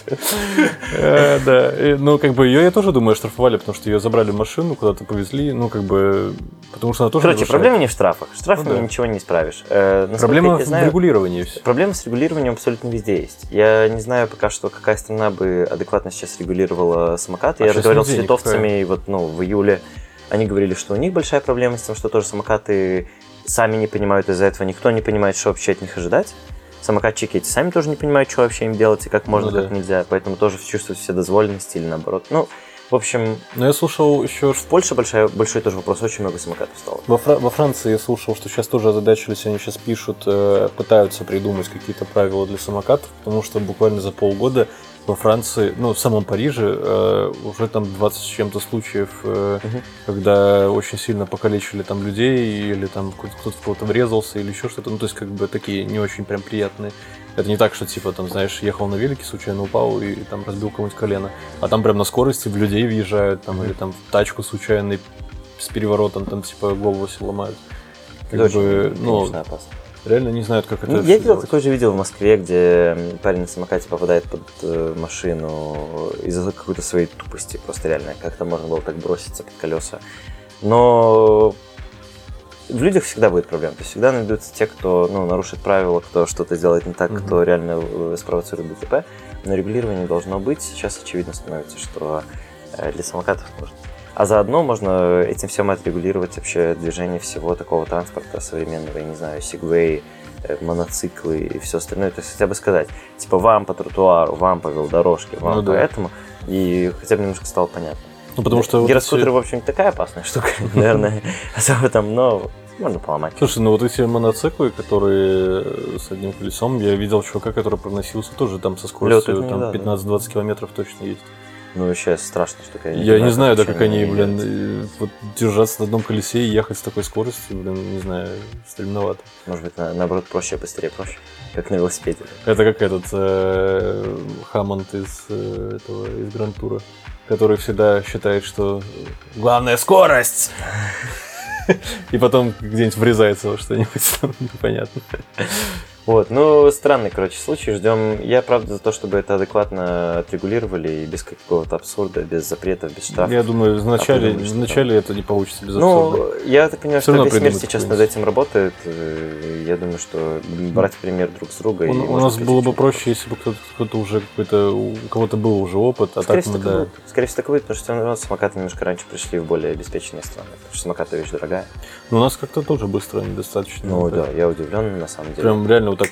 Э, Да, ну, как бы, ее, я тоже думаю, штрафовали, потому что ее забрали в машину, куда-то повезли, ну, как бы, потому что она тоже Короче, проблема не в штрафах. Штрафами Ну ничего не исправишь. Э, Проблема в регулировании. Проблема с регулированием абсолютно везде есть. Я не знаю пока что, какая страна бы адекватно сейчас регулировала самокаты. А Я разговаривал с литовцами, и вот, ну, в июле они говорили, что у них большая проблема с тем, что тоже самокаты сами не понимают из-за этого, никто не понимает, что вообще от них ожидать. Самокатчики эти сами тоже не понимают, что вообще им делать и как можно, Ну как да. нельзя, поэтому тоже чувствуют все дозволенности или наоборот. Ну, в общем, Но я слушал еще, в Польше большой, большой тоже вопрос, очень много самокатов стало. Во, Фра- во Франции я слушал, что сейчас тоже озадачились, они сейчас пишут, э, пытаются придумать какие-то правила для самокатов, потому что буквально за полгода во Франции, ну, в самом Париже, э, уже там 20 с чем-то случаев, э, Мгм. когда очень сильно покалечили там людей, или там кто- кто-то в кого-то врезался, или еще что-то, ну, то есть, как бы, такие не очень прям приятные. Это не так, что, типа, там, знаешь, ехал на велике, случайно упал и, там разбил кому-нибудь колено, а там прям на скорости в людей въезжают, там, или там в тачку случайно с переворотом, там, типа, голову себе ломают. Как Это очень, бы, ну, конечно, опасно. Реально не знают, как это Ну, я видел такое же видео в Москве, где парень на самокате попадает под э, машину из-за какой-то своей тупости. Просто реально, как-то можно было так броситься под колеса. Но в людях всегда будет проблема. То есть всегда найдутся те, кто ну, нарушит правила, кто что-то сделает не так, Мгм. кто реально э, спровоцирует ДТП. Но регулирование должно быть. Сейчас очевидно становится, что э, для самокатов нужно. А заодно можно этим всем отрегулировать вообще движение всего такого транспорта современного, я не знаю, сегвей, э, моноциклы и все остальное. То есть хотя бы сказать, типа вам по тротуару, вам по велодорожке, вам Ну по да. этому, и хотя бы немножко стало понятно. Ну, потому что... вот Гироскутеры, эти- в общем, не такая опасная штука, наверное, особо там, но можно поломать. Слушай, ну вот эти моноциклы, которые э, с одним колесом, я видел чувака, который проносился тоже там со скоростью там не да, 15-20 километров точно есть. Ну, вообще страшно, что Я не знаю, да, как они, блин, вот держаться на одном колесе и ехать с такой скоростью, блин, не знаю, стремновато. Может быть, на- наоборот, проще, быстрее, проще. Как на велосипеде. Это как этот э, Хаммонд из э, этого из Гранд-тура, который всегда считает, что главная скорость. И потом где-нибудь врезается во что-нибудь непонятно. Вот, ну, странный, короче, случай. Ждем. Я, правда, за то, чтобы это адекватно отрегулировали и без какого-то абсурда, без запретов, без штрафов. Я думаю, вначале, придумать, что вначале это не получится без абсурда. Ну, я так понимаю, Всё что весь мир сейчас над этим работает. э, Я думаю, что брать пример друг с друга. и У, у можно нас было бы проще, если бы кто-то, кто-то уже какой-то, у кого-то был уже опыт, а Скорее так мы, и да. будет. Скорее всего, так и будет, потому что всё равно самокаты немножко раньше пришли в более обеспеченные страны. Потому что самокаты вещь дорогая. Но у нас как-то тоже быстро недостаточно. Ну Да. я удивлен на самом деле. Прям реально вот так.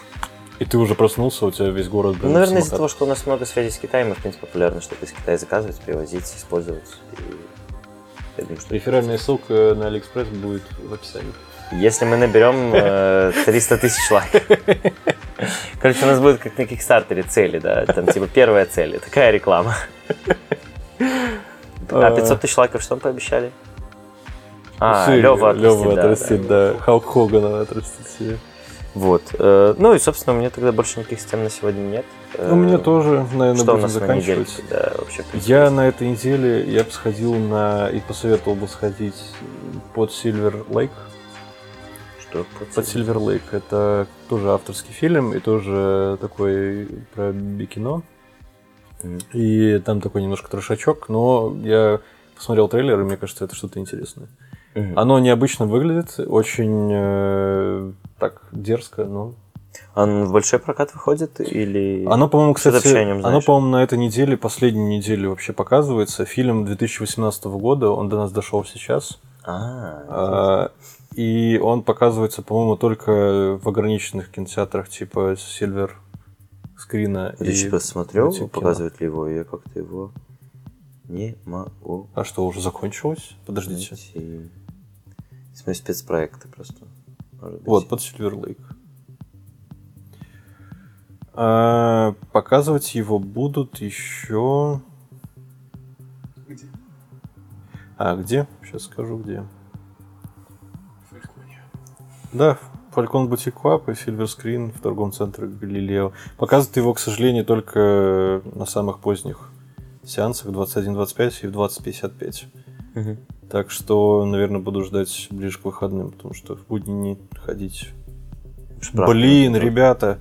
И ты уже проснулся, у тебя весь город. Ну, блин, наверное, из-за того, что у нас много связей с Китаем, и, в принципе, популярно что-то из Китая заказывать, привозить, использовать. И я думаю, что Реферальная ссылка на Алиэкспресс будет в описании. если мы наберем э, 300 тысяч лайков, короче, у нас будет как на Кикстартере цели, да, там типа первая цель, такая реклама. А 500 тысяч лайков что мы пообещали? А, Усы Лева Лёва отрастит, да, отрастит, да. да. Халк Хогана отрастит себе. Вот. э, Ну и, собственно, у меня тогда больше никаких тем на сегодня нет. Ну, у меня Э, тоже, наверное, Что у будем нас на неделе? заканчивать. Да, вообще, Я на этой неделе, я бы сходил на, и посоветовал бы сходить под Silver Lake. Что? Под Silver Lake. Это тоже авторский фильм и тоже такой про бикино. Мгм. И там такой немножко трешачок, но я посмотрел трейлер, и мне кажется, это что-то интересное. Мгм. Оно необычно выглядит, очень э, так дерзко, но... Он в большой прокат выходит или... Оно, по-моему, ты кстати, оно, по-моему, на этой неделе, последней неделе вообще показывается. Фильм 2018 года, он до нас дошел сейчас. А, А, И он показывается, по-моему, только в ограниченных кинотеатрах типа Silver скрина. я и посмотрел, Мультик кино. показывает ли его, я как-то его не могу А что, уже закончилось? Подождите. найти. Смотрю спецпроекты просто. Вот, под Silver Lake. А, показывать его будут еще... Где? А, где? Сейчас скажу, где. Фалькония. Да, Falcon Boutique Club и Silver Screen в торговом центре Галилео. Показывают его, к сожалению, только на самых поздних сеансах 21.25 и в 20.55. Мгм. Так что, наверное, буду ждать ближе к выходным, потому что в будни не ходить. Шпрах. Блин, ребята,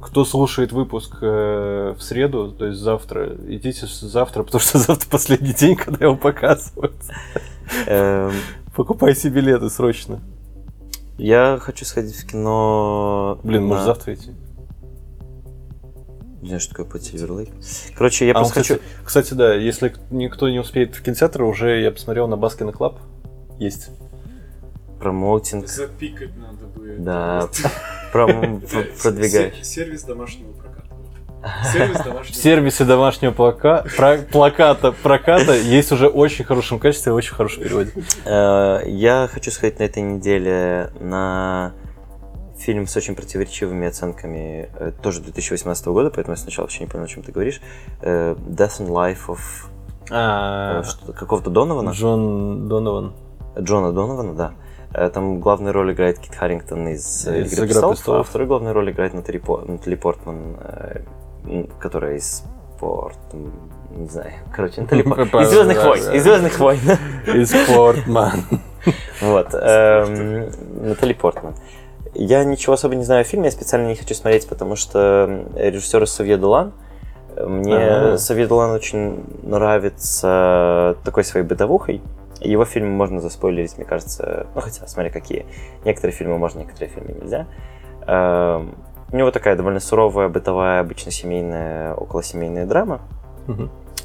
кто слушает выпуск э, в среду, то есть завтра, идите завтра, потому что завтра последний день, когда его показывают. Эм, Покупайте билеты срочно. Я хочу сходить в кино... Блин, может завтра идти. Не знаю, что такое Silver Lake. Короче, я А он, просто хочу... кстати, кстати, да, если никто не успеет в кинотеатр, уже я посмотрел на Baskino Club. Есть. Promoting. Запикать надо бы. Да, се- Сервис домашнего проката. Сервис В домашнего сервисе домашнего плака... про- плаката проката есть уже очень хорошем качестве и очень хорошем переводе. Э, Я хочу сходить на этой неделе на фильм с очень противоречивыми оценками, э, тоже 2018 года, поэтому я сначала вообще не понял, о чем ты говоришь. Э, Death and Life of э, А, что- какого-то Донована? Джон Донован. Джона Донована, да. Э, Там главную роль играет Кит Харрингтон из, э, Из «Игры «Игры престолов», престолов». а вторую главную роль играет Натали, По- Натали Портман, э, которая из Порт... Не знаю, короче, Натали Портман. Из Звездных войн, из Звездных войн. Из Портман. Вот. эм, Натали Портман. Я ничего особо не знаю о фильме, я специально не хочу смотреть, потому что режиссер Савье Долан. Мне Ага. Савье Долан очень нравится такой своей бытовухой. Его фильмы можно заспойлерить, мне кажется. Ну, хотя, смотри, какие. Некоторые фильмы можно, некоторые фильмы нельзя. Эм, У него такая довольно суровая, бытовая, обычно семейная, околосемейная драма.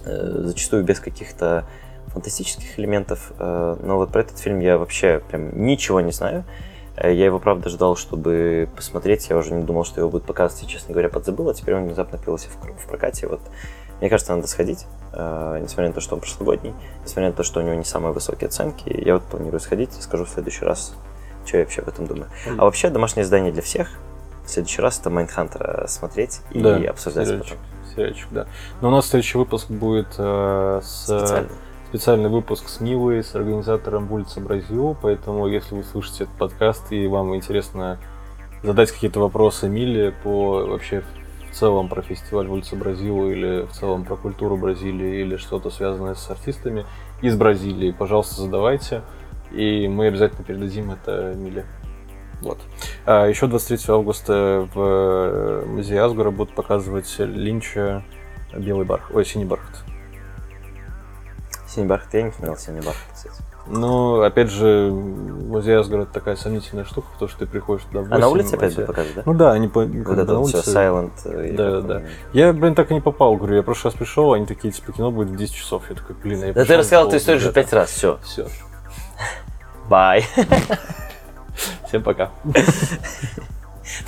Э, зачастую без каких-то фантастических элементов. э, Но вот про этот фильм я вообще прям ничего не знаю. Э, Я его, правда, ждал, чтобы посмотреть. Я уже не думал, что его будут показывать, честно говоря, подзабыл. А теперь он внезапно появился в, в прокате. Вот. Мне кажется, надо сходить, э, несмотря на то, что он прошлогодний, несмотря на то, что у него не самые высокие оценки. Я вот планирую сходить, скажу в следующий раз, что я вообще об этом думаю. А вообще, домашнее задание для всех. В следующий раз это Майндхантера смотреть и Да, обсуждать сериальчик, потом. сериальчик, да. Но у нас следующий выпуск будет э, с Специально. Специальный выпуск с Милой, с организатором улицы Бразил, поэтому если вы слышите этот подкаст и вам интересно задать какие-то вопросы Миле по вообще в целом про фестиваль улицы Бразил или в целом про культуру Бразилии или что-то связанное с артистами из Бразилии, пожалуйста, задавайте, и мы обязательно передадим это Миле. Вот. А еще 23 августа в э, музее Асгора будут показывать Линча Белый бархат. Ой, синий бархат. Синий бархат, я не смотрел синий бархат, кстати. Ну, опять же, музей это такая сомнительная штука, потому что ты приходишь туда в А на 8, улице опять будет показывать, да? Ну да, они по... вот это на вот все, улице. Silent. э, Да, да. он, Я, блин, так и не попал, говорю, я в прошлый раз пришел, они такие, типа, кино будет в 10 часов. Я такой, блин, а я Да ты рассказал эту историю уже пять раз, все. Все. Бай. Всем пока.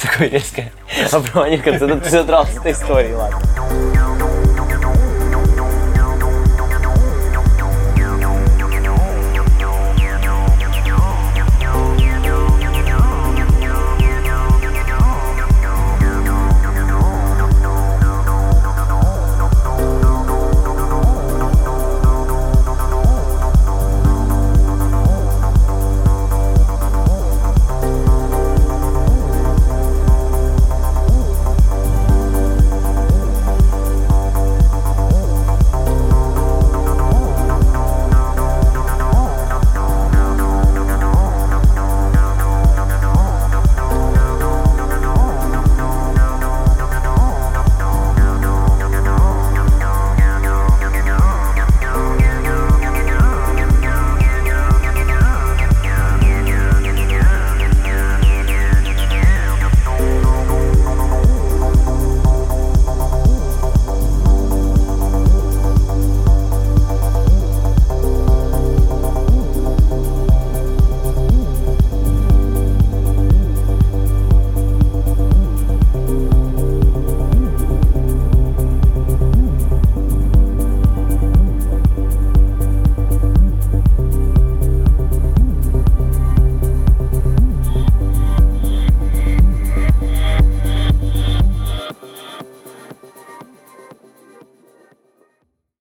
Такой резко обрывание в конце. Ты задрался с этой историей, ладно.